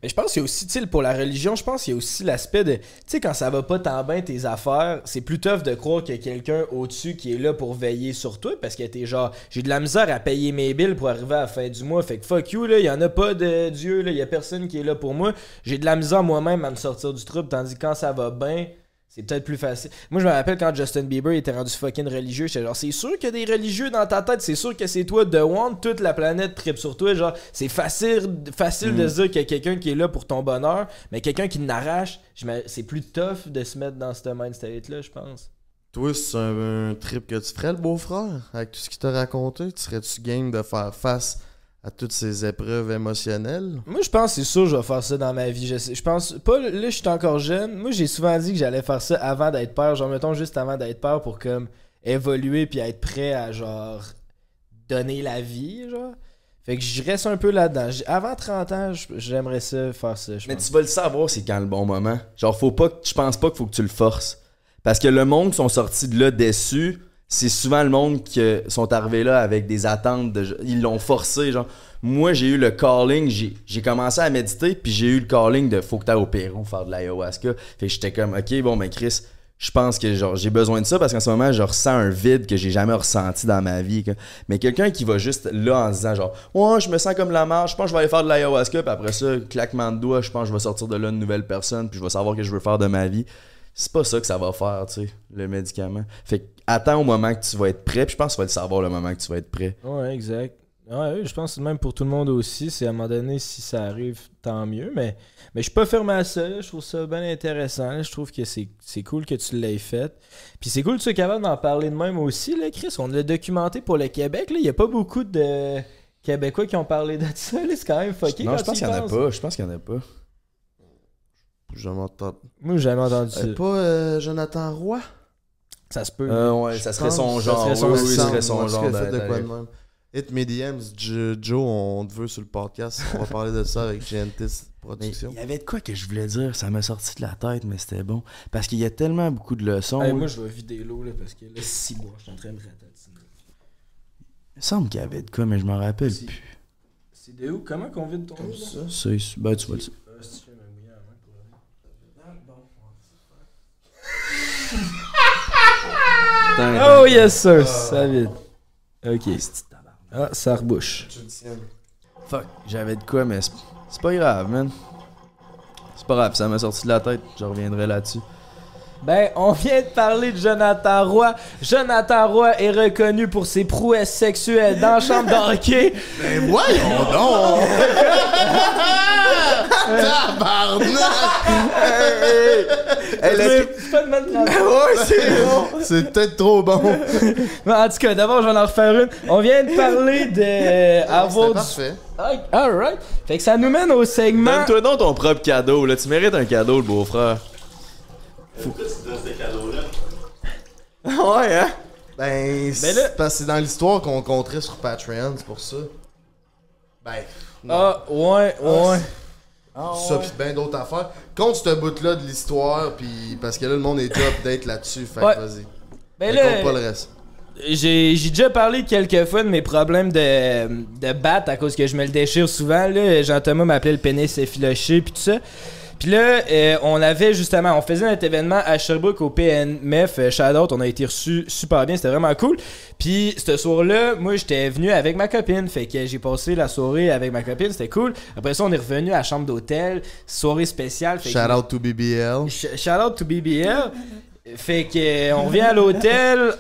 Mais je pense qu'il y a aussi, tu pour la religion, je pense qu'il y a aussi l'aspect de, tu sais, quand ça va pas tant bien tes affaires, c'est plus tough de croire qu'il y a quelqu'un au-dessus qui est là pour veiller sur toi parce que t'es genre, j'ai de la misère à payer mes bills pour arriver à la fin du mois, fait que fuck you, là, il y en a pas de Dieu, là, il y a personne qui est là pour moi. J'ai de la misère moi-même à me sortir du trouble, tandis que quand ça va bien, c'est peut-être plus facile. Moi, je me rappelle quand Justin Bieber était rendu fucking religieux, j'étais genre, c'est sûr qu'il y a des religieux dans ta tête, c'est sûr que c'est toi, The One, toute la planète tripe sur toi. Genre, c'est facile, facile de se dire qu'il y a quelqu'un qui est là pour ton bonheur, mais quelqu'un qui n'arrache, c'est plus tough de se mettre dans ce mind state-là, je pense. Toi, c'est un, un trip que tu ferais, le beau-frère, avec tout ce qu'il t'a raconté. Tu serais-tu game de faire face à toutes ces épreuves émotionnelles? Moi, je pense que c'est sûr que je vais faire ça dans ma vie. Je, sais- je pense pas, là, je suis encore jeune. Moi, j'ai souvent dit que j'allais faire ça avant d'être père. Genre, mettons juste avant d'être père pour comme évoluer puis être prêt à genre donner la vie, genre. Fait que je reste un peu là-dedans. Avant 30 ans, j'aimerais ça faire ça. je Mais pense. tu vas le savoir, c'est quand le bon moment. Genre, faut pas que, je pense pas qu'il faut que tu le forces. Parce que le monde qui sont sortis de là déçus, c'est souvent le monde qui euh, sont arrivés là avec des attentes. Ils l'ont forcé, genre. moi, j'ai eu le calling, j'ai commencé à méditer, puis j'ai eu le calling de faut que t'ailles au Pérou faire de l'ayahuasca. Fait que j'étais comme, ok, bon, mais Chris, je pense que j'ai besoin de ça parce qu'en ce moment, je ressens un vide que j'ai jamais ressenti dans ma vie. Mais quelqu'un qui va juste là en se disant, genre, ouais, je me sens comme la marche, je pense que je vais aller faire de l'ayahuasca, puis après ça, claquement de doigts, je pense que je vais sortir de là une nouvelle personne, puis je vais savoir que je veux faire de ma vie. C'est pas ça que ça va faire, tu sais, le médicament. Fait que attends au moment que tu vas être prêt, puis je pense que tu vas le savoir le moment que tu vas être prêt. Ouais, exact. Ouais, je pense que même pour tout le monde aussi, c'est à un moment donné, si ça arrive, tant mieux. Mais, mais je suis pas fermé à ça. Je trouve ça bien intéressant. Je trouve que c'est cool que tu l'aies fait. Puis c'est cool que tu sois capable d'en parler de même aussi, là, Chris. On l'a documenté pour le Québec. là. Il y a pas beaucoup de Québécois qui ont parlé de ça. là. C'est quand même fucké. non, quand je pense qu'il y en a pas. Je pense qu'il y en a pas. Je m'entends. Moi, j'ai jamais entendu ça. Euh, pas euh, Jonathan Roy? Ça se peut. Euh, ouais, ça serait son genre. ça serait oui, son oui, sang, ça serait son genre. fait de quoi de même. Hit me DMs, Jo- Joe, on te veut sur le podcast. On va parler de ça avec Gentis Mais Productions. il y avait de quoi que je voulais dire, ça m'a sorti de la tête, mais c'était bon. Parce qu'il y a tellement beaucoup de leçons. Hey, moi, je vais vider l'eau là, parce que là, 6 mois, je suis en train de me ratatiner. Il me semble qu'il y avait de quoi, mais je m'en rappelle Si. plus. C'est de où? Comment qu'on vide ton eau? C'est, ben, tu vois le Ah, si je vais me mouiller la main pour aller. Putain, Oh yes sir, ça vide. Ok. Ah, ça rebouche. Fuck, j'avais de quoi, mais c'est, pas grave, man. C'est pas grave, ça m'a sorti de la tête, je reviendrai là-dessus. Ben, on vient de parler de Jonathan Roy. Jonathan Roy est reconnu pour ses prouesses sexuelles dans la chambre d'hockey. Mais *laughs* voyons donc! *laughs* Tabarnak! *laughs* C'est pas de mal ouais, c'est *laughs* bon! C'est peut-être trop bon. *laughs* Mais En tout cas, d'abord, j'en ai refaire une. On vient de parler de euh, avoir C'était du... parfait. Ah, Alright. Fait que ça nous mène au segment... Donne-toi donc ton propre cadeau, là. Tu mérites un cadeau, le beau-frère. Pourquoi tu donnes ce cadeau-là? ouais, hein? Ben, c'est là- parce que c'est dans l'histoire qu'on compterait sur Patreon, c'est pour ça. Ben, non. Ah, ouais, ouais. Ça pis ben d'autres affaires. Compte ce bout-là de l'histoire, puis parce que là, le monde est déjà update là-dessus, fait Ouais. vas-y. Ben Mais là, compte pas le reste. J'ai j'ai déjà parlé quelques fois de mes problèmes de, de batte à cause que je me le déchire souvent. là. Jean-Thomas m'appelait le pénis effiloché puis tout ça. Puis là, euh, on avait justement, on faisait notre événement à Sherbrooke au PNMF, euh, Shoutout, on a été reçus super bien, c'était vraiment cool. Puis ce soir-là, moi j'étais venu avec ma copine, fait que j'ai passé la soirée avec ma copine, c'était cool. Après ça, on est revenu à la chambre d'hôtel, soirée spéciale. fait Shout out to BBL. Sh- Shout out to BBL. Fait que euh, on vient à l'hôtel,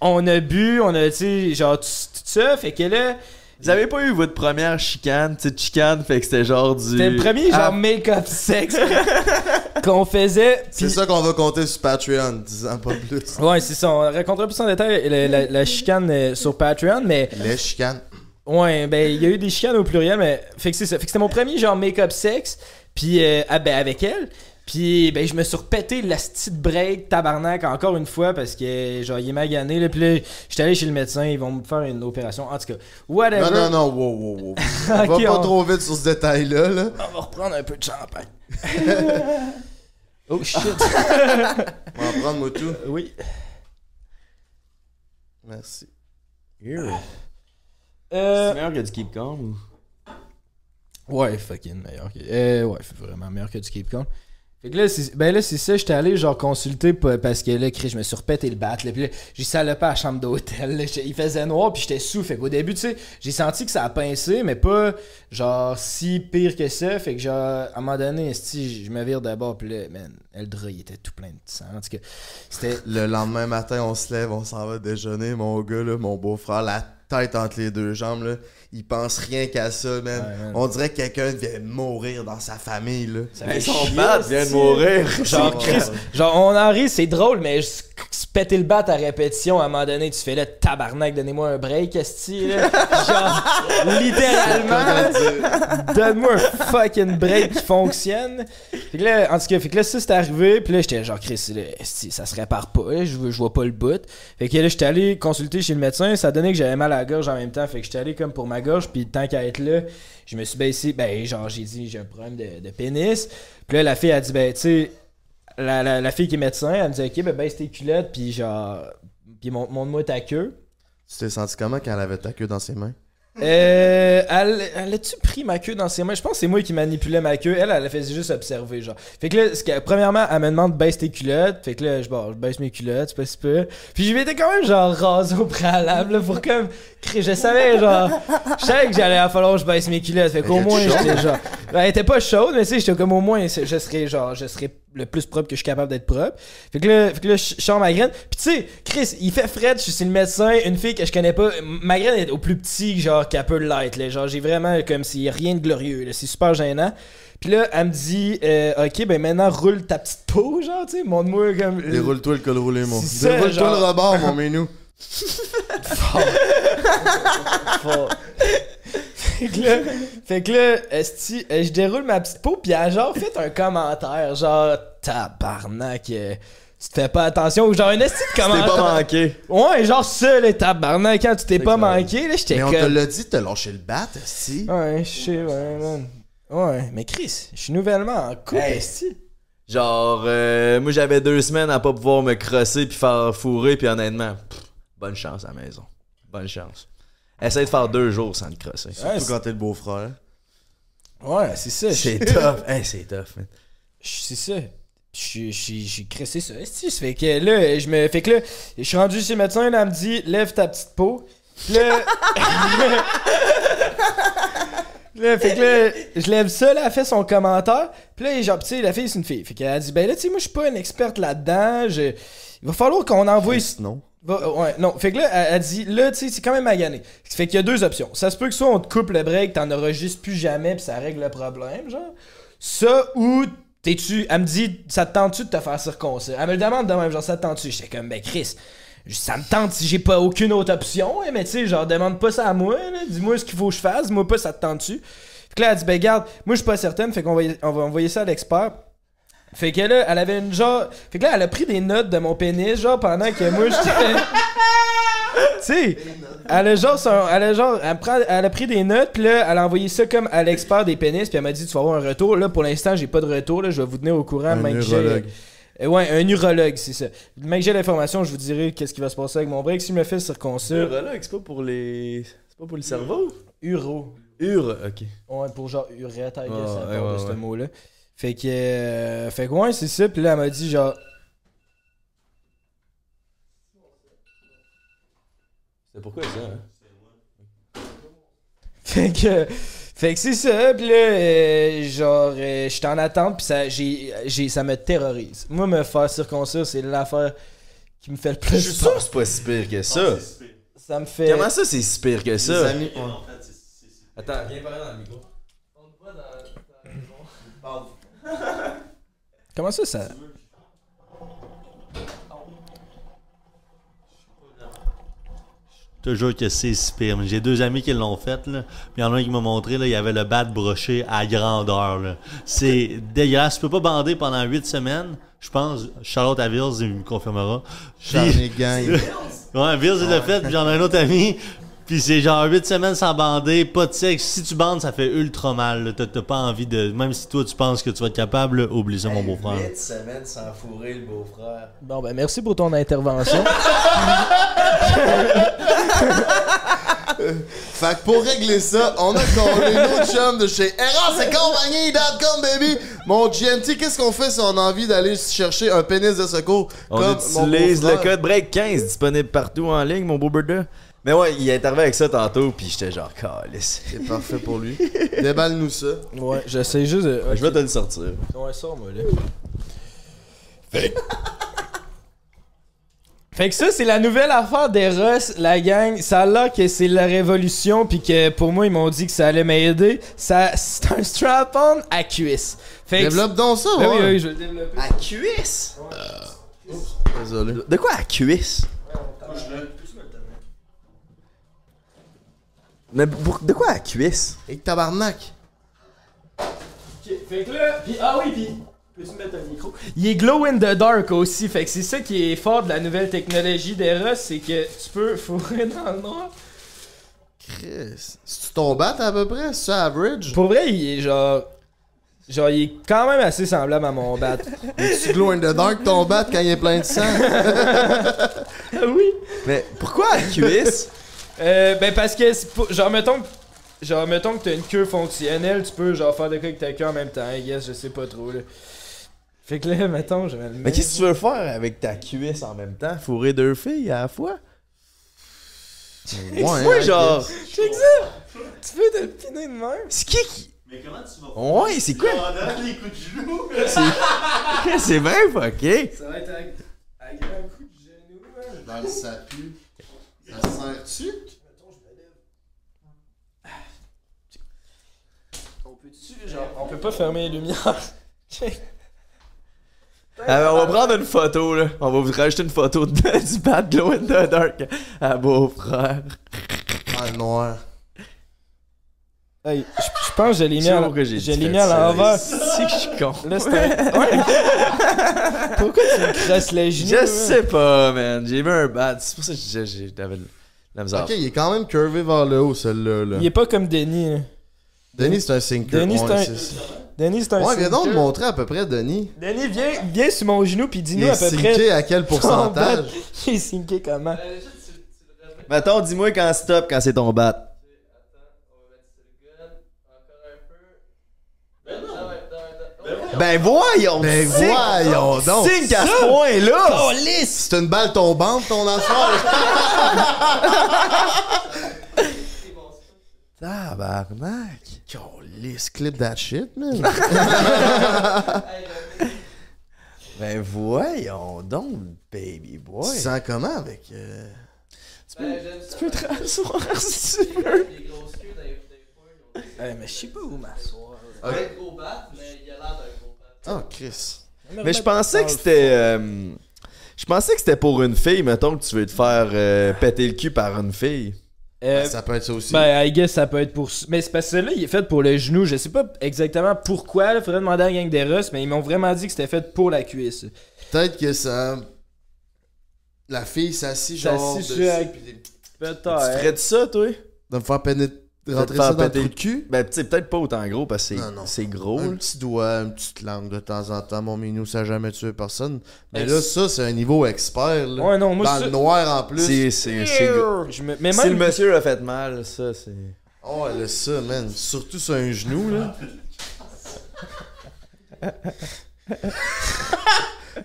on a bu, on a tu sais genre tout ça, fait que là Vous avez pas eu votre première chicane, petite chicane, fait que c'était genre du. c'était le premier genre Ah, make-up sexe *laughs* qu'on faisait. C'est ça qu'on va compter sur Patreon, disant pas plus. ouais, c'est ça, on racontera plus en détail la, la- la chicane euh, sur Patreon, mais Les chicanes. ouais, ben il y a eu des chicanes au pluriel, mais fait que c'est ça, fait que c'était mon premier genre make-up sexe, puis euh, ah, ben, avec elle. Puis ben je me suis repété la petite break tabarnak encore une fois parce que genre il est magané là puis là j'étais allé chez le médecin ils vont me faire une opération en tout cas whatever Non, non, non, wow, wow, wow. *laughs* On va pas on- trop vite sur ce détail-là, là. on va reprendre un peu de champagne *laughs* oh shit *laughs* On va en prendre, moi, tout. oui Merci. Euh, C'est meilleur que du Keep Calm ou? Ouais, fucking meilleur. Que... Euh, ouais, c'est vraiment meilleur que du Cape Con. Fait que là, c'est, ben là, c'est ça, j'étais allé genre consulter pa- parce que là, je me suis repété le bat. Là, puis là, j'ai salopé à la chambre d'hôtel. Il faisait noir, puis j'étais sous. Fait qu'au début, tu sais, j'ai senti que ça a pincé, mais pas genre si pire que ça. Fait que genre, à un moment donné, je me vire d'abord, puis là, man, le drap, il était tout plein de sang. En tout cas, c'était. *laughs* Le lendemain matin, on se lève, on s'en va déjeuner, mon gars, là, mon beau-frère, la tête entre les deux jambes, là. Il pense rien qu'à ça, man. Ouais, man. On dirait que quelqu'un vient de mourir dans sa famille, là. Ça fait son chier, bat vient de mourir. Genre, Chris, genre, on en rit, c'est drôle, mais se péter le bat à répétition, à un moment donné, tu fais là, tabarnak, donnez-moi un break, esti, là. Genre, *laughs* littéralement, donne-moi un fucking break qui fonctionne. Fait que là, en tout cas, fait que là, ça, c'est arrivé, puis là, j'étais genre, Chris, là, esti, ça se répare pas, là, je, veux- je vois pas le bout. Fait que là, j'étais allé consulter chez le médecin, ça donnait que j'avais mal à la gorge en même temps, fait que j'étais allé comme pour ma gorge, puis tant qu'à être là, je me suis baissé, ben, genre, j'ai dit, j'ai un problème de, de pénis. Puis là, la fille a dit, ben, tu sais, la, la, la fille qui est médecin, elle me dit, ok, ben, baisse tes culottes, puis genre, puis mon- montre-moi ta queue. Tu t'es senti comment quand elle avait ta queue dans ses mains? Euh, elle, elle a-tu pris ma queue dans ses mains? Je pense que c'est moi qui manipulais ma queue. Elle, elle faisait juste observer, genre. Fait que là, ce que- premièrement, elle me demande baisse tes culottes. Fait que là, je, bon, je baisse mes culottes, c'est pas si peu. Puis je m'étais quand même, genre, rasé au préalable, là, pour comme. Je savais, genre. Je savais que j'allais à falloir que je baisse mes culottes. Fait qu'au moins, j'étais genre. Ben, elle était pas chaude, mais tu sais, j'étais comme au moins, je serais, genre, je serais le plus propre que je suis capable d'être propre. Fait que là, fait que là je sors ma graine. Puis tu sais, Chris, il fait Fred, je suis le médecin, une fille que je connais pas. Ma graine est au plus petit, genre, qu'elle peut l'être, là. Genre, j'ai vraiment comme a rien de glorieux, là. C'est super gênant. Puis là, elle me dit, euh, ok, ben maintenant, roule ta petite peau, genre, tu sais, montre-moi comme. Déroule-toi le col roulé, mon. Déroule-toi le rebord, mon *laughs* minou. Fort. fait que là, fait que là, esti, euh, je déroule ma petite peau, puis elle a genre fait un commentaire, genre, tabarnak, euh, tu te fais pas attention, ou genre un esti de T'es commentaire. pas manqué. Ouais, genre ça, les tabarnak, quand tu t'es pas manqué, là, j'étais Mais on te l'a dit, t'as lâché le bat, si. Ouais, je sais, ouais, man. Ouais, mais Chris, je suis nouvellement en couple, Hey. esti. Genre, euh, moi j'avais deux semaines à pas pouvoir me crosser puis faire fourrer, puis honnêtement, pff, bonne chance à la maison. Bonne chance. Essaye de faire deux jours sans te crosser. Ouais, Surtout quand t'es le beau-frère. Ouais, c'est ça. C'est tough. Hey, c'est tough, man. C'est ça. J'ai cressé ça. fait que là, je me. Fait que là, je suis rendu chez le médecin, là, elle me dit, lève ta petite peau. Puis là. *laughs* là, fait que là, je lève ça, là, elle fait son commentaire. Puis là, genre, tu sais, la fille, c'est une fille. Fait qu'elle a dit, ben là, tu sais, moi, je suis pas une experte là-dedans. je- Il va falloir qu'on envoie. Non. Ouais, non. Fait que là, elle, dit, là, tu sais, c'est quand même magané. Fait qu'il y a deux options. Ça se peut que soit on te coupe le break, t'en enregistres plus jamais, puis ça règle le problème, genre. Ça, ou t'es-tu. Elle me dit, ça te tente-tu de te faire circoncire? Elle me le demande de même, genre, ça te tente-tu? J'étais comme, ben, Chris. Ça me tente si j'ai pas aucune autre option, hein, mais tu sais, genre, demande pas ça à moi. Dis-moi ce qu'il faut que je fasse, moi pas, ça te tente-tu? Fait que là, elle dit, ben, garde, moi, je suis pas certaine, fait qu'on va, on va envoyer ça à l'expert. Fait que là, elle avait une genre. Fait que là, elle a pris des notes de mon pénis, genre, pendant que moi, j'étais. *laughs* tu sais, elle a genre, son- elle a genre, elle, prend- elle a pris des notes, puis là, elle a envoyé ça comme à l'expert des pénis, puis elle m'a dit, tu vas avoir un retour. Là, pour l'instant, j'ai pas de retour, là, je vais vous tenir au courant. Un même que j'ai- urologue. Euh, ouais, un urologue, c'est ça. Même que j'ai l'information, je vous dirai qu'est-ce qui va se passer avec mon break. Si je me fais circoncire, Urologue, c'est pas pour les. C'est pas pour le cerveau? uro. Ur, ok. Ouais, pour genre urette, I guess, ouais, de ouais, ce mot-là. Fait que, euh, fait que ouais, c'est ça. Puis là, elle m'a dit genre. C'est pourquoi ça, hein? *laughs* Fait que, fait que c'est ça. Puis là, euh, genre, euh, j'étais en attente. Puis ça, j'ai, j'ai, ça me terrorise. Moi, me faire circoncire, c'est l'affaire qui me fait le Je plus suis sûr que c'est pas si pire que ça. Ça me fait. Comment ça, c'est si pire que Les ça? amis, ouais. Attends, viens parler dans le micro. Comment ça, ça? Je te jure que c'est si pire. J'ai deux amis qui l'ont fait, là. Puis il y en a un qui m'a montré, là, il y avait le bat broché à grandeur, là. C'est dégueulasse. Tu peux pas bander pendant huit semaines. Je pense, Charlotte Avilles, il me confirmera. Puis- Charney Gang. *laughs* Ouais, Vills, il l'a fait, puis j'en ai un autre ami. Puis c'est genre 8 semaines sans bander, pas de sexe. Si tu bandes, ça fait ultra mal. T'as pas envie de. Même si toi tu penses que tu vas être capable, là, oublie ça, mon beau-frère. semaines sans fourrer le beau-frère. Bon, ben, merci pour ton intervention. *laughs* Fait que pour régler ça, on a collé nos chums de chez Eros et compagnie.com, baby. Mon GNT, qu'est-ce qu'on fait si on a envie d'aller chercher un pénis de secours On comme mon utilise le code BREAK15 disponible partout en ligne, mon beau Burda. Mais ouais, il est arrivé avec ça tantôt, puis j'étais genre, calice. C'est parfait pour lui. Déballe-nous ça. ouais, j'essaie juste de. Je vais te le sortir. Ouais, sors-moi là. Fait... fait que ça, c'est la nouvelle affaire d'Eros, la gang. Ça a l'air que c'est la révolution, puis que pour moi, ils m'ont dit que ça allait m'aider. Ça, c'est un strap-on à cuisse. Fait que- Développe donc ça, Ben oui, ouais. oui, je vais le développer. À cuisse? Désolé. De quoi à cuisse? Mais pour- de quoi à cuisse? Et tabarnak. Ok, fait que là, pis, ah oui, pis, peux-tu mettre un micro? Il est glow in the dark aussi, fait que c'est ça qui est fort de la nouvelle technologie d'Eros, c'est que tu peux *laughs* fourrer dans le noir. Chris. C'est-tu ton bat à peu près? C'est ça average? Pour vrai, il est genre. Genre, il est quand même assez semblable à mon bat. *laughs* Tu glow in the dark ton bat quand il est plein de sang? Ah *laughs* oui? Mais pourquoi à cuisse? Euh, ben parce que, c'est genre, mettons que. Genre, mettons que t'as une queue fonctionnelle, tu peux genre faire de quoi avec ta queue en même temps, I guess, je sais pas trop là. Fait que là, mettons, je vais le Mais mettre. qu'est-ce que tu veux faire avec ta cuisse en même temps? Fourrer deux filles à la fois? Ouais, Moi, I genre. guess. Check ça! Tu peux te le piner de même? C'est qui qui. Mais comment tu vas Ouais, c'est quoi? faire les coups de genoux? *laughs* *laughs* C'est bien fucké. Ça va être un, un grand coup de genou, hein. Dans le sapu. Ça sert-tu? On peut-tu, genre, on peut pas fermer les lumières. *laughs* Alors, on va prendre une photo, là. On va vous rajouter une photo de, *laughs* du Bad Glow in the Dark à beau-frère. Ah, le noir. Hey, je pense que je l'ai mis à où que j'ai je l'ai mis à ça, l'envers. C'est que je suis con. Là, c'est un... *laughs* Ouais. *laughs* Pourquoi tu me crasses les genoux? Je hein? sais pas, man. J'ai mis un bad. C'est pour ça que j'ai- j'ai- j'avais la misère. Ok, il est quand même curvé vers le haut, celui-là. Là. Il est pas comme Denis. là. Denis, c'est un sinker. Denis, c'est un- Denis, c'est un Ouais, viens donc me montrer à peu près, Denis. Denis, viens, viens sur mon genou puis Il dis-nous est à peu sinké près. à quel pourcentage? *laughs* Il est sinké comment? Mettons, dis-moi quand stop, quand c'est ton bat. Ben voyons! Ben signe- voyons donc! Signe qu'à ce point-là! C'est une balle tombante, ton affaire? *laughs* Tabarnak! Calice, clip that shit, man. *laughs* Ben voyons donc, baby boy! Tu sens comment avec. euh, Tu peux te rasseoir *laughs* si tu veux. Eh, mais je sais pas où m'asseoir. Ok. Oh, Chris. Mais je pensais que c'était. euh, je pensais que c'était pour une fille, mettons que tu veux te faire euh, péter le cul par une fille. Euh, Ben, ça peut être ça aussi. Ben, I guess ça peut être pour. Mais c'est parce que là, il est fait pour le genou. Je sais pas exactement pourquoi. Il faudrait demander à la gang des Russes, mais ils m'ont vraiment dit que c'était fait pour la cuisse. Peut-être que ça. La fille s'assit genre. S'assit dessus, sur puis des- Tu Peut-être. ferais-tu ça, toi? De me faire pénétrer. Rentrer ça dans le trou de cul? Ben, tu sais, peut-être pas autant gros parce que c'est- gros. Un là. petit doigt, une petite langue de temps en temps. Mon minou, ça a jamais tué personne. Mais là, ça, c'est un niveau expert. Là. Ouais, non, moi, Dans le noir en plus. C'est. me- Si le monsieur a fait mal, ça, c'est. Oh, ouais, là, ça, man. Surtout sur un genou, là. *laughs*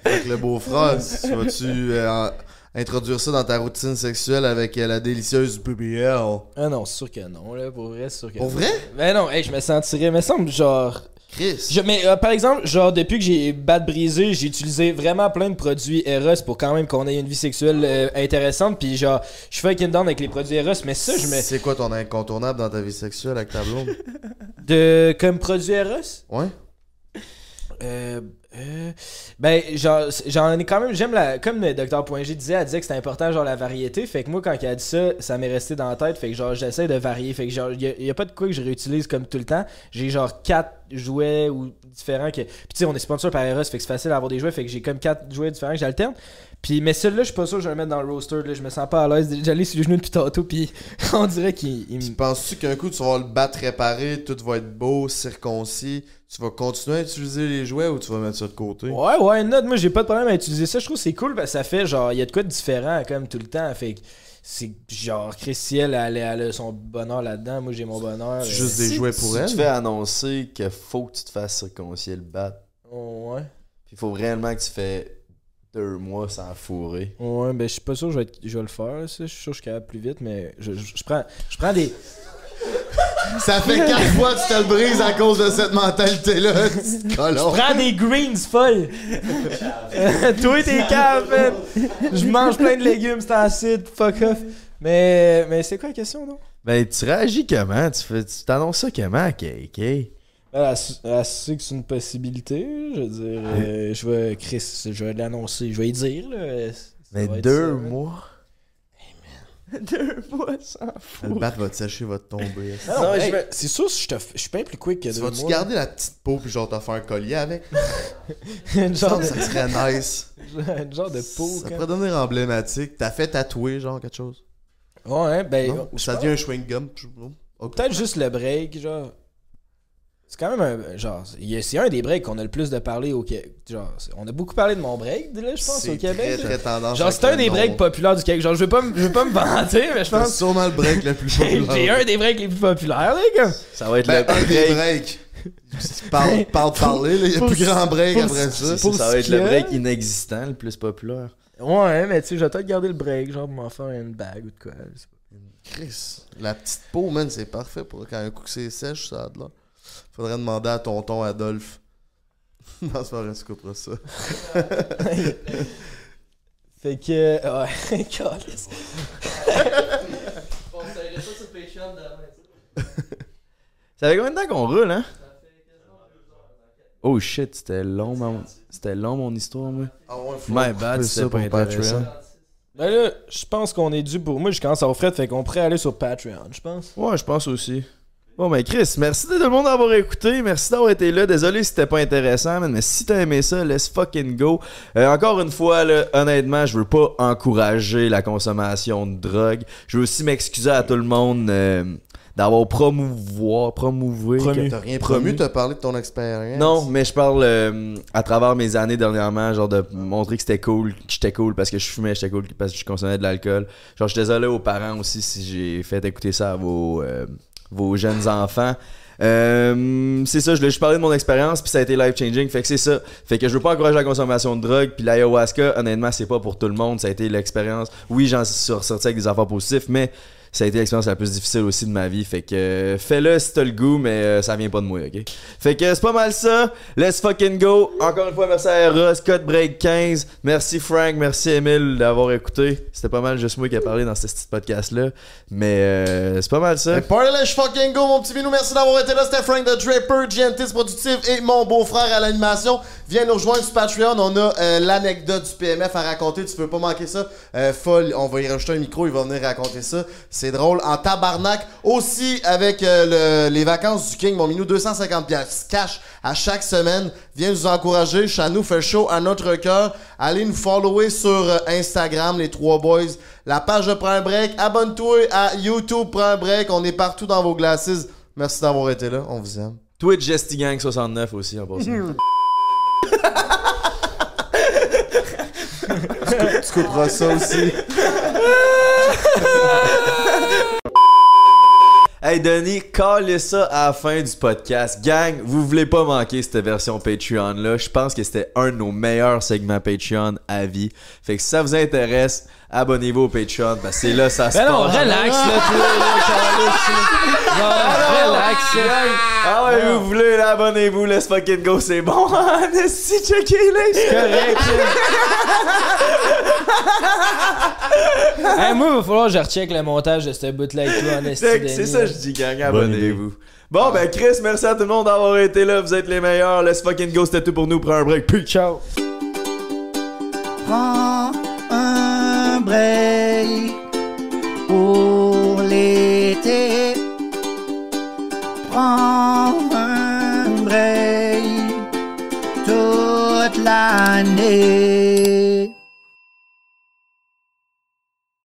fait que le beau-frère, tu vas-tu euh, en- introduire ça dans ta routine sexuelle avec euh, la délicieuse BBL? Ah non, c'est sûr que non, là. Pour vrai, c'est sûr que Pour non. vrai? Ben non, hey, je me sentirais. me semble genre. Chris. Je- mais euh, par exemple, genre depuis que j'ai batte brisé, j'ai utilisé vraiment plein de produits Eros pour quand même qu'on ait une vie sexuelle euh, intéressante. Puis genre, je fais fucking down avec les produits Eros, mais ça, je me. C'est quoi ton incontournable dans ta vie sexuelle avec ta blonde? De comme produit Eros? Ouais? Euh, euh, ben j'en ai quand même j'aime la comme le docteur disait elle disait que c'était important genre la variété. Fait que moi quand elle a dit ça ça m'est resté dans la tête. Fait que genre j'essaie de varier. Fait que genre y a pas de quoi que je réutilise comme tout le temps. J'ai genre quatre jouets ou différents que puis tu sais on est sponsor par Eros fait que c'est facile d'avoir des jouets fait que j'ai comme quatre jouets différents que j'alterne puis mais celui-là je suis pas sûr que je vais le mettre dans le roster là je me sens pas à l'aise j'allais sur les genoux depuis tantôt puis *laughs* on dirait qu'il il Tu me penses-tu qu'un coup tu vas le battre réparé, tout va être beau, circoncis, tu vas continuer à utiliser les jouets ou tu vas mettre ça de côté? Ouais, ouais, note, moi j'ai pas de problème à utiliser ça. Je trouve que c'est cool parce que ça fait genre, il y a de quoi de différent comme tout le temps. Fait que c'est genre, Christiel, elle, elle a son bonheur là-dedans. Moi j'ai mon bonheur. C'est euh, juste des Si jouets pour tu elle? te fais annoncer qu'il faut que tu te fasses circoncier le bat. oh, ouais. Puis il faut réellement que tu fais deux mois sans fourrer. Ouais, ben je suis pas sûr que je vais, être- je vais le faire. Je suis sûr que je suis capable plus vite, mais je, je- je prends, je prends des. Ça fait quatre *laughs* fois que tu te le brises à cause de cette mentalité-là. *laughs* Je prends des greens folles. *laughs* Toi t'es man. Je mange plein de légumes, c'est acide, fuck off. Mais, mais c'est quoi la question, donc? Ben, tu réagis comment? Tu fais, tu t'annonces ça comment, KK? Elle, elle, elle sait que c'est une possibilité. Je veux dire, euh, je vais, Chris, je vais l'annoncer, je vais y dire. Là, Ça Mais deux ça, mois? *laughs* deux mois sans Le fourrer. bat va te sécher, va te tomber. Non, Non, hey, je me- C'est sûr, je, te f- je suis bien plus quick que Tu deux vas-tu mois. garder la petite peau puis genre t'as fait un collier avec? *laughs* Une genre, de, Ça serait nice. *laughs* une genre de peau. Ça quand- pourrait devenir emblématique. T'as fait tatouer genre quelque chose? Ouais, ben. Non? Ou je ça pense- devient un chewing-gum? Oh. Peut-être juste le break, genre. C'est quand même un. Genre, c'est un des breaks qu'on a le plus de parler au Québec. Genre, c'est- on a beaucoup parlé de mon break, là, je pense, C'est au Québec. très, là. très tendance Genre, c'est un des breaks populaires du Québec. Genre, je veux pas, me- je veux pas me *laughs* vanter, mais je C'est pense. sûrement le break le plus *laughs* populaire. j'ai un des breaks les plus populaires, là, comme. Ça va être Ben, le un des break. breaks. Parle, *laughs* parle, parler, là. Il y a Pour- plus grand break après ça. Ça, ça va être le break inexistant, le plus populaire. Ouais, mais tu sais, je vais peut-être garder le break, genre, pour m'en faire une bague ou de quoi. Chris, la petite peau, man, c'est parfait pour quand un coup que c'est sèche, ça a de là. Faudrait demander à tonton Adolphe. *laughs* non, c'est pas vrai, tu couperas ça. *laughs* Fait que. Ouais, *laughs* câlisse. Ça fait combien de temps qu'on roule, hein? Oh shit, c'était long, mon... C'était long, mon histoire, moi. Ah ouais, faut My bad, ça c'était pas intéressant. Ben là, je pense qu'on est dû pour. Moi, je commence à offrir, fait qu'on pourrait aller sur Patreon, je pense. Ouais, je pense aussi. Bon, ben Chris, merci de tout le monde d'avoir écouté. Merci d'avoir été là. Désolé si c'était pas intéressant, man, mais si t'as aimé ça, let's fucking go. Euh, encore une fois, là, honnêtement, je veux pas encourager la consommation de drogue. Je veux aussi m'excuser à tout le monde euh, d'avoir promouvoir, promouvé. Promu. T'as rien Promu. promu, t'as parlé de ton expérience. Non, mais je parle euh, à travers mes années dernièrement, genre de montrer que c'était cool, que j'étais cool parce que je fumais, j'étais cool parce que je consommais de l'alcool. Genre, je suis désolé aux parents aussi si j'ai fait écouter ça à vos, euh, vos jeunes enfants. Euh, c'est ça, je voulais juste parler de mon expérience, puis ça a été life changing. Fait que c'est ça. Fait que je veux pas encourager la consommation de drogue, puis l'ayahuasca, honnêtement, c'est pas pour tout le monde. Ça a été l'expérience. Oui, j'en suis ressorti avec des affaires positifs, mais ça a été l'expérience la plus difficile aussi de ma vie. Fait que fais-le si t'as le goût, mais euh, ça vient pas de moi, ok? Fait que c'est pas mal ça. Let's fucking go. Encore une fois, merci à Eros, Code Break 15. Merci Frank, merci Emile d'avoir écouté. C'était pas mal juste moi qui a parlé dans ce petit podcast-là. Mais euh, c'est pas mal ça. Party let's fucking go, mon petit minou. Merci d'avoir été là. C'était Frank the Draper, GNT's Productive et mon beau-frère à l'animation. Viens nous rejoindre sur Patreon. On a euh, l'anecdote du PMF à raconter. Tu peux pas manquer ça? Euh, folle, on va y rajouter un micro. Il va venir raconter ça. C'est drôle en tabarnak. Aussi, avec euh, le- les vacances du King, mon minou, 250 piastres cash à chaque semaine. Viens nous encourager. Chanou fait chaud à notre cœur. Allez nous follower sur euh, Instagram, les trois boys. La page de Prends un break. Abonne-toi à YouTube Prends un break. On est partout dans vos glasses. Merci d'avoir été là. On vous aime. Twitch Gestigang 69 aussi en passant. Tu couperas ça aussi. *laughs* Hey Denis, calez ça à la fin du podcast. Gang, vous voulez pas manquer cette version Patreon là. Je pense que c'était un de nos meilleurs segments Patreon à vie. Fait que si ça vous intéresse, abonnez-vous au Patreon parce que c'est là ça se Ben non, passe. relax, là, toi, là. Genre, *laughs* relax. Ah ouais, vous voulez, là, abonnez-vous, let's fucking go, c'est bon. *laughs* si checké là. correct, *laughs* Hey, moi, il va falloir que je recheck le montage de ce bout-là avec toi en esti, C'est c'est ça là. je dis gang, abonnez-vous. Bon ben Chris, merci à tout le monde d'avoir été là, vous êtes les meilleurs. Let's fucking go, c'était tout pour nous, prends un break. Puis Ciao. Prends un break Break toute l'année.